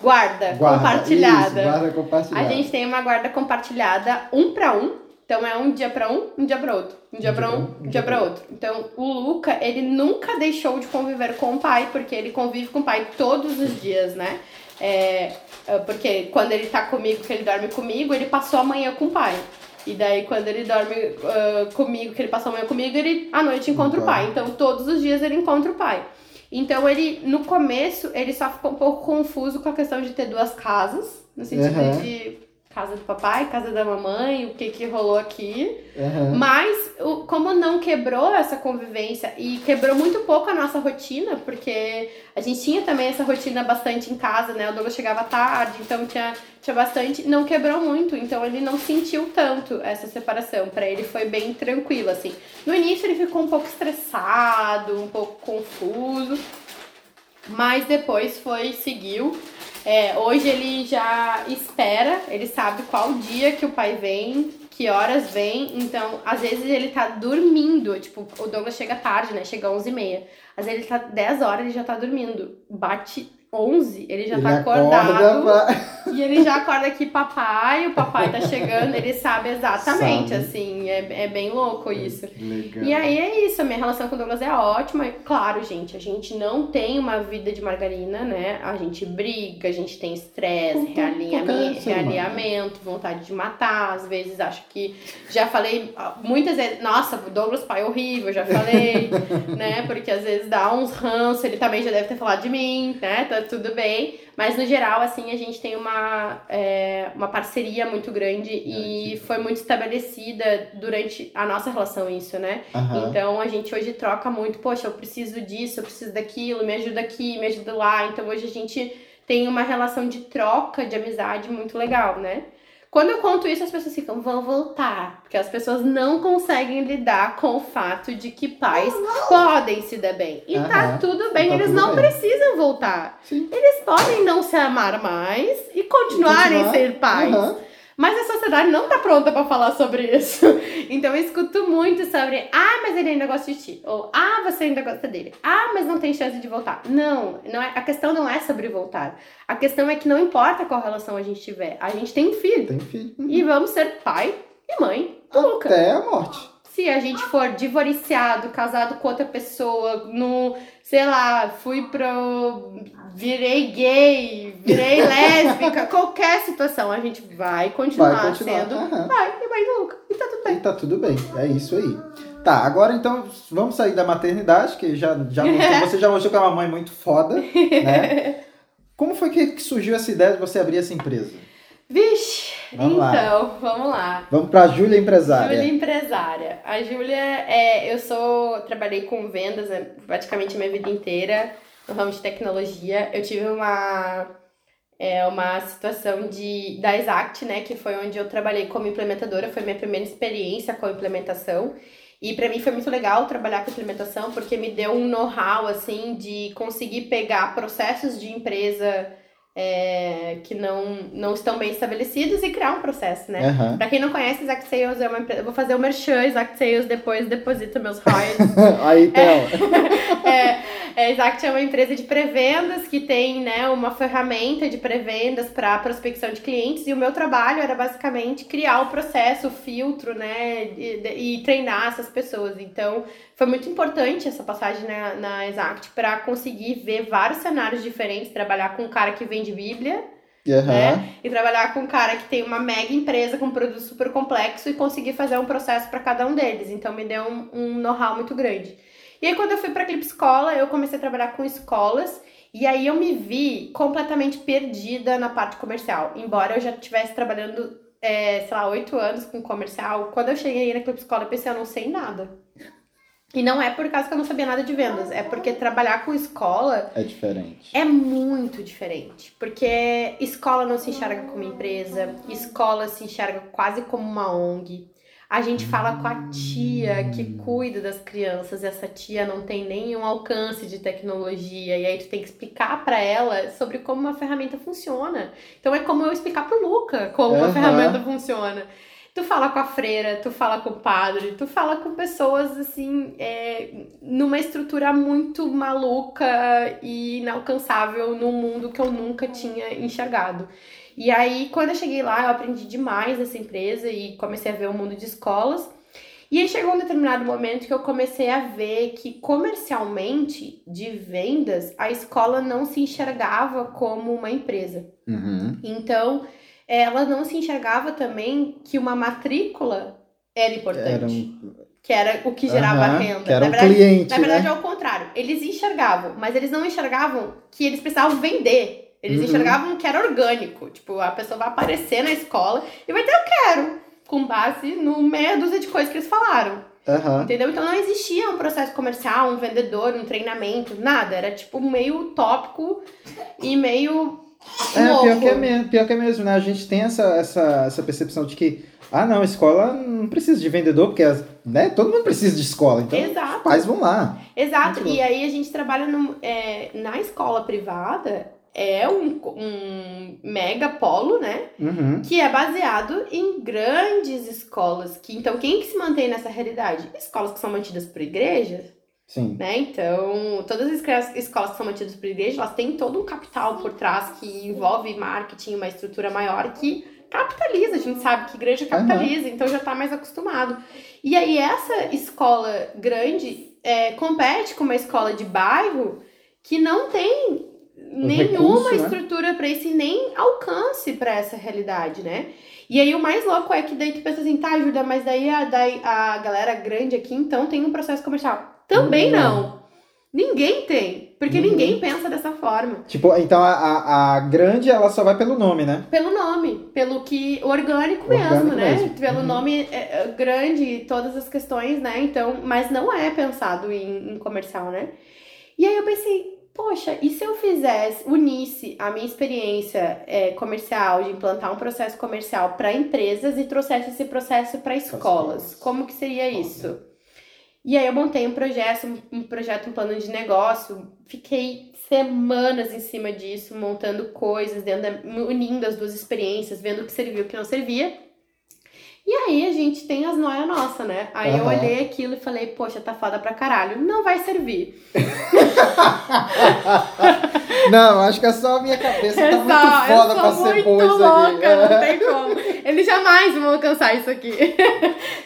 Guarda, Guarda. compartilhada. Isso, guarda compartilhada. A gente tem uma guarda compartilhada um pra um. Então é um dia pra um, um dia pra outro. Um dia pra um, um dia pra outro. Então o Luca, ele nunca deixou de conviver com o pai, porque ele convive com o pai todos os dias, né? É, é, porque quando ele tá comigo, que ele dorme comigo, ele passou a manhã com o pai. E daí quando ele dorme ah, comigo, que ele passou a manhã comigo, ele à noite encontra o Encontra. pai. Então todos os dias ele encontra o pai. Então ele, no começo, ele só ficou um pouco confuso com a questão de ter duas casas, no sentido Uhum. de casa do papai, casa da mamãe, o que que rolou aqui. Aham. Mas como não quebrou essa convivência e quebrou muito pouco a nossa rotina, porque a gente tinha também essa rotina bastante em casa, né? O Douglas chegava tarde, então tinha, tinha bastante. Não quebrou muito, então ele não sentiu tanto essa separação. Para ele foi bem tranquilo, assim. No início ele ficou um pouco estressado, um pouco confuso, mas depois foi, seguiu. É, hoje ele já espera, ele sabe qual dia que o pai vem, que horas vem, então às vezes ele tá dormindo, tipo, o Douglas chega tarde, né, chega às 11h30, às vezes ele tá 10 horas, ele já tá dormindo, bate 11, ele já ele tá acordado. Pra... E ele já acorda aqui, papai, o papai tá chegando, ele sabe exatamente, sabe. assim, é, é bem louco isso. Legal. E aí é isso, a minha relação com o Douglas é ótima. Claro, gente, a gente não tem uma vida de margarina, né? A gente briga, a gente tem estresse, realinhamento, realinhamento, vontade de matar, às vezes acho que. Já falei muitas vezes, nossa, o Douglas pai é horrível, já falei, né? Porque às vezes dá uns ranços, ele também já deve ter falado de mim, né? Tudo bem. Mas no geral, assim, a gente tem uma, é, uma parceria muito grande e foi muito estabelecida durante a nossa relação isso, né? Uhum. Então a gente hoje troca muito, poxa, eu preciso disso, eu preciso daquilo, me ajuda aqui, me ajuda lá. Então hoje a gente tem uma relação de troca, de amizade muito legal, né? Quando eu conto isso, as pessoas ficam, vão voltar. Porque as pessoas não conseguem lidar com o fato de que pais podem se dar bem. E tá tudo bem, tá eles tudo não bem. precisam voltar. Sim. Eles podem não se amar mais e continuarem a ser pais. Mas a sociedade não tá pronta para falar sobre isso. Então eu escuto muito sobre, ah, mas ele ainda gosta de ti. Ou, ah, você ainda gosta dele. Ah, mas não tem chance de voltar. Não, não é, a questão não é sobre voltar. A questão é que não importa qual relação a gente tiver. A gente tem filho. Tem filho. Uhum. E vamos ser pai e mãe. Até a morte se a gente for divorciado, casado com outra pessoa, no, sei lá, fui pro. virei gay, virei lésbica, qualquer situação, a gente vai continuar, vai continuar. sendo uhum. pai e mãe louca. E tá tudo bem. E tá tudo bem, é isso aí. Tá, agora então vamos sair da maternidade, que já, já você já mostrou que é uma mãe muito foda, né? Como foi que surgiu essa ideia de você abrir essa empresa? Vixe, vamos então, lá. vamos lá. Vamos para a Júlia empresária. Júlia empresária. A Júlia, é, eu sou, trabalhei com vendas né, praticamente a minha vida inteira no ramo de tecnologia. Eu tive uma é uma situação de da Exact, né, que foi onde eu trabalhei como implementadora, foi minha primeira experiência com implementação. E para mim foi muito legal trabalhar com implementação porque me deu um know-how assim de conseguir pegar processos de empresa é, que não, não estão bem estabelecidos e criar um processo, né? Uhum. Pra quem não conhece, Exact Sales é uma empresa. Eu vou fazer o merchan, Exact Sales, depois deposita meus royalties. Aí, então. É, é, Exact é uma empresa de pré-vendas que tem né, uma ferramenta de pré-vendas para prospecção de clientes e o meu trabalho era basicamente criar o processo, o filtro, né? E, e treinar essas pessoas. Então, foi muito importante essa passagem na, na Exact para conseguir ver vários cenários diferentes, trabalhar com um cara que vende Bíblia, Uhum. Né? E trabalhar com um cara que tem uma mega empresa com um produto super complexo e conseguir fazer um processo para cada um deles. Então me deu um, um know-how muito grande. E aí, quando eu fui para a Clip Escola, eu comecei a trabalhar com escolas. E aí eu me vi completamente perdida na parte comercial. Embora eu já estivesse trabalhando, é, sei lá, oito anos com comercial, quando eu cheguei na Clip Escola, eu pensei, eu não sei nada. E não é por causa que eu não sabia nada de vendas, é porque trabalhar com escola é diferente. É muito diferente, porque escola não se enxerga como empresa, escola se enxerga quase como uma ONG. A gente fala com a tia que cuida das crianças, e essa tia não tem nenhum alcance de tecnologia, e aí tu tem que explicar para ela sobre como uma ferramenta funciona. Então é como eu explicar pro Luca como uhum. uma ferramenta funciona. Tu fala com a freira, tu fala com o padre, tu fala com pessoas assim, é, numa estrutura muito maluca e inalcançável num mundo que eu nunca tinha enxergado. E aí, quando eu cheguei lá, eu aprendi demais dessa empresa e comecei a ver o mundo de escolas. E aí chegou um determinado momento que eu comecei a ver que comercialmente, de vendas, a escola não se enxergava como uma empresa. Uhum. Então, ela não se enxergava também que uma matrícula era importante. Era um... Que era o que gerava uhum, renda. Que era na verdade, cliente, na verdade né? é o contrário. Eles enxergavam, mas eles não enxergavam que eles precisavam vender. Eles uhum. enxergavam que era orgânico. Tipo, a pessoa vai aparecer na escola e vai ter eu quero, com base no meia dúzia de coisas que eles falaram. Aham. Entendeu? Então não existia um processo comercial, um vendedor, um treinamento, nada. Era tipo meio tópico e meio. É, louco. pior que é, mesmo, pior que é mesmo, né? A gente tem essa, essa, essa percepção de que, ah, não, escola não precisa de vendedor, porque né, todo mundo precisa de escola. Então, Exato. os pais vão lá. Exato. Muito E aí a gente trabalha num, é, na escola privada, é um, um mega polo, né? Uhum. Que é baseado em grandes escolas. Que, então, quem que se mantém nessa realidade? Escolas que são mantidas por igrejas, Sim. né? Então, todas as escolas- que são mantidas por igreja, elas têm todo um capital por trás que envolve marketing, uma estrutura maior que capitaliza. A gente sabe que igreja capitaliza, então já tá mais acostumado. E aí, essa escola grande é, compete com uma escola de bairro que não tem nenhuma recurso, né? estrutura para isso e nem alcance para essa realidade, né? E aí o mais louco é que daí tu pensa assim, tá, Júlia, mas daí a, daí a galera grande aqui então tem um processo comercial. Também Não. não. Ninguém tem. Porque Uhum. ninguém pensa dessa forma. Tipo, então a, a, grande, ela só vai pelo nome, né? Pelo nome, pelo que. Orgânico, Orgânico mesmo, né? mesmo. Pelo Uhum. nome é, é, grande, todas as questões, né? Então, mas não é pensado em, em comercial, né? E aí eu pensei, poxa, e se eu fizesse, unisse a minha experiência é, comercial de implantar um processo comercial para empresas e trouxesse esse processo para escolas? Como que seria isso? E aí eu montei um projeto, um, um projeto, um plano de negócio, fiquei semanas em cima disso, montando coisas, dentro da- unindo as duas experiências, vendo o que servia e o que não servia. E aí a gente tem as noias nossa, né? Aí eu Aham. olhei aquilo e falei, poxa, tá foda pra caralho. Não vai servir. Não, acho que é só a minha cabeça tá É muito só, foda eu pra ser muito boa isso louca, não aqui. tem como. Eles jamais vão alcançar isso aqui.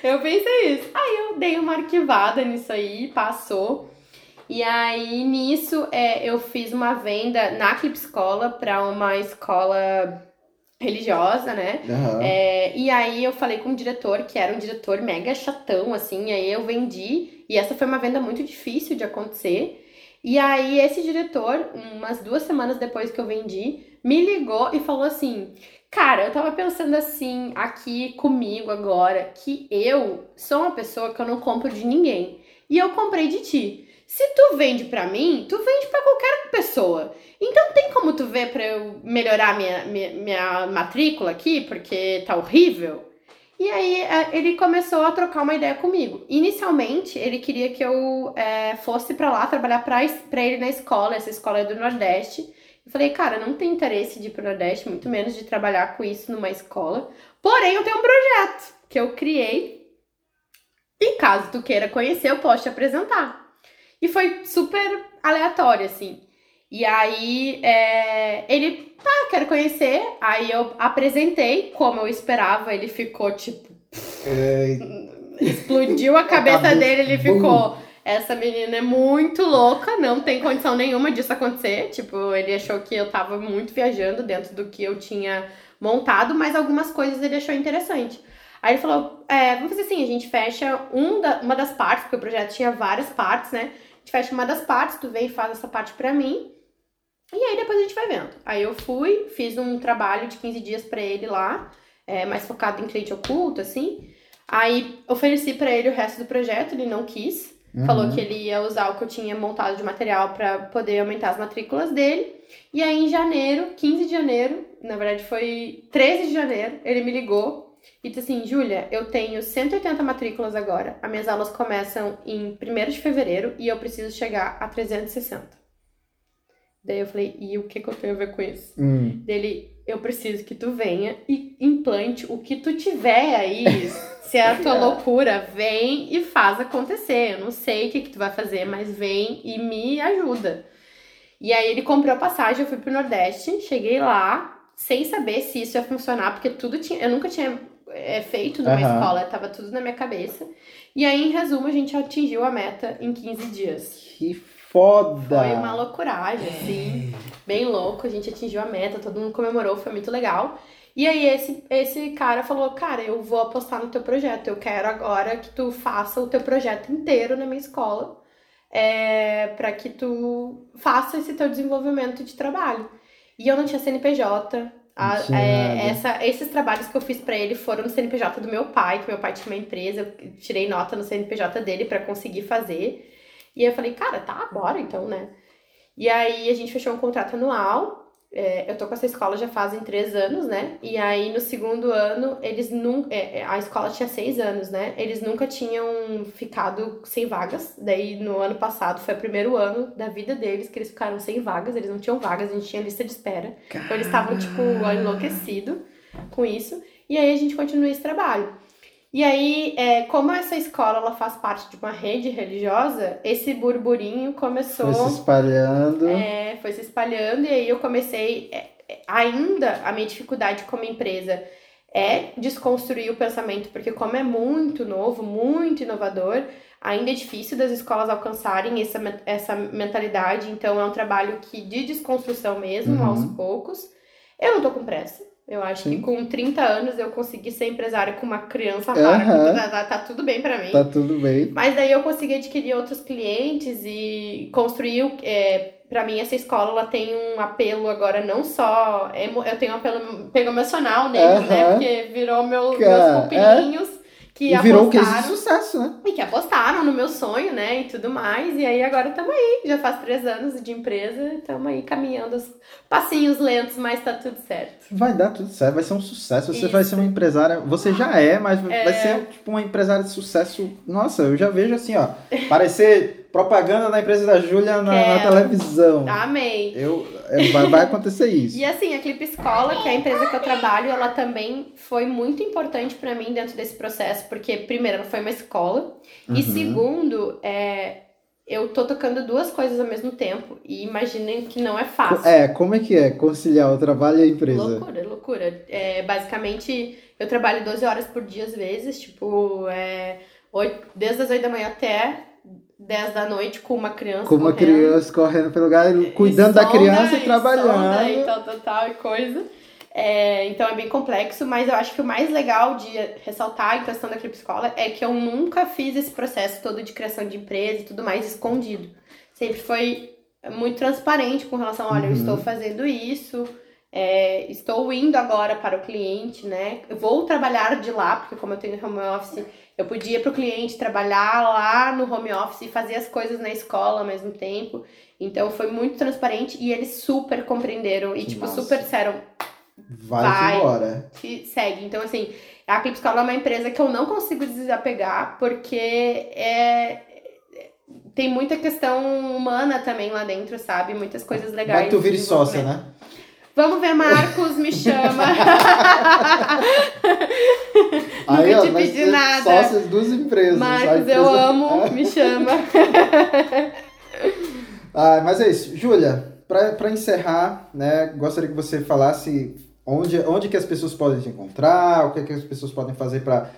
eu pensei isso. Aí eu dei uma arquivada nisso aí, passou. E aí, nisso, é, eu fiz uma venda na Clip Escola para uma escola religiosa, né? Aham. É, e aí eu falei com o diretor, que era um diretor mega chatão, assim, aí eu vendi, e essa foi uma venda muito difícil de acontecer. E aí esse diretor, umas duas semanas depois que eu vendi, me ligou e falou assim: Cara, eu tava pensando assim, aqui comigo agora, que eu sou uma pessoa que eu não compro de ninguém. E eu comprei de ti. Se tu vende pra mim, tu vende pra qualquer pessoa. Então tem como tu ver pra eu melhorar minha, minha, minha matrícula aqui, porque tá horrível? E aí é, ele começou a trocar uma ideia comigo. Inicialmente, ele queria que eu é, fosse pra lá trabalhar pra ele na escola, essa escola é do Nordeste. Eu falei, cara, não tenho interesse de ir pro Nordeste, muito menos de trabalhar com isso numa escola. Porém, eu tenho um projeto que eu criei. E caso tu queira conhecer, eu posso te apresentar. E foi super aleatório, assim. E aí, é, ele, tá, quero conhecer. Aí eu apresentei, como eu esperava, ele ficou tipo. É, Explodiu a cabeça dele, ele ficou. Essa menina é muito louca, não tem condição nenhuma disso acontecer. Tipo, ele achou que eu tava muito viajando dentro do que eu tinha montado, mas algumas coisas ele achou interessante. Aí ele falou: é, vamos fazer assim, a gente fecha um da- uma das partes, porque o projeto tinha várias partes, né? Gente fecha uma das partes, tu vem e faz essa parte pra mim. E aí depois a gente vai vendo. Aí eu fui, fiz um trabalho de 15 dias pra ele lá, é, mais focado em cliente oculto, assim. Aí ofereci pra ele o resto do projeto, ele não quis. uhum. Falou que ele ia usar o que eu tinha montado de material pra poder aumentar as matrículas dele. E aí em janeiro, 15 de janeiro, na verdade foi 13 de janeiro, ele me ligou e disse assim: Júlia, eu tenho 180 matrículas agora. As minhas aulas começam em 1 de fevereiro e eu preciso chegar a 360. Daí eu falei: e o que, que eu tenho a ver com isso? Hum. dele, eu preciso que tu venha e implante o que tu tiver aí. Se é a tua loucura, vem e faz acontecer. Eu não sei o que, que tu vai fazer, mas vem e me ajuda. E aí ele comprou a passagem, eu fui pro Nordeste, cheguei lá, sem saber se isso ia funcionar, porque tudo tinha. Eu nunca tinha é, feito numa Aham. escola, tava tudo na minha cabeça. E aí, em resumo, a gente atingiu a meta em 15 dias. Que foda! Foi uma loucuragem, assim, bem louco. A gente atingiu a meta, todo mundo comemorou, foi muito legal. E aí esse, esse cara falou, cara, eu vou apostar no teu projeto. Eu quero agora que tu faça o teu projeto inteiro na minha escola. É, para que tu faça esse teu desenvolvimento de trabalho. E eu não tinha CNPJ, A- é, essa, esses trabalhos que eu fiz pra ele foram no CNPJ do meu pai, que meu pai tinha uma empresa, eu tirei nota no CNPJ dele pra conseguir fazer. E aí eu falei, cara, tá, bora então, né? E aí a gente fechou um contrato anual. É, eu tô com essa escola já fazem três anos, né? E aí no segundo ano, eles nunca. a escola tinha seis anos, né? Eles nunca tinham ficado sem vagas. Daí no ano passado foi o primeiro ano da vida deles que eles ficaram sem vagas. Eles não tinham vagas, a gente tinha lista de espera. Então eles estavam, tipo, enlouquecidos com isso. E aí a gente continua esse trabalho. E aí, é, como essa escola ela faz parte de uma rede religiosa, esse burburinho começou. Foi se espalhando. É, foi se espalhando e aí eu comecei. é, é, ainda a minha dificuldade como empresa é desconstruir o pensamento, porque como é muito novo, muito inovador, ainda é difícil das escolas alcançarem essa, essa mentalidade. Então é um trabalho que de desconstrução mesmo, Uhum. aos poucos. Eu não tô com pressa. Eu acho Sim. que com 30 anos eu consegui ser empresária com uma criança rara. Tá, tá- tá tudo bem pra mim. Tá tudo bem. Mas daí eu consegui adquirir outros clientes e construir, é, para mim essa escola ela tem um apelo agora não só, eu tenho um apelo, apelo emocional neles, né? Aham. Porque virou meu, Cara, meus pupilinhos que E virou um case de sucesso, né? e que apostaram no meu sonho, né? E tudo mais. E aí agora estamos aí, já faz três anos de empresa, estamos aí caminhando os passinhos lentos, mas tá tudo certo. Vai dar tudo certo, vai ser um sucesso. Você Isso. vai ser uma empresária. Você já é, mas vai É. ser tipo uma empresária de sucesso. Nossa, eu já vejo assim, ó. Parecer propaganda da empresa da Júlia na, na televisão. Amém. Eu, é, vai, vai acontecer isso. E assim, a Clipe Escola, que é a empresa que eu trabalho, ela também foi muito importante pra mim dentro desse processo, porque primeiro, ela foi uma escola, e Uhum. segundo, é, eu tô tocando duas coisas ao mesmo tempo, e imaginem que não é fácil. É, como é que é conciliar o trabalho e a empresa? Loucura, loucura. É, basicamente, eu trabalho 12 horas por dia às vezes, tipo, é, oito- desde as 8 da manhã até 10 da noite com uma criança Com uma correndo. criança correndo pelo lugar, cuidando da sonda, criança e sonda E trabalhando. tal, tal, tal e coisa. É, então é bem complexo, mas eu acho que o mais legal de ressaltar em questão da Clip Escola é que eu nunca fiz esse processo todo de criação de empresa e tudo mais escondido. Sempre foi muito transparente com relação, olha, eu Uhum. estou fazendo isso, é, estou indo agora para o cliente, né? Eu vou trabalhar de lá, porque como eu tenho home office, eu podia ir para o cliente trabalhar lá no home office e fazer as coisas na escola ao mesmo tempo. Então foi muito transparente e eles super compreenderam e, Que tipo, massa. super disseram Vai, Vai. embora. que segue. Então, assim, a Clip é uma empresa que eu não consigo desapegar porque é. Tem muita questão humana também lá dentro, sabe? Muitas coisas legais. Vai tu vire sócia, né? Vamos ver, Marcos, me chama. Aí, Nunca ó, te pedi ser nada. sócias duas empresas. Marcos, A eu empresa- amo, me chama. Ah, mas é isso. Júlia, para encerrar, né, gostaria que você falasse onde, onde que as pessoas podem te encontrar, o que, que as pessoas podem fazer para,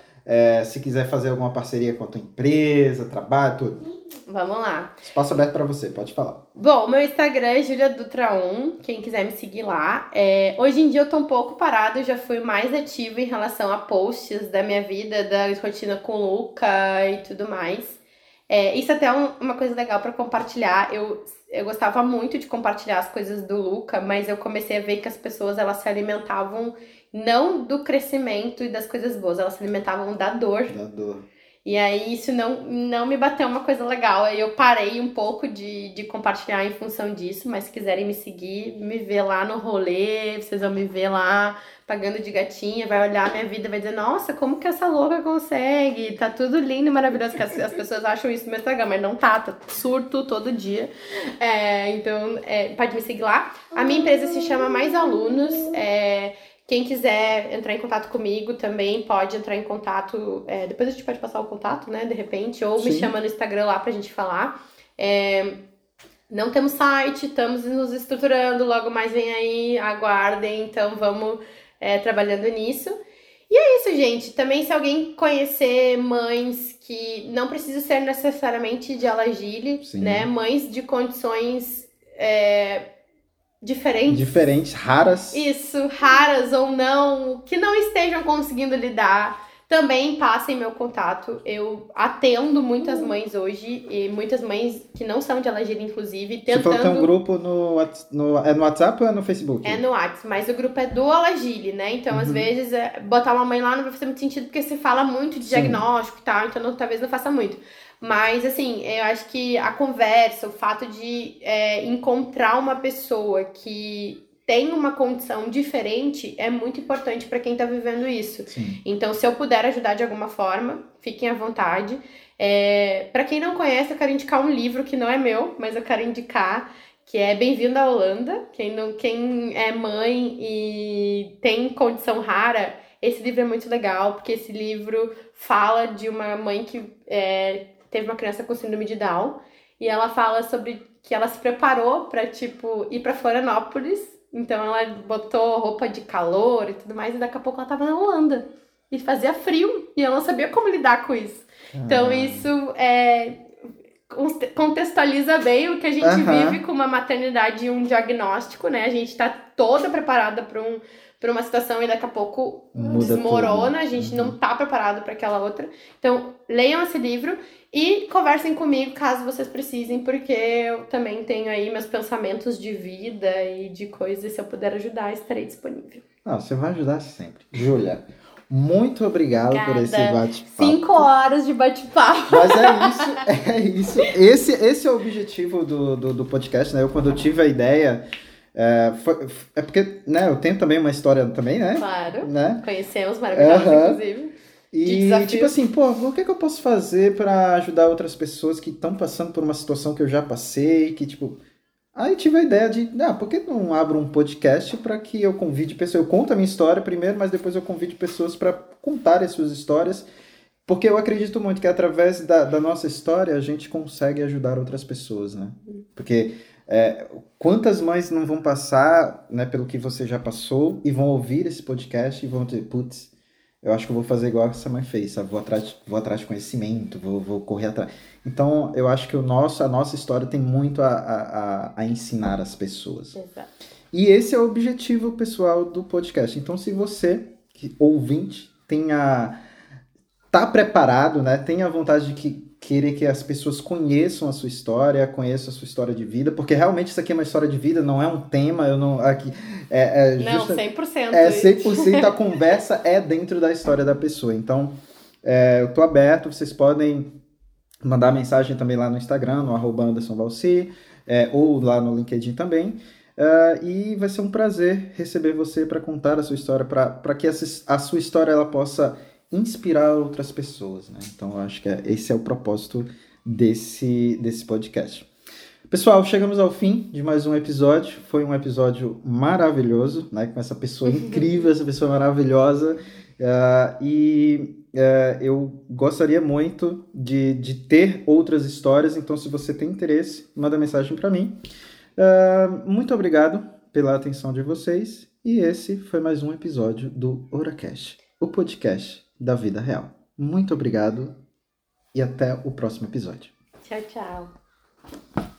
se quiser fazer alguma parceria com a tua empresa, trabalho, tudo. Vamos lá. Espaço aberto para você, pode falar. Bom, meu Instagram é Julia Dutra 1, quem quiser me seguir lá. É, hoje em dia eu tô um pouco parada, eu já fui mais ativa em relação a posts da minha vida, da rotina com o Luca e tudo mais. É, isso até é um- uma coisa legal pra compartilhar. Eu, eu gostava muito de compartilhar as coisas do Luca, mas eu comecei a ver que as pessoas elas se alimentavam não do crescimento e das coisas boas, elas se alimentavam da dor Da dor. E aí isso não, não me bateu uma coisa legal. Aí eu parei um pouco de, de compartilhar em função disso, mas se quiserem me seguir, me ver lá no rolê, vocês vão me ver lá pagando de gatinha, vai olhar minha vida vai dizer, nossa, como que essa louca consegue? Tá tudo lindo e maravilhoso, que as, as pessoas acham isso no meu Instagram, mas não tá, tá surto todo dia. É, então, é, pode me seguir lá. A minha empresa se chama Mais Alunos, é, quem quiser entrar em contato comigo também pode entrar em contato. é, depois a gente pode passar o contato, né? De repente, ou me Sim. chama no Instagram lá pra gente falar. É, não temos site, estamos nos estruturando, logo mais vem aí, aguardem, então vamos é, trabalhando nisso. E é isso, gente. Também se alguém conhecer mães que não precisa ser necessariamente de Alagile, né? Mães de condições é, diferentes. Diferentes, raras. Isso, raras ou não, que não estejam conseguindo lidar. também passem meu contato. Eu atendo muitas mães hoje, e muitas mães que não são de Alagila, inclusive, tentando... Você falou que tem um grupo no, no, é no WhatsApp ou é no Facebook? É no WhatsApp, mas o grupo é do Alagile, né? Então, uhum. às vezes, é, botar uma mãe lá não vai fazer muito sentido, porque você fala muito de diagnóstico Sim. e tal, então não, talvez não faça muito. Mas, assim, eu acho que a conversa, o fato de é, encontrar uma pessoa que tem uma condição diferente é muito importante para quem está vivendo isso. Sim. Então, se eu puder ajudar de alguma forma, fiquem à vontade. É, para quem não conhece, eu quero indicar um livro que não é meu, mas eu quero indicar que é Bem-vindo à Holanda. Quem, não, quem é mãe e tem condição rara, esse livro é muito legal, porque esse livro fala de uma mãe que é, teve uma criança com síndrome de Down e ela fala sobre que ela se preparou para tipo ir para Florianópolis então ela botou roupa de calor e tudo mais, e daqui a pouco ela tava na Holanda. E fazia frio, e ela não sabia como lidar com isso. Então ah. isso é, contextualiza bem o que a gente uhum. vive com uma maternidade e um diagnóstico, né? A gente tá toda preparada para um para uma situação e daqui a pouco Muda desmorona, tudo. a gente uhum. não tá preparado para aquela outra. Então, leiam esse livro e conversem comigo caso vocês precisem, porque eu também tenho aí meus pensamentos de vida e de coisas, se eu puder ajudar, estarei disponível. Não, você vai ajudar sempre. Júlia, muito obrigado Obrigada. por esse bate-papo. Cinco horas de bate-papo. Mas é isso, é isso. Esse, esse é o objetivo do, do, do podcast, né? Eu, quando eu tive a ideia é, foi, é porque, né, eu tenho também uma história também, né? Claro. Né? Conhecemos maravilhosos, uhum. inclusive. E, tipo assim, pô, o que, é que eu posso fazer para ajudar outras pessoas que estão passando por uma situação que eu já passei, que, tipo... Aí tive a ideia de, ah, por que não abro um podcast para que eu convide pessoas... Eu conto a minha história primeiro, mas depois eu convide pessoas para contar as suas histórias, porque eu acredito muito que através da, da nossa história a gente consegue ajudar outras pessoas, né? Porque é, quantas mães não vão passar né, pelo que você já passou e vão ouvir esse podcast e vão dizer, putz, eu acho que eu vou fazer igual essa mãe fez, sabe? Vou atrás, vou atrás de conhecimento, vou, vou correr atrás. Então, eu acho que o nosso, a nossa história tem muito a, a, a ensinar as pessoas. Exato. E esse é o objetivo pessoal do podcast. Então, se você, ouvinte, tenha tá preparado, né? Tenha vontade de que querer que as pessoas conheçam a sua história, conheçam a sua história de vida, porque realmente isso aqui é uma história de vida, não é um tema, eu não aqui é, é justa, Não, 100%. É 100% a conversa é dentro da história da pessoa. Então, é, eu tô aberto, vocês podem mandar mensagem também lá no Instagram, no arroba Anderson Valci, é, ou lá no LinkedIn também. Uh, e vai ser um prazer receber você para contar a sua história, para que essa, a sua história ela possa inspirar outras pessoas, né? Então, eu acho que é, esse é o propósito desse, desse podcast. Pessoal, chegamos ao fim de mais um episódio. Foi um episódio maravilhoso, né? Com essa pessoa incrível, essa pessoa maravilhosa. Uh, e uh, eu gostaria muito de, de ter outras histórias, então se você tem interesse, manda mensagem para mim. Uh, muito obrigado pela atenção de vocês e esse foi mais um episódio do Oracast, o podcast da vida real. Muito obrigado e até o próximo episódio. Tchau, tchau.